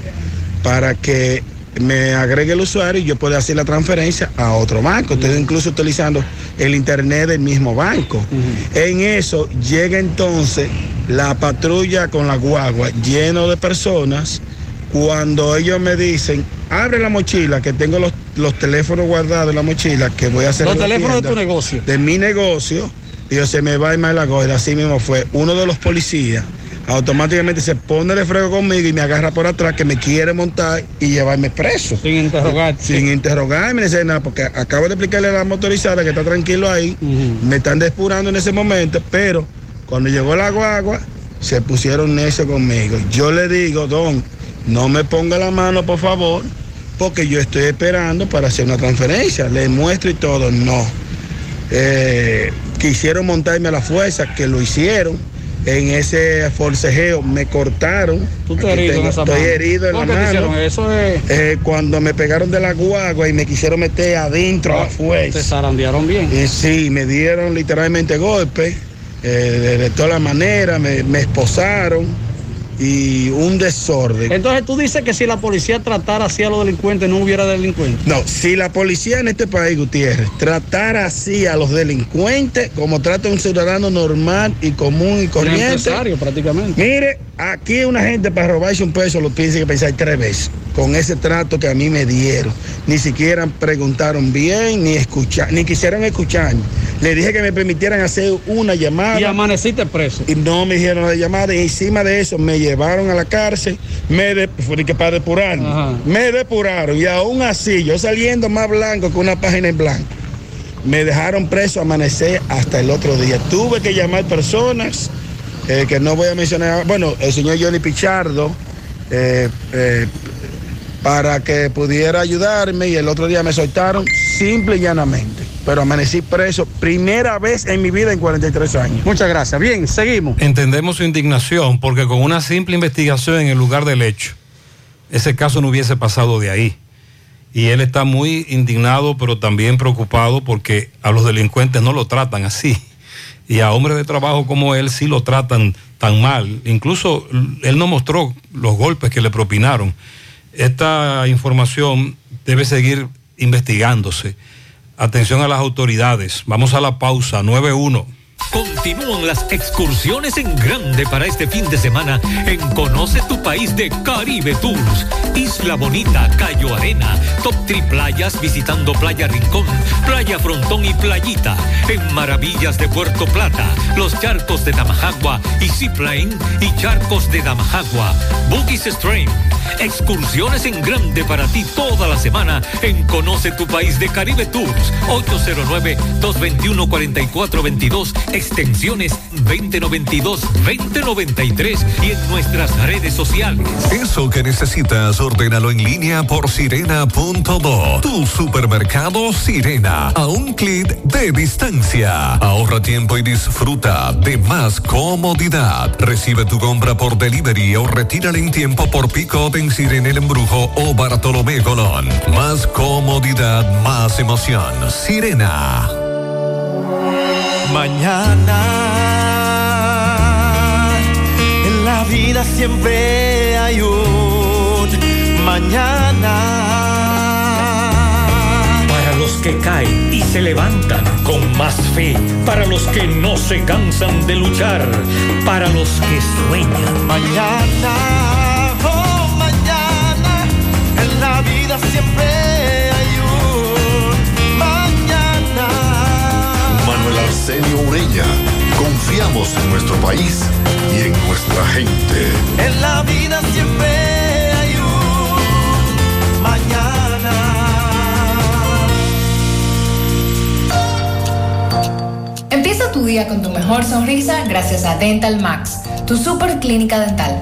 para que me agregue el usuario y yo pueda hacer la transferencia a otro banco. Estoy incluso utilizando el internet del mismo banco. En eso llega entonces la patrulla con la guagua lleno de personas. Cuando ellos me dicen, abre la mochila, que tengo los, los teléfonos guardados en la mochila, que voy a hacer... Los teléfonos de tu negocio. De mi negocio. Yo, se me va y me la gola. Así mismo fue. Uno de los policías automáticamente se pone de frego conmigo y me agarra por atrás que me quiere montar y llevarme preso. Sin interrogarte. Sin interrogarme, decir nada, porque acabo de explicarle a la motorizada que está tranquilo ahí, me están depurando en ese momento, pero cuando llegó la guagua, se pusieron necios conmigo. Yo le digo, don, no me ponga la mano, por favor, porque yo estoy esperando para hacer una transferencia. Le muestro y todo, no. Eh, quisieron montarme a la fuerza, que lo hicieron. En ese forcejeo me cortaron. Tú Aquí herido en esa estoy mano. herido en ¿Por la te mano. hicieron eso? Es- Eh, cuando me pegaron de la guagua y me quisieron meter adentro a la fuerza. Te zarandearon bien. Eh, sí, me dieron literalmente golpes eh, de, de todas las maneras, me, me esposaron y un desorden. Entonces tú dices que si la policía tratara así a los delincuentes no hubiera delincuentes. No, si la policía en este país, Gutiérrez, tratara así a los delincuentes como trata un ciudadano normal y común y Un corriente. empresario prácticamente. Mire, aquí una gente para robarse un peso lo piensa que pensar tres veces con ese trato que a mí me dieron. Ni siquiera preguntaron bien, ni escuchar, ni quisieron escucharme. Le dije que me permitieran hacer una llamada. Y amaneciste preso. Y no me dijeron la llamada. Y encima de eso me llevaron a la cárcel. Me de, que para depurarme. Me depuraron. Y aún así, yo saliendo más blanco que una página en blanco. Me dejaron preso amanecer hasta el otro día. Tuve que llamar personas eh, que no voy a mencionar. Bueno, el señor Johnny Pichardo. eh, eh, para que pudiera ayudarme y el otro día me soltaron simple y llanamente. Pero amanecí preso, primera vez en mi vida en 43 años. Muchas gracias. Bien, seguimos. Entendemos su indignación porque con una simple investigación en el lugar del hecho, ese caso no hubiese pasado de ahí. Y él está muy indignado, pero también preocupado porque a los delincuentes no lo tratan así. Y a hombres de trabajo como él sí lo tratan tan mal. Incluso él no mostró los golpes que le propinaron. Esta información debe seguir investigándose. Atención a las autoridades. Vamos a la pausa. 9-1. Continúan las excursiones en grande para este fin de semana en Conoce tu país de Caribe Tours. Isla Bonita, Cayo Arena, Top Tri Playas visitando Playa Rincón, Playa Frontón y Playita. En Maravillas de Puerto Plata, los charcos de Damajagua y Zipline y charcos de Damajagua. Boogies Stream. Excursiones en grande para ti toda la semana en Conoce tu país de Caribe Tours. 809-221-4422, extensiones 2092-2093 y en nuestras redes sociales. Eso que necesitas, ordénalo en línea por sirena.do. Tu supermercado Sirena, a un clic de distancia. Ahorra tiempo y disfruta de más comodidad. Recibe tu compra por delivery o retírala en tiempo por pick-up en Sirena El Embrujo o Bartolomé Colón. Más comodidad, más emoción. Sirena. Mañana, en la vida siempre hay un mañana. Para los que caen y se levantan con más fe, para los que no se cansan de luchar, para los que sueñan. Mañana, oh mañana, en la vida siempre Arsenio Ureña. Confiamos en nuestro país y en nuestra gente. En la vida siempre hay un mañana. Empieza tu día con tu mejor sonrisa gracias a Dental Max, tu super clínica dental.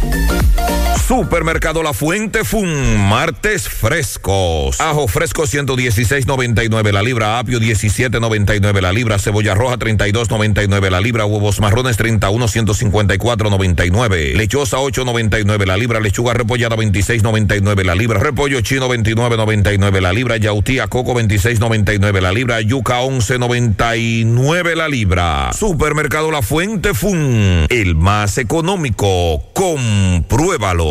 Supermercado La Fuente Fun, martes frescos. Ajo fresco 116.99 la libra, apio 17.99 la libra, cebolla roja 32.99 la libra, huevos marrones 31 154.99, lechosa 8.99 la libra, lechuga repollada 26.99 la libra, repollo chino 29.99 la libra, yautía coco 26.99 la libra, yuca 11.99 la libra. Supermercado La Fuente Fun, el más económico. Compruébalo.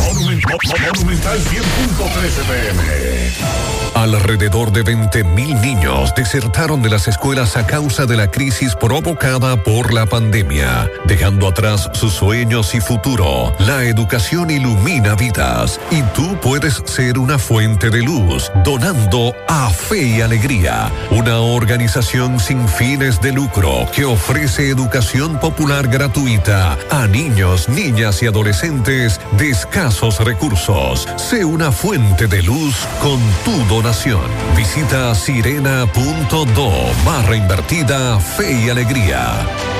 Monumental 100.13 pm. Alrededor de 20.000 niños desertaron de las escuelas a causa de la crisis provocada por la pandemia, dejando atrás sus sueños y futuro. La educación ilumina vidas y tú puedes ser una fuente de luz donando a Fe y Alegría, una organización sin fines de lucro que ofrece educación popular gratuita a niños, niñas y adolescentes de escasos recursos. Sé una fuente de luz con tu donación. Visita sirena.do barra invertida Fe y Alegría.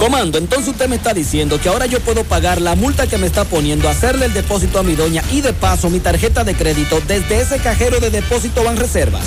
Comando, entonces usted me está diciendo que ahora yo puedo pagar la multa que me está poniendo, hacerle el depósito a mi doña y de paso mi tarjeta de crédito desde ese cajero de depósito Banreservas.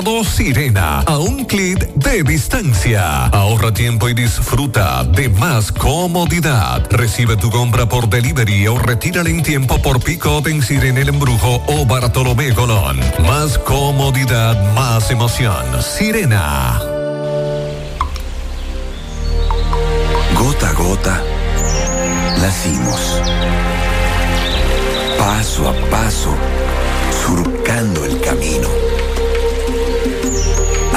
Sirena, a un clic de distancia. Ahorra tiempo y disfruta de más comodidad. Recibe tu compra por delivery o retírala en tiempo por pick-up en Sirena El Embrujo o Bartolomé Colón. Más comodidad, más emoción. Sirena. Gota a gota, nacimos. Paso a paso, surcando el camino.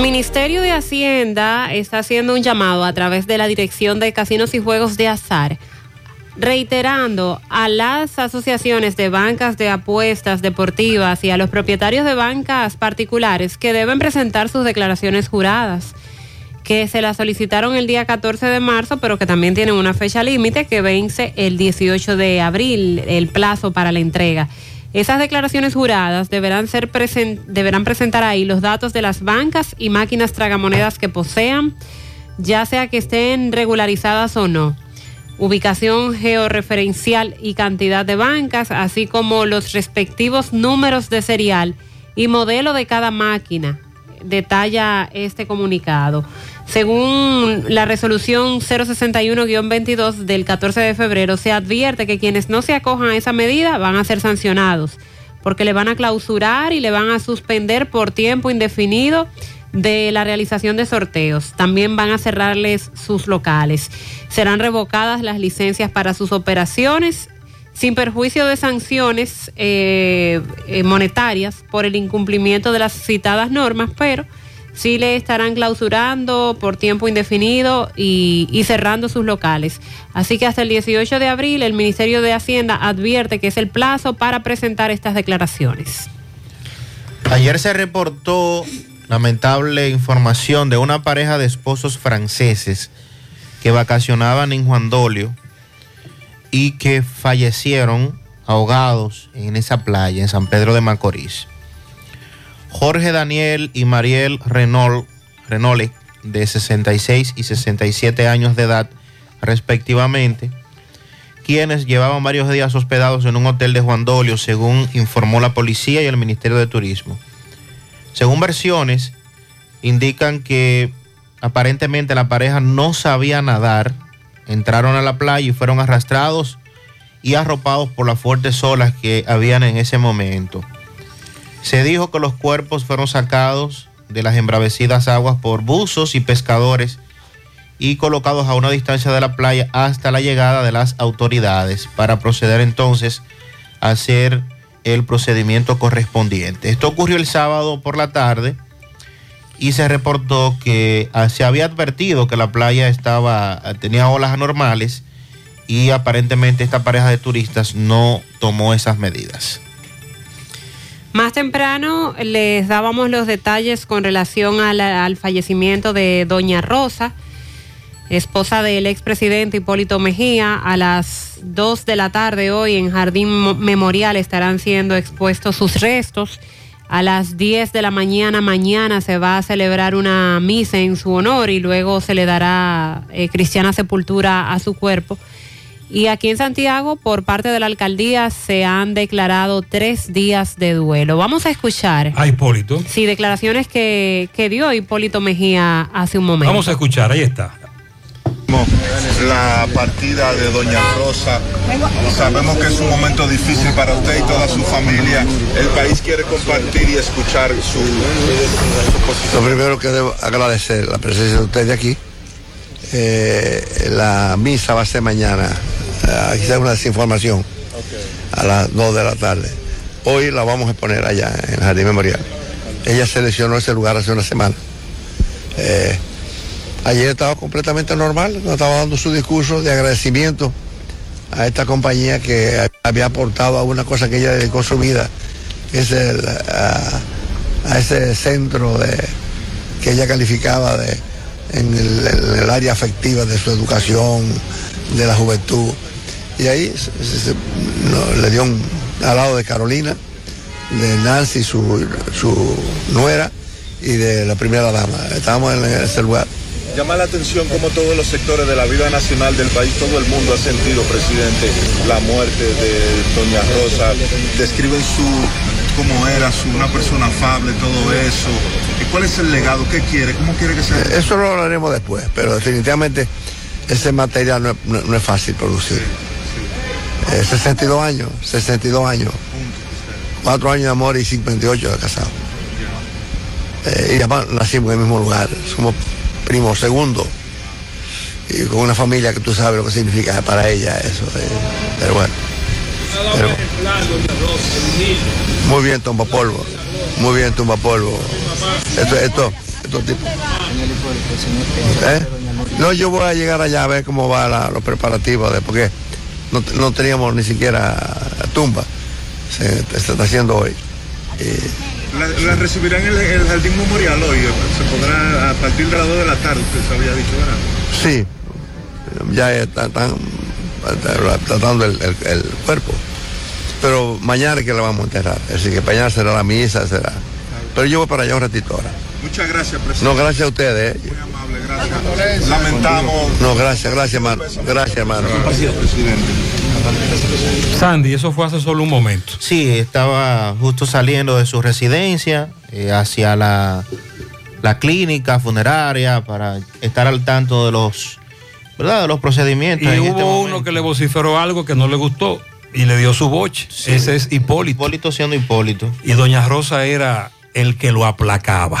El Ministerio de Hacienda está haciendo un llamado a través de la Dirección de Casinos y Juegos de Azar, reiterando a las asociaciones de bancas de apuestas deportivas y a los propietarios de bancas particulares que deben presentar sus declaraciones juradas que se las solicitaron el día 14 de marzo, pero que también tienen una fecha límite que vence el 18 de abril, el plazo para la entrega. Esas declaraciones juradas deberán, presentar ahí los datos de las bancas y máquinas tragamonedas que posean, ya sea que estén regularizadas o no. Ubicación georreferencial y cantidad de bancas, así como los respectivos números de serial y modelo de cada máquina detalla este comunicado. Según la resolución 061-22 del 14 de febrero, se advierte que quienes no se acojan a esa medida van a ser sancionados porque le van a clausurar y le van a suspender por tiempo indefinido de la realización de sorteos. También van a cerrarles sus locales. Serán revocadas las licencias para sus operaciones sin perjuicio de sanciones eh, eh, monetarias por el incumplimiento de las citadas normas, pero sí le estarán clausurando por tiempo indefinido y, cerrando sus locales. Así que hasta el 18 de abril el Ministerio de Hacienda advierte que es el plazo para presentar estas declaraciones. Ayer se reportó lamentable información de una pareja de esposos franceses que vacacionaban en Juan Dolio y que fallecieron ahogados en esa playa en San Pedro de Macorís. Jorge Daniel y Mariel Renault, Renole, de 66 y 67 años de edad respectivamente, quienes llevaban varios días hospedados en un hotel de Juan Dolio, según informó la policía y el Ministerio de Turismo. Según versiones, indican que aparentemente la pareja no sabía nadar, entraron a la playa y fueron arrastrados y arropados por las fuertes olas que habían en ese momento. Se dijo que los cuerpos fueron sacados de las embravecidas aguas por buzos y pescadores y colocados a una distancia de la playa hasta la llegada de las autoridades para proceder entonces a hacer el procedimiento correspondiente. Esto ocurrió el sábado por la tarde y se reportó que ah, se había advertido que la playa estaba tenía olas anormales y aparentemente esta pareja de turistas no tomó esas medidas. Más temprano les dábamos los detalles con relación al fallecimiento de Doña Rosa, esposa del expresidente Hipólito Mejía. A las 2 de la tarde hoy en Jardín Mo- Memorial estarán siendo expuestos sus restos. A las 10 de la mañana mañana se va a celebrar una misa en su honor y luego se le dará eh, cristiana sepultura a su cuerpo. Y aquí en Santiago, por parte de la alcaldía, se han declarado tres días de duelo. Vamos a escuchar. A Hipólito. Sí, declaraciones que, que dio Hipólito Mejía hace un momento. Vamos a escuchar, ahí está. la partida de Doña Rosa. Sabemos que es un momento difícil para usted y toda su familia. El país quiere compartir y escuchar su, su posición. Lo primero que debo agradecer la presencia de ustedes aquí. Eh, la misa va a ser mañana. Eh, Aquí está una desinformación a las 2 de la tarde. Hoy la vamos a poner allá en el Jardín Memorial. Ella seleccionó ese lugar hace una semana. Eh, ayer estaba completamente normal, nos estaba dando su discurso de agradecimiento a esta compañía que había aportado a una cosa que ella dedicó su vida, que es el, a, a ese centro de, que ella calificaba de, en, el, en el área afectiva de su educación, de la juventud. Y ahí se- se- se- no, le dio un, al lado de Carolina, de Nancy, su, su nuera, y de la primera dama. Estábamos en ese lugar. Llama la atención cómo todos los sectores de la vida nacional del país, todo el mundo ha sentido, presidente, la muerte de Doña Rosa. Describen su cómo era, su, una persona afable, todo eso. ¿Y ¿Cuál es el legado? ¿Qué quiere? ¿Cómo quiere que sea? Eso lo hablaremos después, pero definitivamente ese material no es, no- no es fácil producir. Eh, 62 años, 62 años. 4 años de amor y 58 de casado. Eh, y además nacimos en el mismo lugar, somos primos segundos. Y con una familia que tú sabes lo que significa para ella eso. eh, pero bueno. Muy bien, tumba polvo. Muy bien, tumba polvo. Esto, esto, estos tipos. ¿Eh? No, yo voy a llegar allá a ver cómo van los preparativos, de, porque no, no teníamos ni siquiera tumba. Se, se está haciendo hoy. La, la recibirán en el, el Jardín Memorial hoy. Se podrá, a partir de las 2 de la tarde, usted se había dicho, ¿verdad? Sí, ya están, están tratando el, el- el cuerpo. Pero mañana es que la vamos a enterrar. Así que mañana será la misa, será. Pero yo voy para allá un ratito ahora. Muchas gracias, presidente. No, gracias a ustedes. eh. Lamentamos. No, gracias, gracias, hermano. Gracias, hermano. Sandy, eso fue hace solo un momento. Sí, estaba justo saliendo de su residencia eh, hacia la, la clínica funeraria para estar al tanto de los, ¿verdad? De los procedimientos. Y en hubo este uno que le vociferó algo que no le gustó. Y le dio su boche. Ese es Hipólito. Hipólito siendo Hipólito. Y doña Rosa era el que lo aplacaba.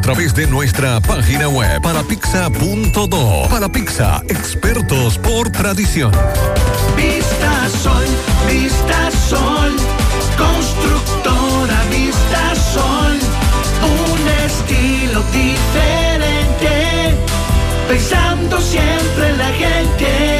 través de nuestra página web parapizza.do. Para expertos por tradición. Vista Sol, Vista Sol, constructora Vista Sol, un estilo diferente, pensando siempre en la gente,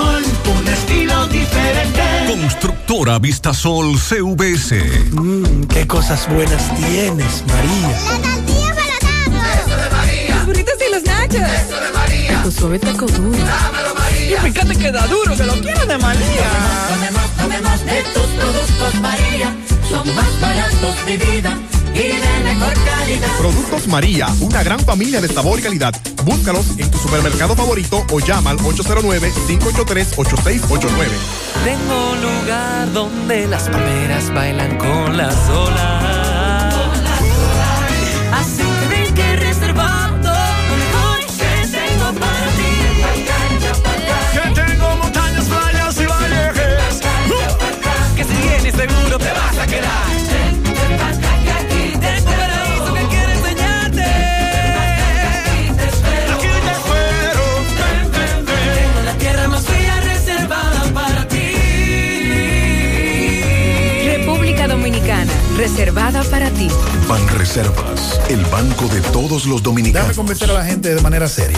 Constructora Vistasol CVS. Mmm, qué cosas buenas tienes, María. La tortilla para Eso de María. Los burritos y los nachos. Eso de María. Tu suave taco duro. Dámelo, María. Y fíjate que da duro, que lo quiero de María. Tomemos, tomemos de tus productos María, son más baratos de vida mejor calidad. Productos María, una gran familia de sabor y calidad. Búscalos en tu supermercado favorito o llama al 809-583-8689. Tengo un lugar donde las palmeras bailan con las olas. Así que ven que reservando lo mejor que tengo para ti. Que tengo montañas, playas y valles. Que si vienes seguro te vas a quedar. Reservada para ti. Ban Reservas, el banco de todos los Déjame dominicanos. convencer a la gente de manera seria.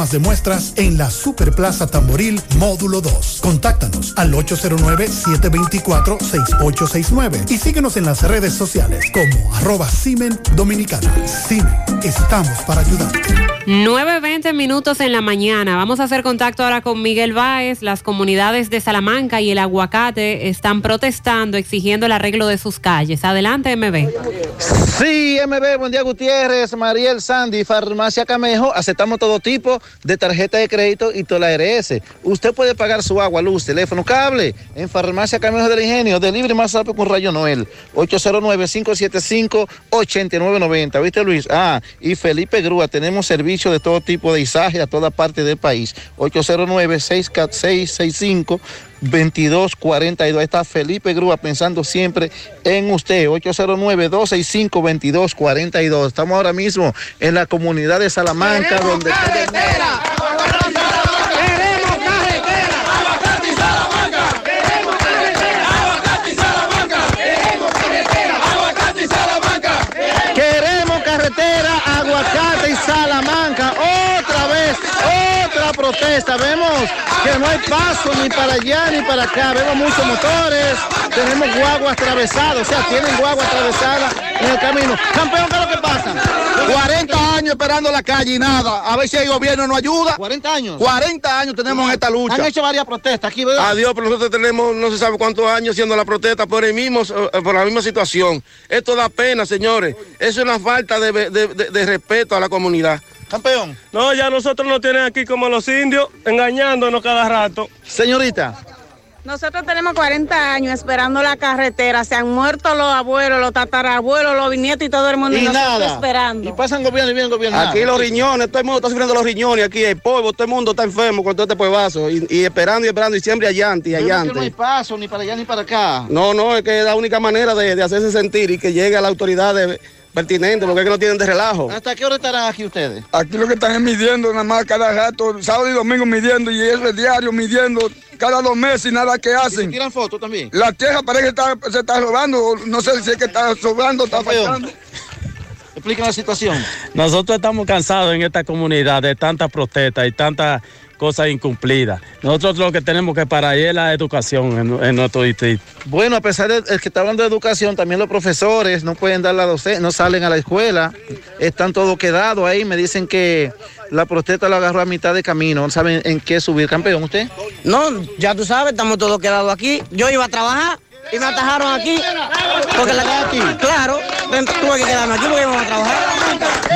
tomas de muestras en la Superplaza Tamboril Módulo 2. Contáctanos al 809-724-6869 y síguenos en las redes sociales como arroba Simen Dominicana. Simen, estamos para ayudarte. 9.20 minutos en la mañana. Vamos a hacer contacto ahora con Miguel Báez. Las comunidades de Salamanca y el Aguacate están protestando, exigiendo el arreglo de sus calles. Adelante, MB. Sí, MB, buen día Gutiérrez, Mariel Sandy, Farmacia Camejo, aceptamos todo tipo de tarjeta de crédito y toda la ARS. Usted puede pagar su agua, luz, teléfono, cable en Farmacia Camejo del Ingenio, de libre más rápido con Rayo Noel, 809-575-8990. ¿Viste Luis? Ah, y Felipe Grúa, tenemos servicio de todo tipo de izaje a toda parte del país, 809-665. 2242. Ahí está Felipe Grúa pensando siempre en usted. 809-265-2242. Estamos ahora mismo en la comunidad de Salamanca, donde. Protesta. Vemos que no hay paso ni para allá ni para acá. Vemos muchos motores. Tenemos guagua atravesada, o sea, tienen guagua atravesada en el camino. Campeón, ¿qué es lo que pasa? 40 años esperando la calle y nada. A ver si el gobierno nos ayuda. 40 años. 40 años tenemos en esta lucha. Han hecho varias protestas aquí, ¿verdad? Adiós, pero nosotros tenemos no se sabe cuántos años haciendo la protesta por el mismo, eh, por la misma situación. Esto da pena, señores. Es una falta de, de- de- de respeto a la comunidad. Campeón. No, ya nosotros nos tienen aquí como los indios, engañándonos cada rato. Señorita. Nosotros tenemos 40 años esperando la carretera. Se han muerto los abuelos, los tatarabuelos, los bisnietos y todo el mundo. Y nosotros nada. esperando. Y pasan gobierno y bien gobierno. Aquí los riñones, todo el mundo está sufriendo los riñones, aquí el polvo, todo el mundo está enfermo con todo este polvazo y, y esperando y esperando y siempre allante y allante. no hay paso ni para allá ni para acá. No, no, es que es la única manera de, de hacerse sentir y que llegue a la autoridad de- pertinente, porque es que no tienen de relajo. ¿Hasta qué hora estarán aquí ustedes? Aquí lo que están es midiendo nada más cada rato, sábado y domingo midiendo y eso es diario midiendo cada dos meses y nada que hacen. ¿Tiran fotos también? La tierra parece que está, se está robando, no sé si es que está sobrando, está faltando. Explica la situación. Nosotros estamos cansados en esta comunidad de tantas protestas y tantas cosas incumplidas. Nosotros lo que tenemos que parar es la educación en, en nuestro distrito. Bueno, a pesar de que está hablando de educación, también los profesores no pueden dar la docencia, no salen a la escuela, están todos quedados ahí. Me dicen que la protesta la agarró a mitad de camino, no saben en qué subir. Campeón, ¿usted? No, ya tú sabes, estamos todos quedados aquí. Yo iba a trabajar y me atajaron aquí. Porque la aquí. Claro, tuve que quedarme aquí porque íbamos a trabajar.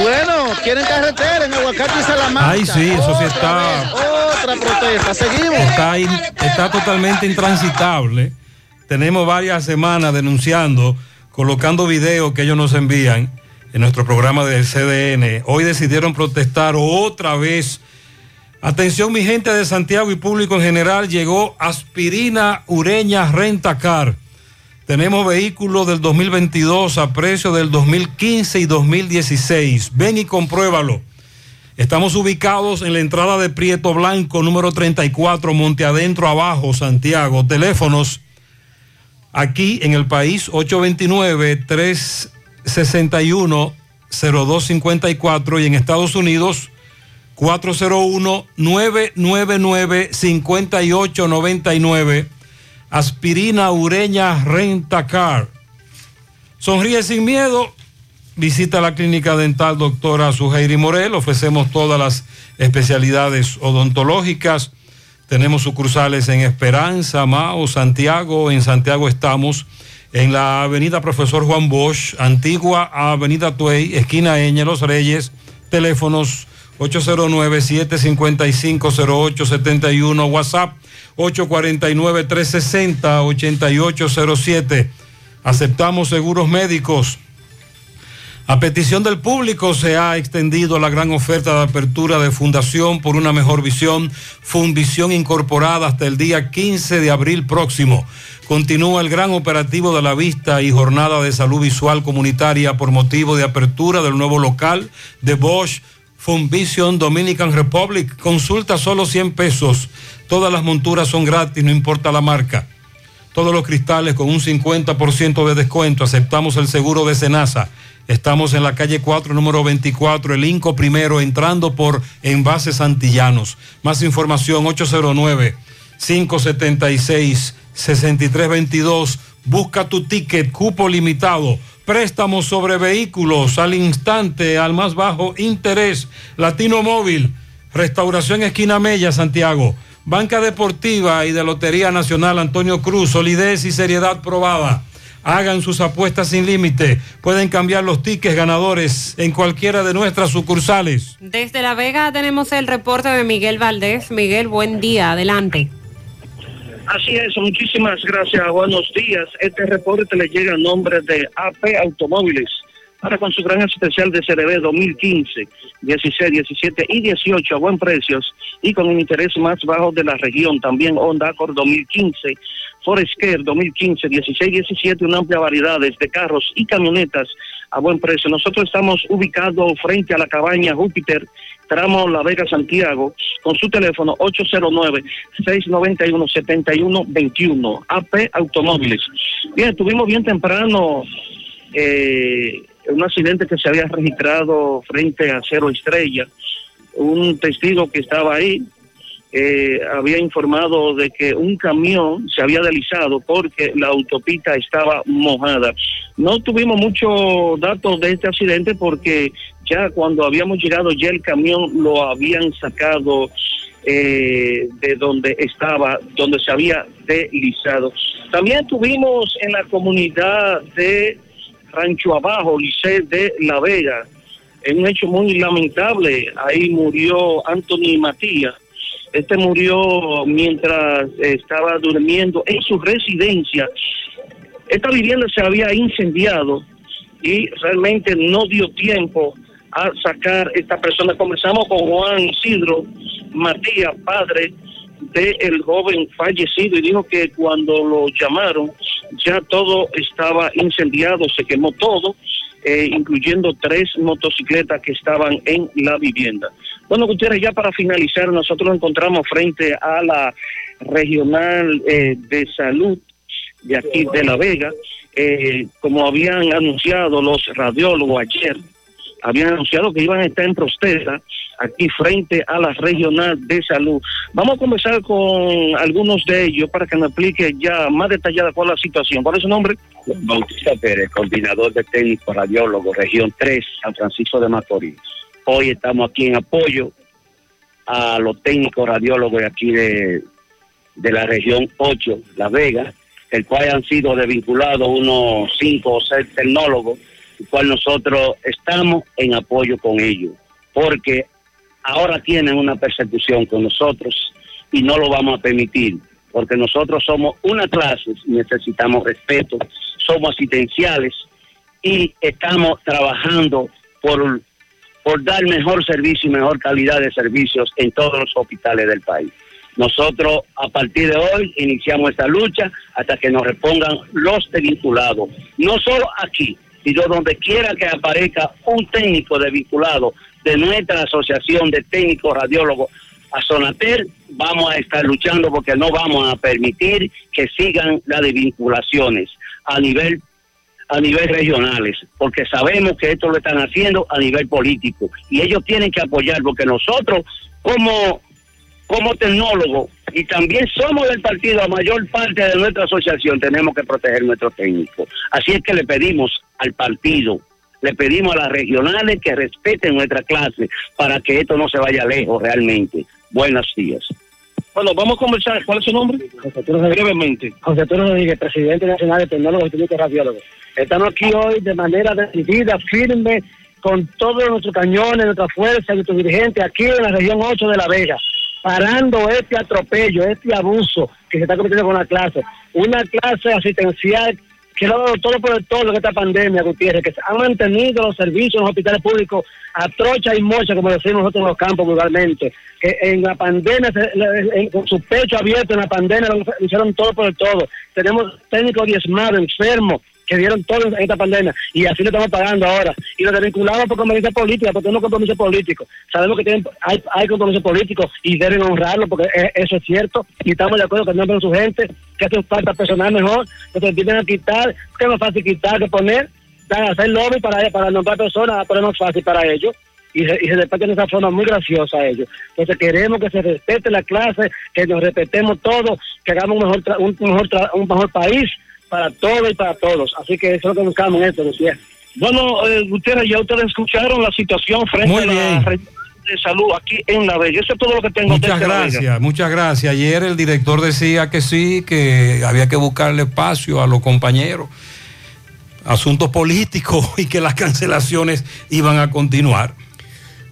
Bueno, quieren carretera en Aguacate y Salamanca. Ay, sí, eso sí está. Otra protesta, seguimos. Está, in- está totalmente intransitable. Tenemos varias semanas denunciando, colocando videos que ellos nos envían en nuestro programa del CDN. Hoy decidieron protestar otra vez. Atención mi gente de Santiago y público en general, llegó aspirina ureña Rentacar. Tenemos vehículos del 2022 a precio del 2015 y 2016. Ven y compruébalo. Estamos ubicados en la entrada de Prieto Blanco, número 34, Monte Adentro, abajo, Santiago. Teléfonos aquí en el país 829-361-0254 y en Estados Unidos 401-999-5899. Aspirina Ureña Renta Car. Sonríe sin miedo. Visita la clínica dental doctora Suheiri Morel. Ofrecemos todas las especialidades odontológicas. Tenemos sucursales en Esperanza, Mao, Santiago. En Santiago estamos en la avenida Profesor Juan Bosch, antigua avenida Tuey, esquina Eña, Los Reyes. Teléfonos 809-755-0871, WhatsApp 849-360-8807. Aceptamos seguros médicos. A petición del público se ha extendido la gran oferta de apertura de Fundación por una mejor visión, Funvisión Incorporada hasta el día 15 de abril próximo. Continúa el gran operativo de la vista y jornada de salud visual comunitaria por motivo de apertura del nuevo local de Bosch Funvision Dominican Republic. Consulta solo 100 pesos. Todas las monturas son gratis, no importa la marca. Todos los cristales con un 50% de descuento. Aceptamos el seguro de Senasa. Estamos en la calle 4, número 24, el Inco primero, entrando por Envases Antillanos. Más información 809-576-6322. Busca tu ticket, cupo limitado. Préstamos sobre vehículos al instante, al más bajo interés. Latino Móvil, Restauración Esquina Mella, Santiago. Banca Deportiva y de Lotería Nacional Antonio Cruz, solidez y seriedad probada. Hagan sus apuestas sin límite. Pueden cambiar los tickets ganadores en cualquiera de nuestras sucursales. Desde La Vega tenemos el reporte de Miguel Valdés. Miguel, buen día, adelante. Así es, muchísimas gracias, buenos días. Este reporte le llega a nombre de AP Automóviles. Ahora con su gran especial de CRB 2015, 16, 17 y 18 a buen precios y con el interés más bajo de la región. También Honda Accord 2015, Forest Care 2015, 16, 17, una amplia variedad de carros y camionetas a buen precio. Nosotros estamos ubicados frente a la cabaña Júpiter, tramo La Vega Santiago, con su teléfono 809-691-7121, AP Automóviles. Bien, estuvimos bien temprano eh, un accidente que se había registrado frente a Cero Estrella, un testigo que estaba ahí eh, había informado de que un camión se había deslizado porque la autopista estaba mojada. No tuvimos muchos datos de este accidente porque ya cuando habíamos llegado ya el camión lo habían sacado eh, de donde estaba, donde se había deslizado. También tuvimos en la comunidad de Rancho Abajo, Liceo de La Vega, en un hecho muy lamentable. Ahí murió Anthony Matías. Este murió mientras estaba durmiendo en su residencia. Esta vivienda se había incendiado y realmente no dio tiempo a sacar esta persona. Comenzamos con Juan Isidro Matías, padre del joven fallecido, y dijo que cuando lo llamaron ya todo estaba incendiado, se quemó todo, eh, incluyendo tres motocicletas que estaban en la vivienda. Bueno, Gutiérrez, ya para finalizar, nosotros nos encontramos frente a la regional eh, de salud de aquí de La Vega, eh, como habían anunciado los radiólogos ayer, habían anunciado que iban a estar en protesta aquí frente a la regional de salud. Vamos a conversar con algunos de ellos para que nos explique ya más detallada cuál es la situación. ¿Cuál es su nombre? Bautista Pérez, coordinador de técnico radiólogo, región 3, San Francisco de Macorís. Hoy estamos aquí en apoyo a los técnicos radiólogos de aquí de, de la región 8, La Vega, el cual han sido desvinculados unos 5 o 6 tecnólogos, cual nosotros estamos en apoyo con ellos, porque ahora tienen una persecución con nosotros y no lo vamos a permitir, porque nosotros somos una clase necesitamos respeto, somos asistenciales y estamos trabajando por, por dar mejor servicio y mejor calidad de servicios en todos los hospitales del país. Nosotros a partir de hoy iniciamos esta lucha hasta que nos repongan los desvinculados, no solo aquí, sino donde quiera que aparezca un técnico desvinculado de nuestra asociación de técnicos radiólogos a Sonatel, vamos a estar luchando porque no vamos a permitir que sigan las desvinculaciones a nivel a nivel regionales, porque sabemos que esto lo están haciendo a nivel político y ellos tienen que apoyar porque nosotros como como tecnólogos y también somos del partido, la mayor parte de nuestra asociación tenemos que proteger nuestros técnicos. Así es que le pedimos al partido, le pedimos a las regionales que respeten nuestra clase para que esto no se vaya lejos realmente. Buenos días. Bueno, vamos a conversar. ¿Cuál es su nombre? José Arturo Rodríguez. Brevemente. José Arturo Rodríguez, presidente nacional de tecnólogos y técnicos radiólogos. Estamos aquí hoy de manera decidida, firme, con todos nuestros cañones, nuestra fuerza y nuestros dirigentes aquí en la región 8 de La Vega, parando este atropello, este abuso que se está cometiendo con la clase. Una clase asistencial que lo ha dado todo por el todo en esta pandemia, Gutiérrez, que han mantenido los servicios en los hospitales públicos a trocha y mocha, como decimos nosotros en los campos vulgarmente, que en la pandemia, con su pecho abierto en la pandemia, lo hicieron todo por el todo. Tenemos técnicos diezmados, enfermos, que dieron todo en esta pandemia, y así lo estamos pagando ahora. Y lo desvinculamos por conveniencia política, porque tenemos compromiso político. Sabemos que tienen, hay, hay compromiso político y deben honrarlo, porque e- eso es cierto, y estamos de acuerdo que no ven su gente, que hacen falta personal mejor, que se empiecen a quitar, que es más fácil quitar que poner, dan a hacer lobby para, para nombrar personas, pero es más fácil para ellos. Y se, y se despachan de esa forma muy graciosa a ellos. Entonces queremos que se respete la clase, que nos respetemos todos, que hagamos un mejor, tra- un, mejor tra- un mejor país para todos y para todos. Así que eso es lo que buscamos en esto. Bueno, eh, Gutiérrez, ya ustedes escucharon la situación frente Muy a la de salud aquí en La Vega. Eso es todo lo que tengo. Muchas gracias, muchas gracias. Ayer el director decía que sí, que había que buscarle espacio a los compañeros, asuntos políticos y que las cancelaciones iban a continuar.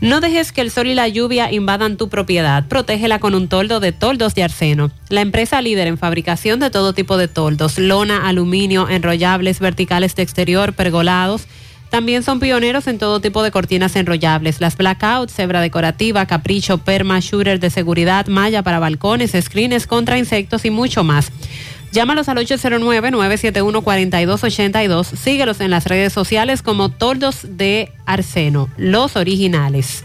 No dejes que el sol y la lluvia invadan tu propiedad. Protégela con un toldo de toldos de arseno. La empresa líder en fabricación de todo tipo de toldos, lona, aluminio, enrollables, verticales de exterior, pergolados, También son pioneros en todo tipo de cortinas enrollables, las blackout, cebra decorativa, capricho, perma, shooter de seguridad, malla para balcones, screens contra insectos y mucho más. Llámalos al 809-971-4282. Síguelos en las redes sociales como Toldos de Arseno, los originales.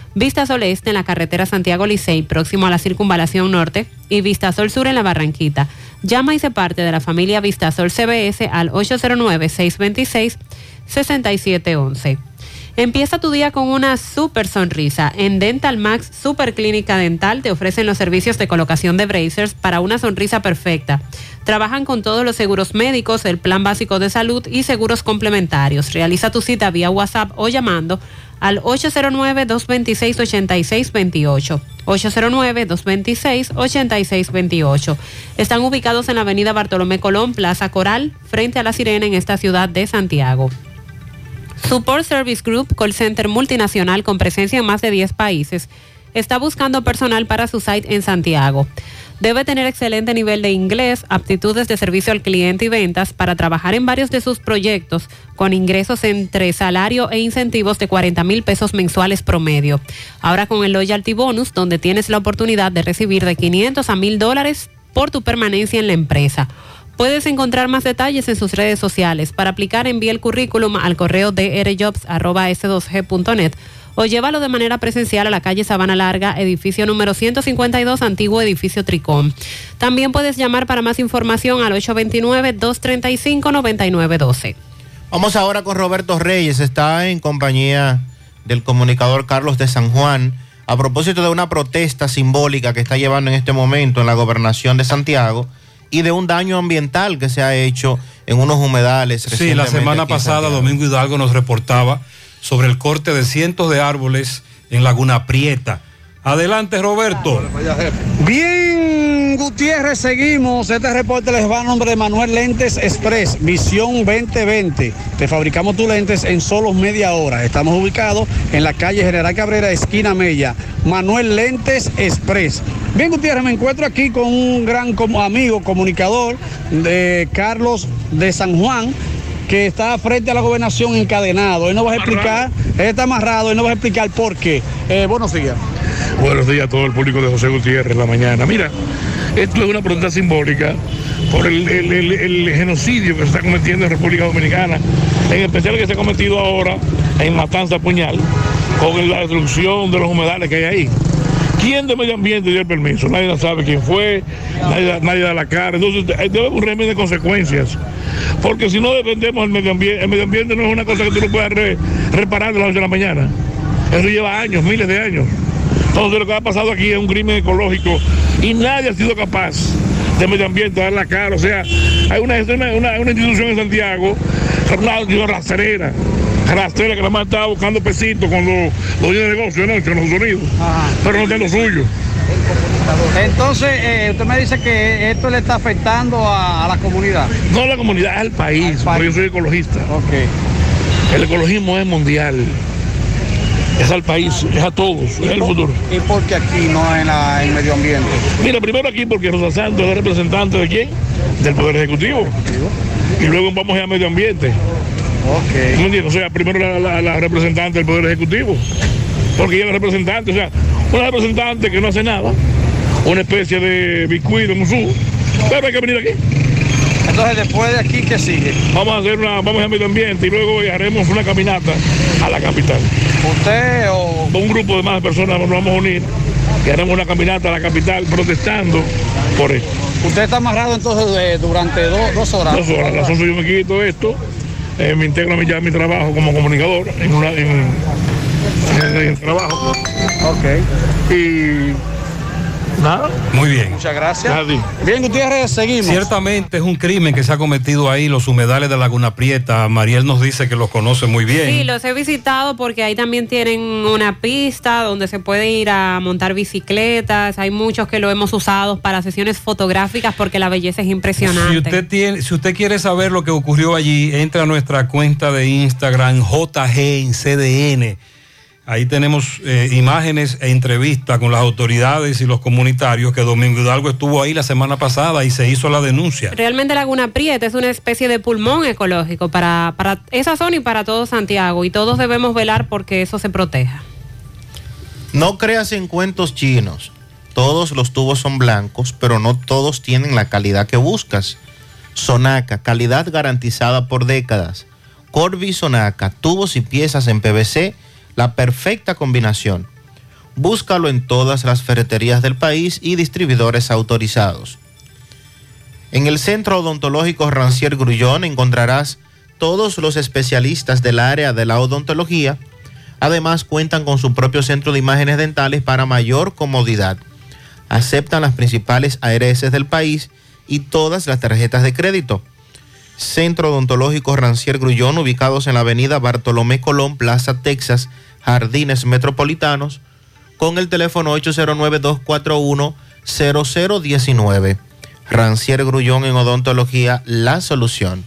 Vista Sol Este en la carretera Santiago Licey, próximo a la circunvalación norte, y Vista Sol Sur en la Barranquita. Llama y se parte de la familia Vista Sol CBS al 809-626-6711. Empieza tu día con una super sonrisa. En Dental Max Super Clínica Dental te ofrecen los servicios de colocación de bracers para una sonrisa perfecta. Trabajan con todos los seguros médicos, el plan básico de salud y seguros complementarios. Realiza tu cita vía WhatsApp o llamando al 809-226-8628. 809-226-8628. Están ubicados en la avenida Bartolomé Colón, Plaza Coral, frente a la Sirena en esta ciudad de Santiago. Support Service Group, call center multinacional con presencia en más de 10 países, está buscando personal para su site en Santiago. Debe tener excelente nivel de inglés, aptitudes de servicio al cliente y ventas para trabajar en varios de sus proyectos con ingresos entre salario e incentivos de 40 mil pesos mensuales promedio. Ahora con el Loyalty Bonus, donde tienes la oportunidad de recibir de 500 a 1000 dólares por tu permanencia en la empresa. Puedes encontrar más detalles en sus redes sociales. Para aplicar, envía el currículum al correo drjobs.s2g.net o llévalo de manera presencial a la calle Sabana Larga, edificio número 152, antiguo edificio Tricón. También puedes llamar para más información al 829-235-9912. Vamos ahora con Roberto Reyes, está en compañía del comunicador Carlos de San Juan a propósito de una protesta simbólica que está llevando en este momento en la gobernación de Santiago y de un daño ambiental que se ha hecho en unos humedales. Sí, la semana pasada. Domingo Hidalgo nos reportaba sobre el corte de cientos de árboles en Laguna Prieta. Adelante, Roberto. Bien, Gutiérrez, seguimos. Este reporte les va a nombre de Manuel Lentes Express, Visión 2020. Te fabricamos tus lentes en solo media hora. Estamos ubicados en la calle General Cabrera, esquina Mella. Manuel Lentes Express. Bien, Gutiérrez, me encuentro aquí con un gran amigo, comunicador de Carlos de San Juan que está frente a la gobernación encadenado. Él nos va a explicar, él está amarrado, él nos va a explicar por qué. Eh, buenos días. Buenos días a todo el público de José Gutiérrez en la mañana. Mira, esto es una pregunta simbólica por el, el- el- genocidio que se está cometiendo en República Dominicana, en especial que se ha cometido ahora en Matanza Puñal, con la destrucción de los humedales que hay ahí. ¿Quién de medio ambiente dio el permiso? Nadie sabe quién fue, nadie, nadie da la cara. Entonces eh, debe haber un régimen de consecuencias. Porque si no defendemos el medio ambiente, el medio ambiente no es una cosa que tú no puedas re- reparar de la noche a la mañana. Eso lleva años, miles de años. Entonces lo que ha pasado aquí es un crimen ecológico y nadie ha sido capaz de medio ambiente dar la cara. O sea, hay una, una, una- una institución en Santiago, una rastrera, rastrera que nada más estaba buscando pesitos con los, dueños de negocio ¿no? con los sonidos, pero no tiene lo suyo. Entonces, eh, usted me dice que esto le está afectando a, a la comunidad. No a la comunidad, es al país, porque yo soy ecologista. El ecologismo es mundial. Es al país, es a todos, es el futuro. ¿Y por qué aquí no en, la, en medio ambiente? Mira, primero aquí porque Rosa Santos es representante de quién? Del Poder Ejecutivo. Y luego vamos a medio ambiente. Ok. O sea, primero la, la- la representante del Poder Ejecutivo. Porque ella es representante, o sea, una representante que no hace nada, una especie de bicuido en su, pero hay que venir aquí. Entonces, después de aquí, ¿qué sigue? Vamos a hacer una, vamos a medio ambiente y luego haremos una caminata a la capital. ¿Usted o...? Un grupo de más personas nos vamos a unir y haremos una caminata a la capital protestando por esto. Usted está amarrado entonces eh, durante do- dos horas. Dos horas, a las 11 yo me quito esto, eh, me integro ya a mi trabajo como comunicador en, una, en, en- en trabajo. Ok. Y Nada. Muy bien. Muchas gracias. Bien, Gutiérrez, seguimos. Ciertamente es un crimen que se ha cometido ahí, los humedales de Laguna Prieta. Mariel nos dice que los conoce muy bien. Sí, los he visitado porque ahí también tienen una pista donde se puede ir a montar bicicletas. Hay muchos que lo hemos usado para sesiones fotográficas porque la belleza es impresionante. Si usted, tiene, si usted quiere saber lo que ocurrió allí, entra a nuestra cuenta de Instagram JG en CDN. Ahí tenemos eh, imágenes e entrevistas con las autoridades y los comunitarios que Domingo Hidalgo estuvo ahí la semana pasada y se hizo la denuncia. Realmente Laguna Prieta es una especie de pulmón ecológico para, para esa zona y para todo Santiago y todos debemos velar porque eso se proteja. No creas en cuentos chinos. Todos los tubos son blancos, pero no todos tienen la calidad que buscas. Sonaca, calidad garantizada por décadas. Corby Sonaca, tubos y piezas en PVC, la perfecta combinación. Búscalo en todas las ferreterías del país y distribuidores autorizados. En el Centro Odontológico Rancier Grullón encontrarás todos los especialistas del área de la odontología. Además, cuentan con su propio centro de imágenes dentales para mayor comodidad. Aceptan las principales ARS del país y todas las tarjetas de crédito. Centro Odontológico Rancier Grullón, ubicados en la avenida Bartolomé Colón, Plaza Texas, Jardines Metropolitanos, con el teléfono 809-241-0019. Rancier Grullón en Odontología, la solución.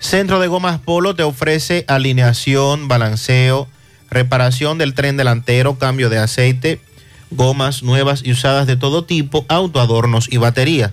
Centro de Gomas Polo te ofrece alineación, balanceo, reparación del tren delantero, cambio de aceite, gomas nuevas y usadas de todo tipo, autoadornos y batería.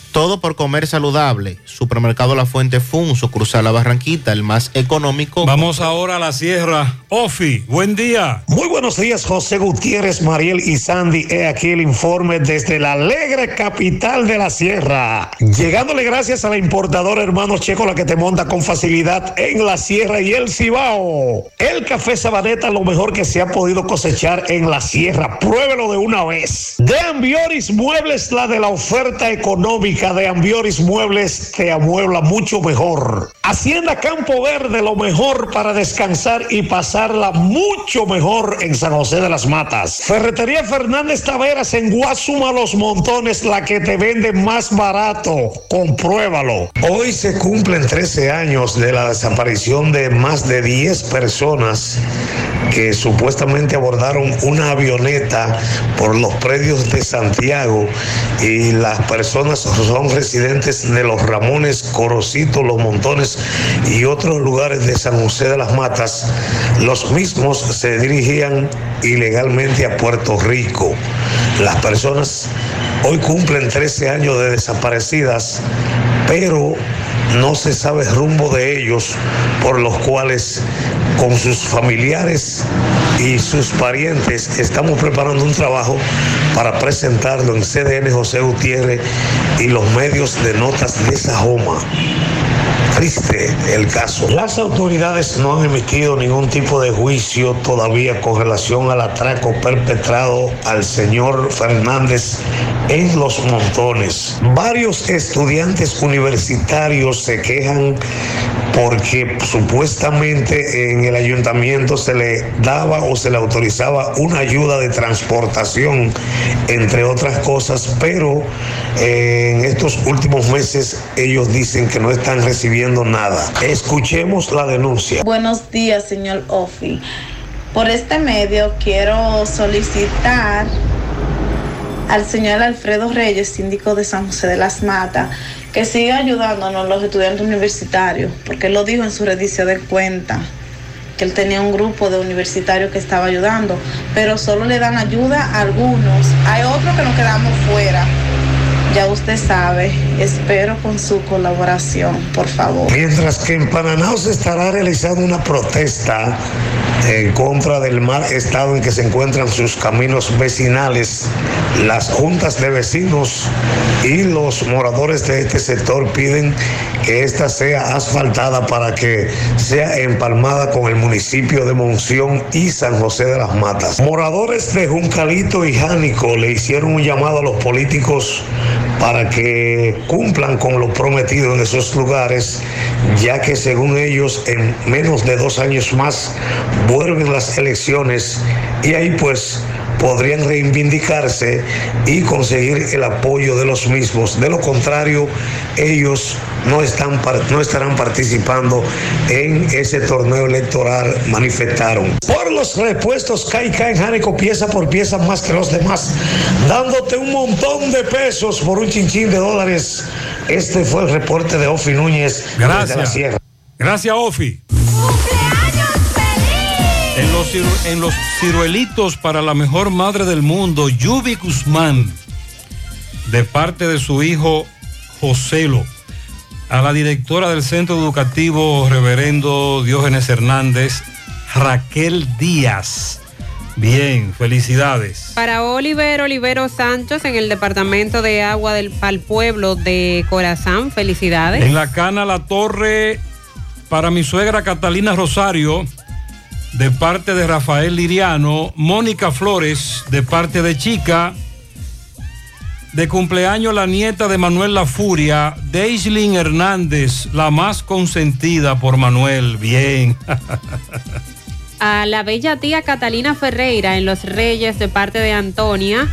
Todo por comer saludable. Supermercado La Fuente Fun, sucursal La Barranquita, el más económico. Vamos ahora a la sierra. Ofi, buen día. Muy buenos días, José Gutiérrez, Mariel y Sandy. He aquí el informe desde la alegre capital de la sierra. Llegándole gracias a la importadora Hermano Checo, la que te monta con facilidad en la sierra y el Cibao. El café Sabaneta, lo mejor que se ha podido cosechar en la sierra. Pruébelo de una vez. De Ambioris Muebles, la de la oferta económica de Ambioris Muebles te amuebla mucho mejor. Hacienda Campo Verde, lo mejor para descansar y pasarla mucho mejor en San José de las Matas. Ferretería Fernández Taveras en Guasuma Los Montones, la que te vende más barato. Compruébalo. Hoy se cumplen 13 años de la desaparición de más de 10 personas que supuestamente abordaron una avioneta por los predios de Santiago y las personas son residentes de los Ramones, Corocito, Los Montones y otros lugares de San José de las Matas. Los mismos se dirigían ilegalmente a Puerto Rico. Las personas hoy cumplen 13 años de desaparecidas, pero no se sabe rumbo de ellos, por los cuales con sus familiares y sus parientes estamos preparando un trabajo para presentarlo en CDN José Gutiérrez y los medios de notas de Sajoma. Triste el caso. Las autoridades no han emitido ningún tipo de juicio todavía con relación al atraco perpetrado al señor Fernández en Los Montones. Varios estudiantes universitarios se quejan porque supuestamente en el ayuntamiento se le daba o se le autorizaba una ayuda de transportación, entre otras cosas, pero eh, en estos últimos meses ellos dicen que no están recibiendo nada. Escuchemos la denuncia. Buenos días, señor Ofi. Por este medio quiero solicitar al señor Alfredo Reyes, síndico de San José de las Matas, que siga ayudándonos los estudiantes universitarios, porque él lo dijo en su redición de cuenta, que él tenía un grupo de universitarios que estaba ayudando, pero solo le dan ayuda a algunos. Hay otros que nos quedamos fuera. Ya usted sabe, espero con su colaboración, por favor. Mientras que en Panamá se estará realizando una protesta en contra del mal estado en que se encuentran sus caminos vecinales. Las juntas de vecinos y los moradores de este sector piden que esta sea asfaltada para que sea empalmada con el municipio de Monción y San José de las Matas. Moradores de Juncalito y Jánico le hicieron un llamado a los políticos para que cumplan con lo prometido en esos lugares, ya que según ellos en menos de dos años más vuelven las elecciones. Y ahí pues podrían reivindicarse y conseguir el apoyo de los mismos. De lo contrario, ellos no, están, no estarán participando en ese torneo electoral, manifestaron. Por los repuestos Caica en Jánico, pieza por pieza más que los demás, dándote un montón de pesos por un chinchín de dólares. Este fue el reporte de Ofi Núñez. desde la Gracias. Sierra. Gracias, Ofi. En los, ciru- en los ciruelitos para la mejor madre del mundo, Yubi Guzmán, de parte de su hijo Joselo, a la directora del Centro Educativo Reverendo Diógenes Hernández, Raquel Díaz. Bien, felicidades. Para Oliver Olivero Sánchez en el Departamento de Agua del Pueblo de Corazán, felicidades. En la cana La Torre, para mi suegra Catalina Rosario, de parte de Rafael Liriano, Mónica Flores, de parte de Chica, de cumpleaños la nieta de Manuel La Furia, Deislin Hernández, la más consentida por Manuel. Bien. a la bella tía Catalina Ferreira en Los Reyes de parte de Antonia,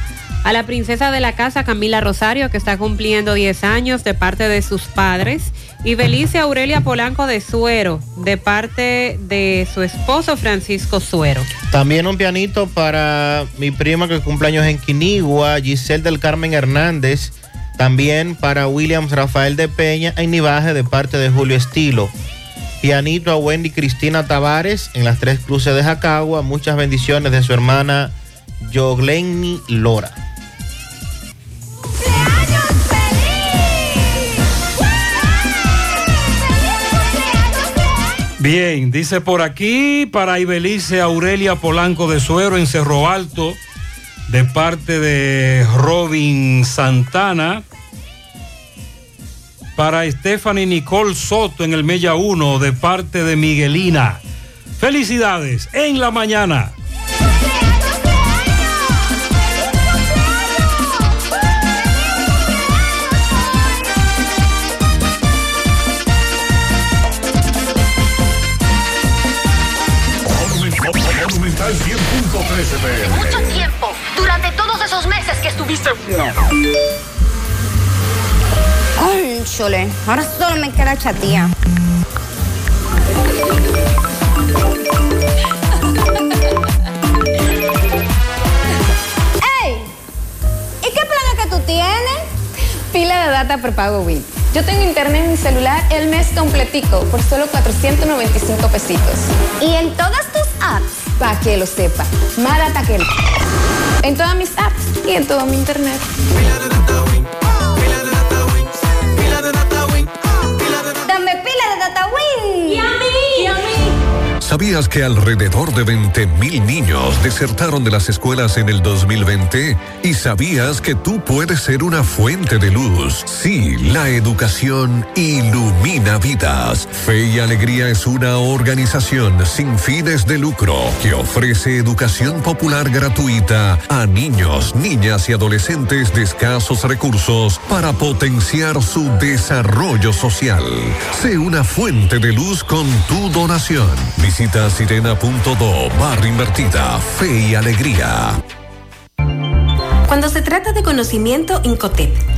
a la princesa de la casa Camila Rosario que está cumpliendo 10 años de parte de sus padres y Belice Aurelia Polanco de Suero de parte de su esposo Francisco Suero. También un pianito para mi prima que cumpleaños en Quinigua, Giselle del Carmen Hernández. También para Williams Rafael de Peña en Nivaje de parte de Julio Estilo. Pianito a Wendy Cristina Tavares en las tres cruces de Jacagua. Muchas bendiciones de su hermana Yoglenny Lora. Bien, dice por aquí para Ibelice Aurelia Polanco de Suero en Cerro Alto, de parte de Robin Santana. Para Stephanie Nicole Soto en el Mella 1, de parte de Miguelina. Felicidades en la mañana. Estuviste. Ay, chole. Ahora solo me queda chatía. ¡Ey! ¿Y qué planes que tú tienes? Pila de data prepago Wii. Yo tengo internet en mi celular el mes completico por solo 495 pesitos. ¿Y en todas tus apps? Para que lo sepa. Más data que el... En todas mis apps y en todo mi internet. ¿Sabías que alrededor de 20.000 niños desertaron de las escuelas en el 2020? ¿Y sabías que tú puedes ser una fuente de luz? Sí, la educación ilumina vidas. Fe y Alegría es una organización sin fines de lucro que ofrece educación popular gratuita a niños, niñas y adolescentes de escasos recursos para potenciar su desarrollo social. Sé una fuente de luz con tu donación. sirena.do barra invertida Fe y Alegría. Cuando se trata de conocimiento, Incotep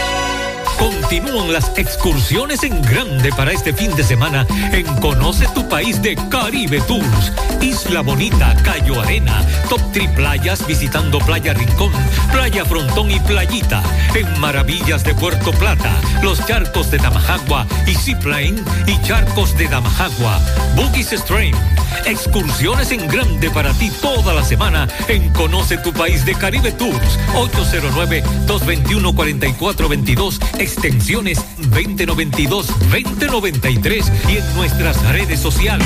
Continúan las excursiones en grande para este fin de semana en Conoce tu país de Caribe Tours. Isla Bonita, Cayo Arena, Top Tri Playas visitando Playa Rincón, Playa Frontón y Playita. En Maravillas de Puerto Plata, los charcos de Damajagua y Seaplane y charcos de Damajagua. Boogies Stream. Excursiones en grande para ti toda la semana en Conoce tu país de Caribe Tours. 809-221-4422, extensiones 2092, 2093 y en nuestras redes sociales.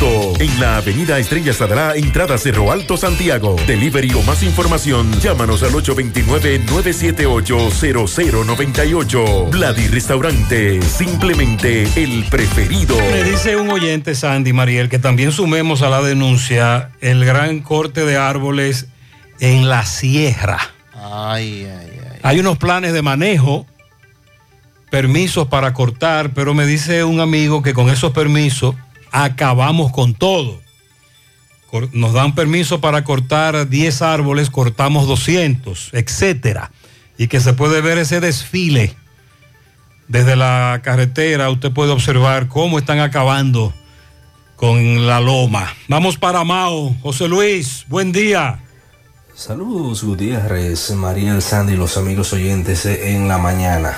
En la avenida Estrella Sadra, entrada Cerro Alto, Santiago. Delivery o más información, llámanos al 829-978-0098. Vladi Restaurante, simplemente el preferido. Me dice un oyente, Sandy Mariel, que también sumemos a la denuncia el gran corte de árboles en la sierra. Ay, ay, ay. Hay unos planes de manejo, permisos para cortar, pero me dice un amigo que con esos permisos acabamos con todo. Nos dan permiso para cortar 10 árboles, cortamos 200, etcétera. Y que se puede ver ese desfile desde la carretera. Usted puede observar cómo están acabando con la loma. Vamos para Mao. José Luis, buen día. Saludos Gutiérrez, María Sandy y los amigos oyentes en la mañana.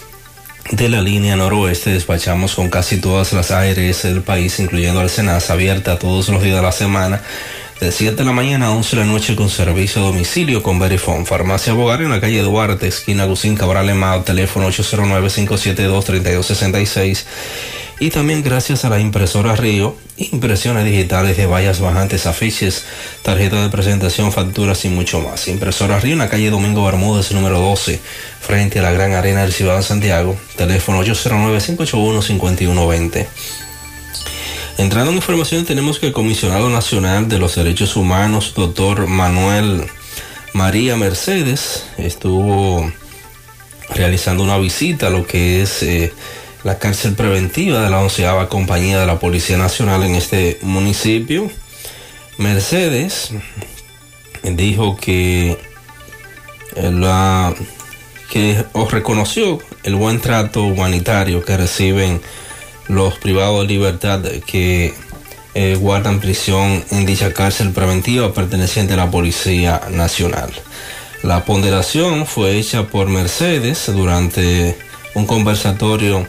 de la línea noroeste despachamos con casi todas las ARS del país, incluyendo al Senasa, abierta todos los días de la semana, de 7 de la mañana a 11 de la noche con servicio a domicilio con Verifone. Farmacia Bogar en la calle Duarte, esquina Agustín Cabral Emao, teléfono 809-572-3266. Y también gracias a la impresora Río, impresiones digitales de vallas bajantes, afiches, tarjeta de presentación, facturas y mucho más. Impresora Río en la calle Domingo Bermúdez, número 12, frente a la Gran Arena del Ciudad de Santiago, teléfono 809-581-5120. Entrando en información, tenemos que el comisionado nacional de los derechos humanos, doctor Manuel María Mercedes, estuvo realizando una visita a lo que es eh, la cárcel preventiva de la onceava compañía de la Policía Nacional en este municipio. Mercedes dijo que, eh, la, que reconoció el buen trato humanitario que reciben los privados de libertad que eh, guardan prisión en dicha cárcel preventiva perteneciente a la Policía Nacional. La ponderación fue hecha por Mercedes durante un conversatorio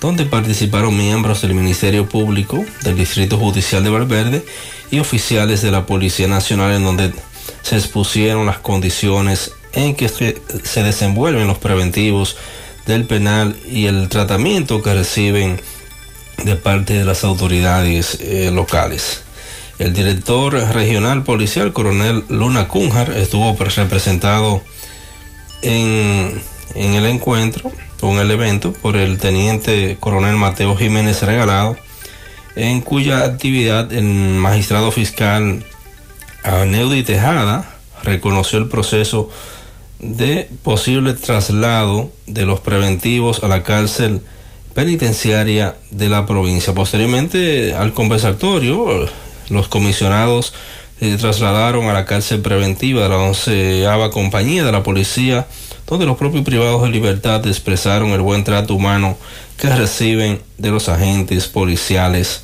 donde participaron miembros del Ministerio Público, del Distrito Judicial de Valverde y oficiales de la Policía Nacional en donde se expusieron las condiciones en que se, se desenvuelven los preventivos del penal y el tratamiento que reciben de parte de las autoridades eh, locales. El director regional policial, coronel Luna Cunjar, estuvo representado en, en el encuentro con el evento por el teniente coronel Mateo Jiménez Regalado, en cuya actividad el magistrado fiscal Neudi Tejada reconoció el proceso de posible traslado de los preventivos a la cárcel penitenciaria de la provincia. Posteriormente al conversatorio, los comisionados se trasladaron a la cárcel preventiva de la onceava compañía de la policía, donde los propios privados de libertad expresaron el buen trato humano que reciben de los agentes policiales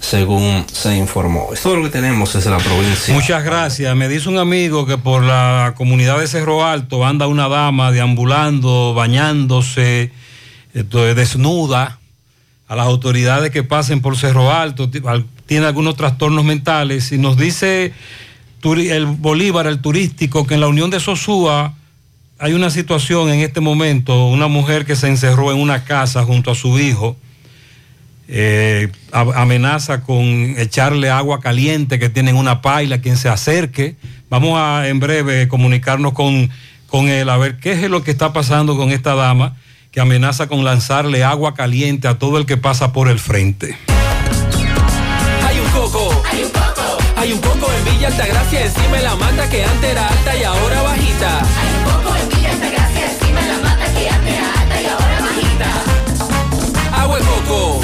según se informó. Es todo lo que tenemos desde la provincia. Muchas gracias. Me dice un amigo que por la comunidad de Cerro Alto anda una dama deambulando, bañándose, desnuda. A las autoridades que pasen por Cerro Alto, tiene algunos trastornos mentales. Y nos dice el Bolívar, el turístico, que en la Unión de Sosúa hay una situación en este momento, una mujer que se encerró en una casa junto a su hijo eh, amenaza con echarle agua caliente que tienen una paila, quien se acerque. Vamos a en breve comunicarnos con, con él a ver qué es lo que está pasando con esta dama que amenaza con lanzarle agua caliente a todo el que pasa por el frente. Hay un coco, hay un coco, hay un coco en Villa Altagracia, encima de la mata que antes era alta y ahora bajita. Hay un coco en Villa Altagracia, encima de la mata que antes era alta y ahora bajita. Agua de coco.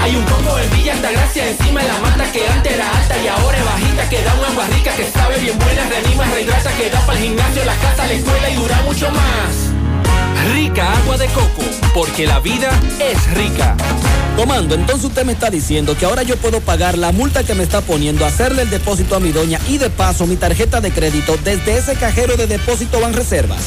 Hay un coco en Villa Altagracia encima de la mata que antes era alta y ahora es bajita que da una agua rica que sabe bien buena, reanima, rehidrata, que da para el gimnasio, la casa, la escuela y dura mucho más. Rica agua de coco, porque la vida es rica. Tomando, entonces usted me está diciendo que ahora yo puedo pagar la multa que me está poniendo, hacerle el depósito a mi doña y de paso mi tarjeta de crédito desde ese cajero de depósito Banreservas.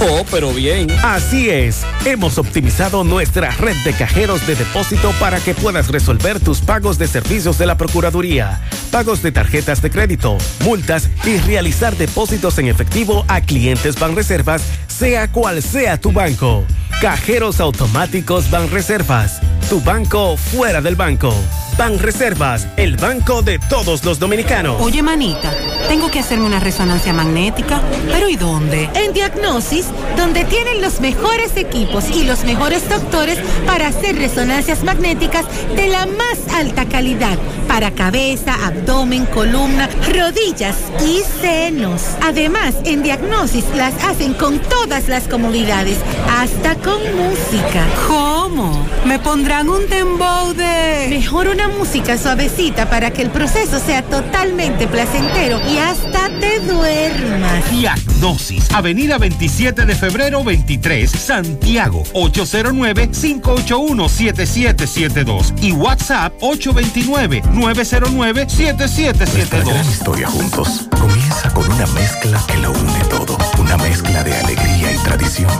Oh, pero bien. Así es. Hemos optimizado nuestra red de cajeros de depósito para que puedas resolver tus pagos de servicios de la Procuraduría, pagos de tarjetas de crédito, multas y realizar depósitos en efectivo a clientes Banreservas, sea cual sea tu banco. Cajeros automáticos Banreservas. Tu banco fuera del banco. Banreservas, el banco de todos los dominicanos. Oye, manita, tengo que hacerme una resonancia magnética. ¿Pero y dónde? En Diagnosis, donde tienen los mejores equipos y los mejores doctores para hacer resonancias magnéticas de la más alta calidad para cabeza, abdomen, columna, rodillas y senos. Además, en Diagnosis las hacen con todas las comodidades, hasta con música. ¿Cómo? ¿Me pondrán un dembow de...? Mejor una música suavecita para que el proceso sea totalmente placentero y hasta te duermas. Diagnosis, Avenida 27 de febrero 23, Santiago, 809-581-7772 y WhatsApp 829-909-7772. Nuestra gran historia juntos comienza con una mezcla que lo une todo, una mezcla de alegría y tradición,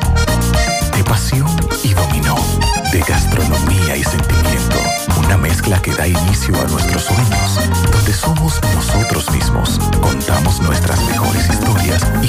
de pasión y dominó, de gastronomía y sentimiento, una mezcla que da inicio a nuestros sueños, donde somos nosotros mismos, contamos nuestras mejores historias y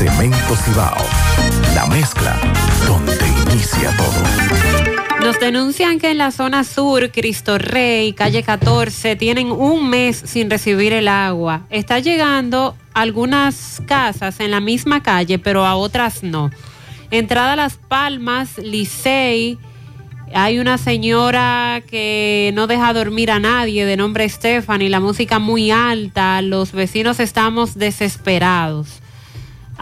Cemento Cibao, la mezcla donde inicia todo. Nos denuncian que en la zona sur, Cristo Rey, calle 14, tienen un mes sin recibir el agua. Está llegando algunas casas en la misma calle, pero a otras no. Entrada Las Palmas, Licey, hay una señora que no deja dormir a nadie de nombre Stephanie, la música muy alta, los vecinos estamos desesperados.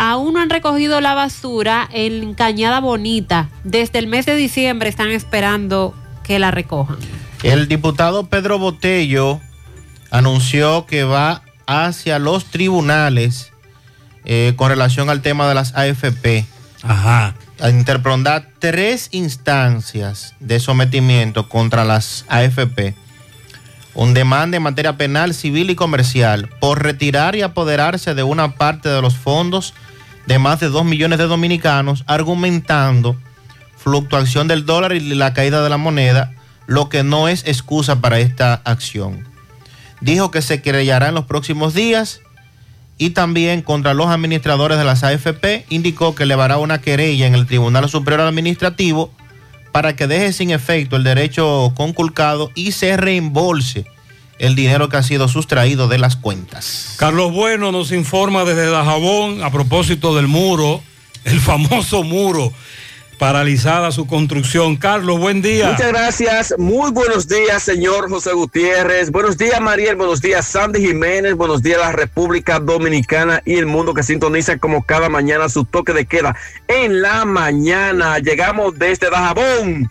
Aún no han recogido la basura en Cañada Bonita. Desde el mes de diciembre están esperando que la recojan. El diputado Pedro Botello anunció que va hacia los tribunales eh, con relación al tema de las AFP. Ajá. A interpondar tres instancias de sometimiento contra las AFP. Un demanda en materia penal, civil y comercial por retirar y apoderarse de una parte de los fondos de más de dos millones de dominicanos, argumentando fluctuación del dólar y la caída de la moneda, lo que no es excusa para esta acción. Dijo que se querellará en los próximos días y también contra los administradores de las AFP indicó que elevará una querella en el Tribunal Superior Administrativo para que deje sin efecto el derecho conculcado y se reembolse el dinero que ha sido sustraído de las cuentas. Carlos Bueno nos informa desde Dajabón a propósito del muro, el famoso muro paralizada su construcción. Carlos, buen día. Muchas gracias. Muy buenos días, señor José Gutiérrez. Buenos días, Mariel. Buenos días, Sandy Jiménez. Buenos días, la República Dominicana y el mundo que sintoniza como cada mañana su toque de queda. En la mañana llegamos desde Dajabón.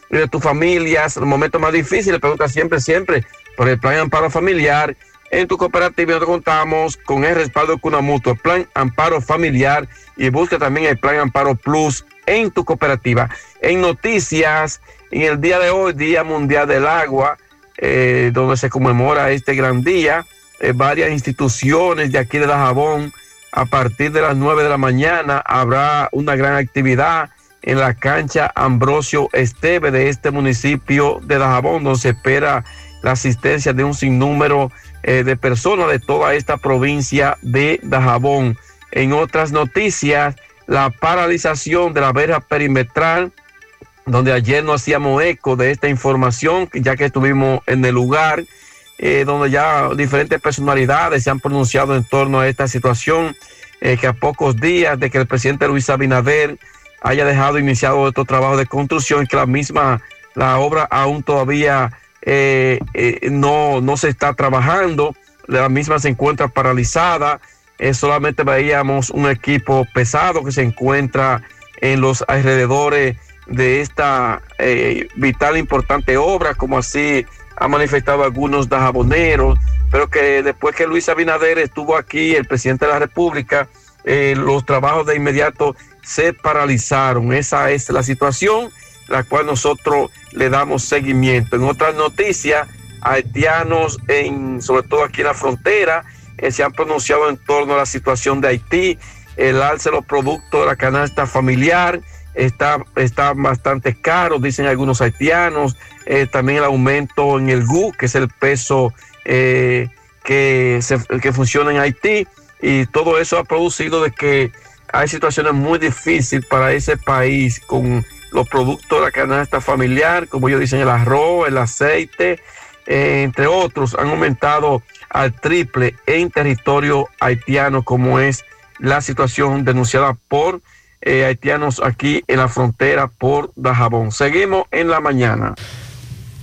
y de tus familias, los momentos más difíciles, pregunta siempre, siempre por el Plan Amparo Familiar en tu cooperativa nosotros contamos con el respaldo de Cuna Mutua, Plan Amparo Familiar y busca también el Plan Amparo Plus en tu cooperativa. En noticias, en el día de hoy, Día Mundial del Agua, eh, donde se conmemora este gran día, eh, varias instituciones de aquí de Dajabón, a partir de las 9 de la mañana habrá una gran actividad en la cancha Ambrosio Esteve de este municipio de Dajabón, donde se espera la asistencia de un sinnúmero eh, de personas de toda esta provincia de Dajabón. En otras noticias, la paralización de la verja perimetral, donde ayer no hacíamos eco de esta información, ya que estuvimos en el lugar, eh, donde ya diferentes personalidades se han pronunciado en torno a esta situación, eh, que a pocos días de que el presidente Luis Abinader haya dejado iniciado estos trabajos de construcción, que la misma, la obra aún todavía eh, eh, no, no se está trabajando, la misma se encuentra paralizada, eh, solamente veíamos un equipo pesado que se encuentra en los alrededores de esta vital importante obra, como así ha manifestado algunos dajaboneros, pero que después que Luis Abinader estuvo aquí, el presidente de la República, los trabajos de inmediato se paralizaron. Esa es la situación la cual nosotros le damos seguimiento. En otras noticias, haitianos, en, sobre todo aquí en la frontera, eh, se han pronunciado en torno a la situación de Haití, el alce de los productos de la canasta familiar está, está bastante caro, dicen algunos haitianos, eh, también el aumento en el GU, que es el peso eh, que, que funciona en Haití, y todo eso ha producido de que hay situaciones muy difíciles para ese país con los productos de la canasta familiar, como ellos dicen, el arroz, el aceite, eh, entre otros, han aumentado al triple en territorio haitiano, como es la situación denunciada por eh, haitianos aquí en la frontera por Dajabón. Seguimos en la mañana.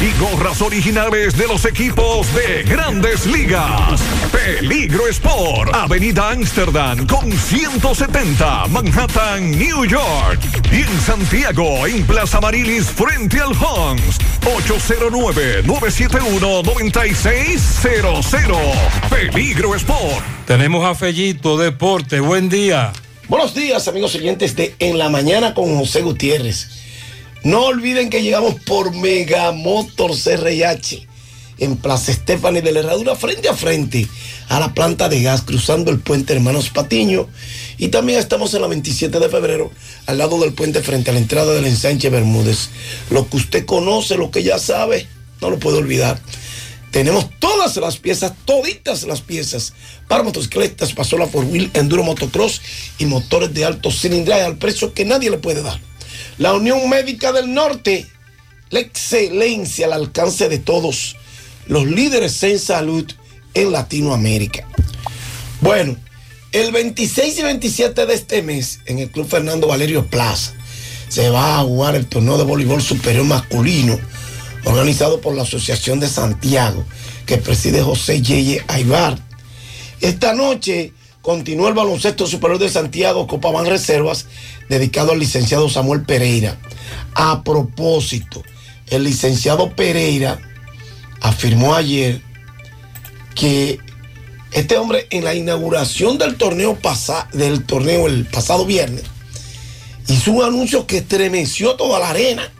y gorras originales de los equipos de grandes ligas. Peligro Sport, Avenida Amsterdam con 170, Manhattan, New York. Y en Santiago, en Plaza Marilis, frente al Hans, 809-971-9600. Peligro Sport. Tenemos a Fellito Deporte. Buen día. Buenos días, amigos oyentes de En la Mañana con José Gutiérrez. No olviden que llegamos por Megamotor CRH en Plaza Estefani de la Herradura, frente a frente a la planta de gas, cruzando el puente Hermanos Patiño. Y también estamos en la 27 de febrero, al lado del puente, frente a la entrada del ensanche Bermúdez. Lo que usted conoce, lo que ya sabe, no lo puede olvidar. Tenemos todas las piezas, toditas las piezas para motocicletas, pasola por wheel, enduro motocross y motores de alto cilindraje al precio que nadie le puede dar. La Unión Médica del Norte, la excelencia al alcance de todos los líderes en salud en Latinoamérica. Bueno, el 26 y 27 de este mes, en el Club Fernando Valerio Plaza, se va a jugar el torneo de voleibol superior masculino, organizado por la Asociación de Santiago, que preside José Yeye Aybar. Esta noche continúa el baloncesto superior de Santiago, Copa Van Reservas, dedicado al licenciado Samuel Pereira. A propósito, el licenciado Pereira afirmó ayer que este hombre en la inauguración del torneo, del torneo el pasado viernes hizo un anuncio que estremeció toda la arena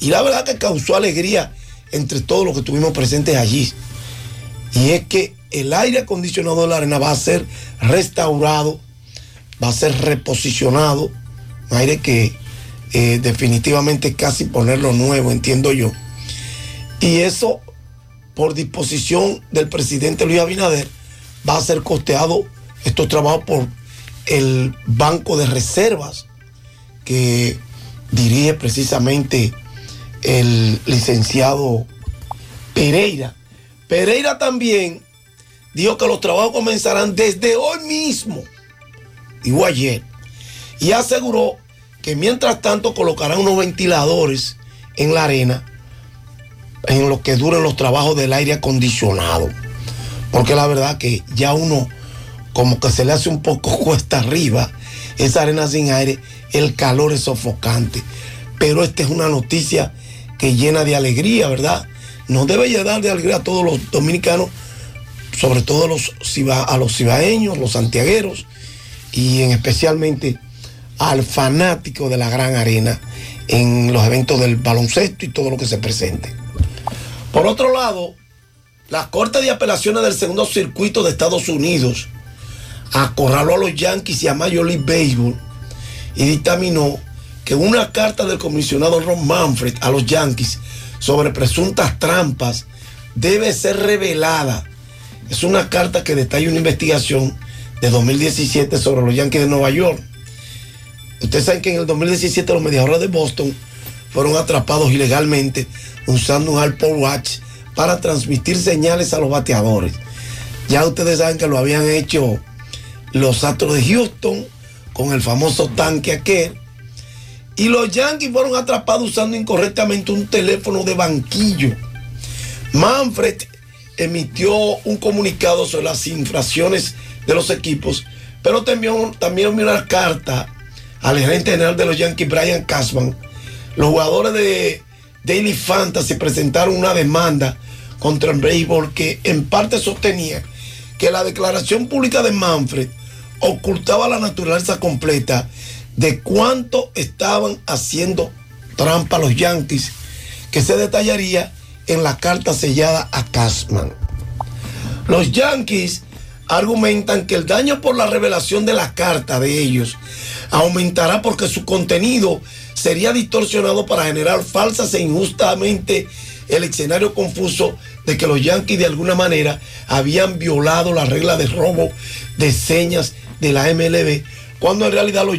y la verdad que causó alegría entre todos los que estuvimos presentes allí. Y es que el aire acondicionado de la arena va a ser restaurado, va a ser reposicionado, un aire que eh, definitivamente casi ponerlo nuevo, entiendo yo. Y eso, por disposición del presidente Luis Abinader, va a ser costeado estos trabajos por el Banco de Reservas que dirige precisamente el licenciado Pereira. Pereira también dijo que los trabajos comenzarán desde hoy mismo, digo ayer, y aseguró que mientras tanto colocarán unos ventiladores en la arena en lo que duren los trabajos del aire acondicionado. Porque la verdad que ya uno como que se le hace un poco cuesta arriba esa arena sin aire, el calor es sofocante. Pero esta es una noticia que llena de alegría, ¿verdad? Nos debe llenar de alegría a todos los dominicanos, sobre todo a los, los cibaeños, los santiagueros, y en especialmente al fanático de la gran arena en los eventos del baloncesto y todo lo que se presente. Por otro lado, la Corte de Apelaciones del Segundo Circuito de Estados Unidos acorraló a los Yankees y a Major League Baseball y dictaminó que una carta del comisionado Ron Manfred a los Yankees sobre presuntas trampas debe ser revelada. Es una carta que detalla una investigación de 2017 sobre los Yankees de Nueva York. Ustedes saben que en el 2017 los mediadores de Boston fueron atrapados ilegalmente usando un Apple Watch para transmitir señales a los bateadores. Ya ustedes saben que lo habían hecho los Astros de Houston con el famoso tanque aquel y los Yankees fueron atrapados usando incorrectamente un teléfono de banquillo. Manfred emitió un comunicado sobre las infracciones de los equipos, pero también, también una carta al gerente general de los Yankees, Brian Cashman. Los jugadores de Daily Fantasy presentaron una demanda contra el béisbol que en parte sostenía que la declaración pública de Manfred ocultaba la naturaleza completa de cuánto estaban haciendo trampa los Yankees, que se detallaría en la carta sellada a Cashman. Los Yankees argumentan que el daño por la revelación de la carta de ellos aumentará porque su contenido sería distorsionado para generar falsas e injustamente el escenario confuso de que los Yankees de alguna manera habían violado la regla de robo de señas de la MLB, cuando en realidad los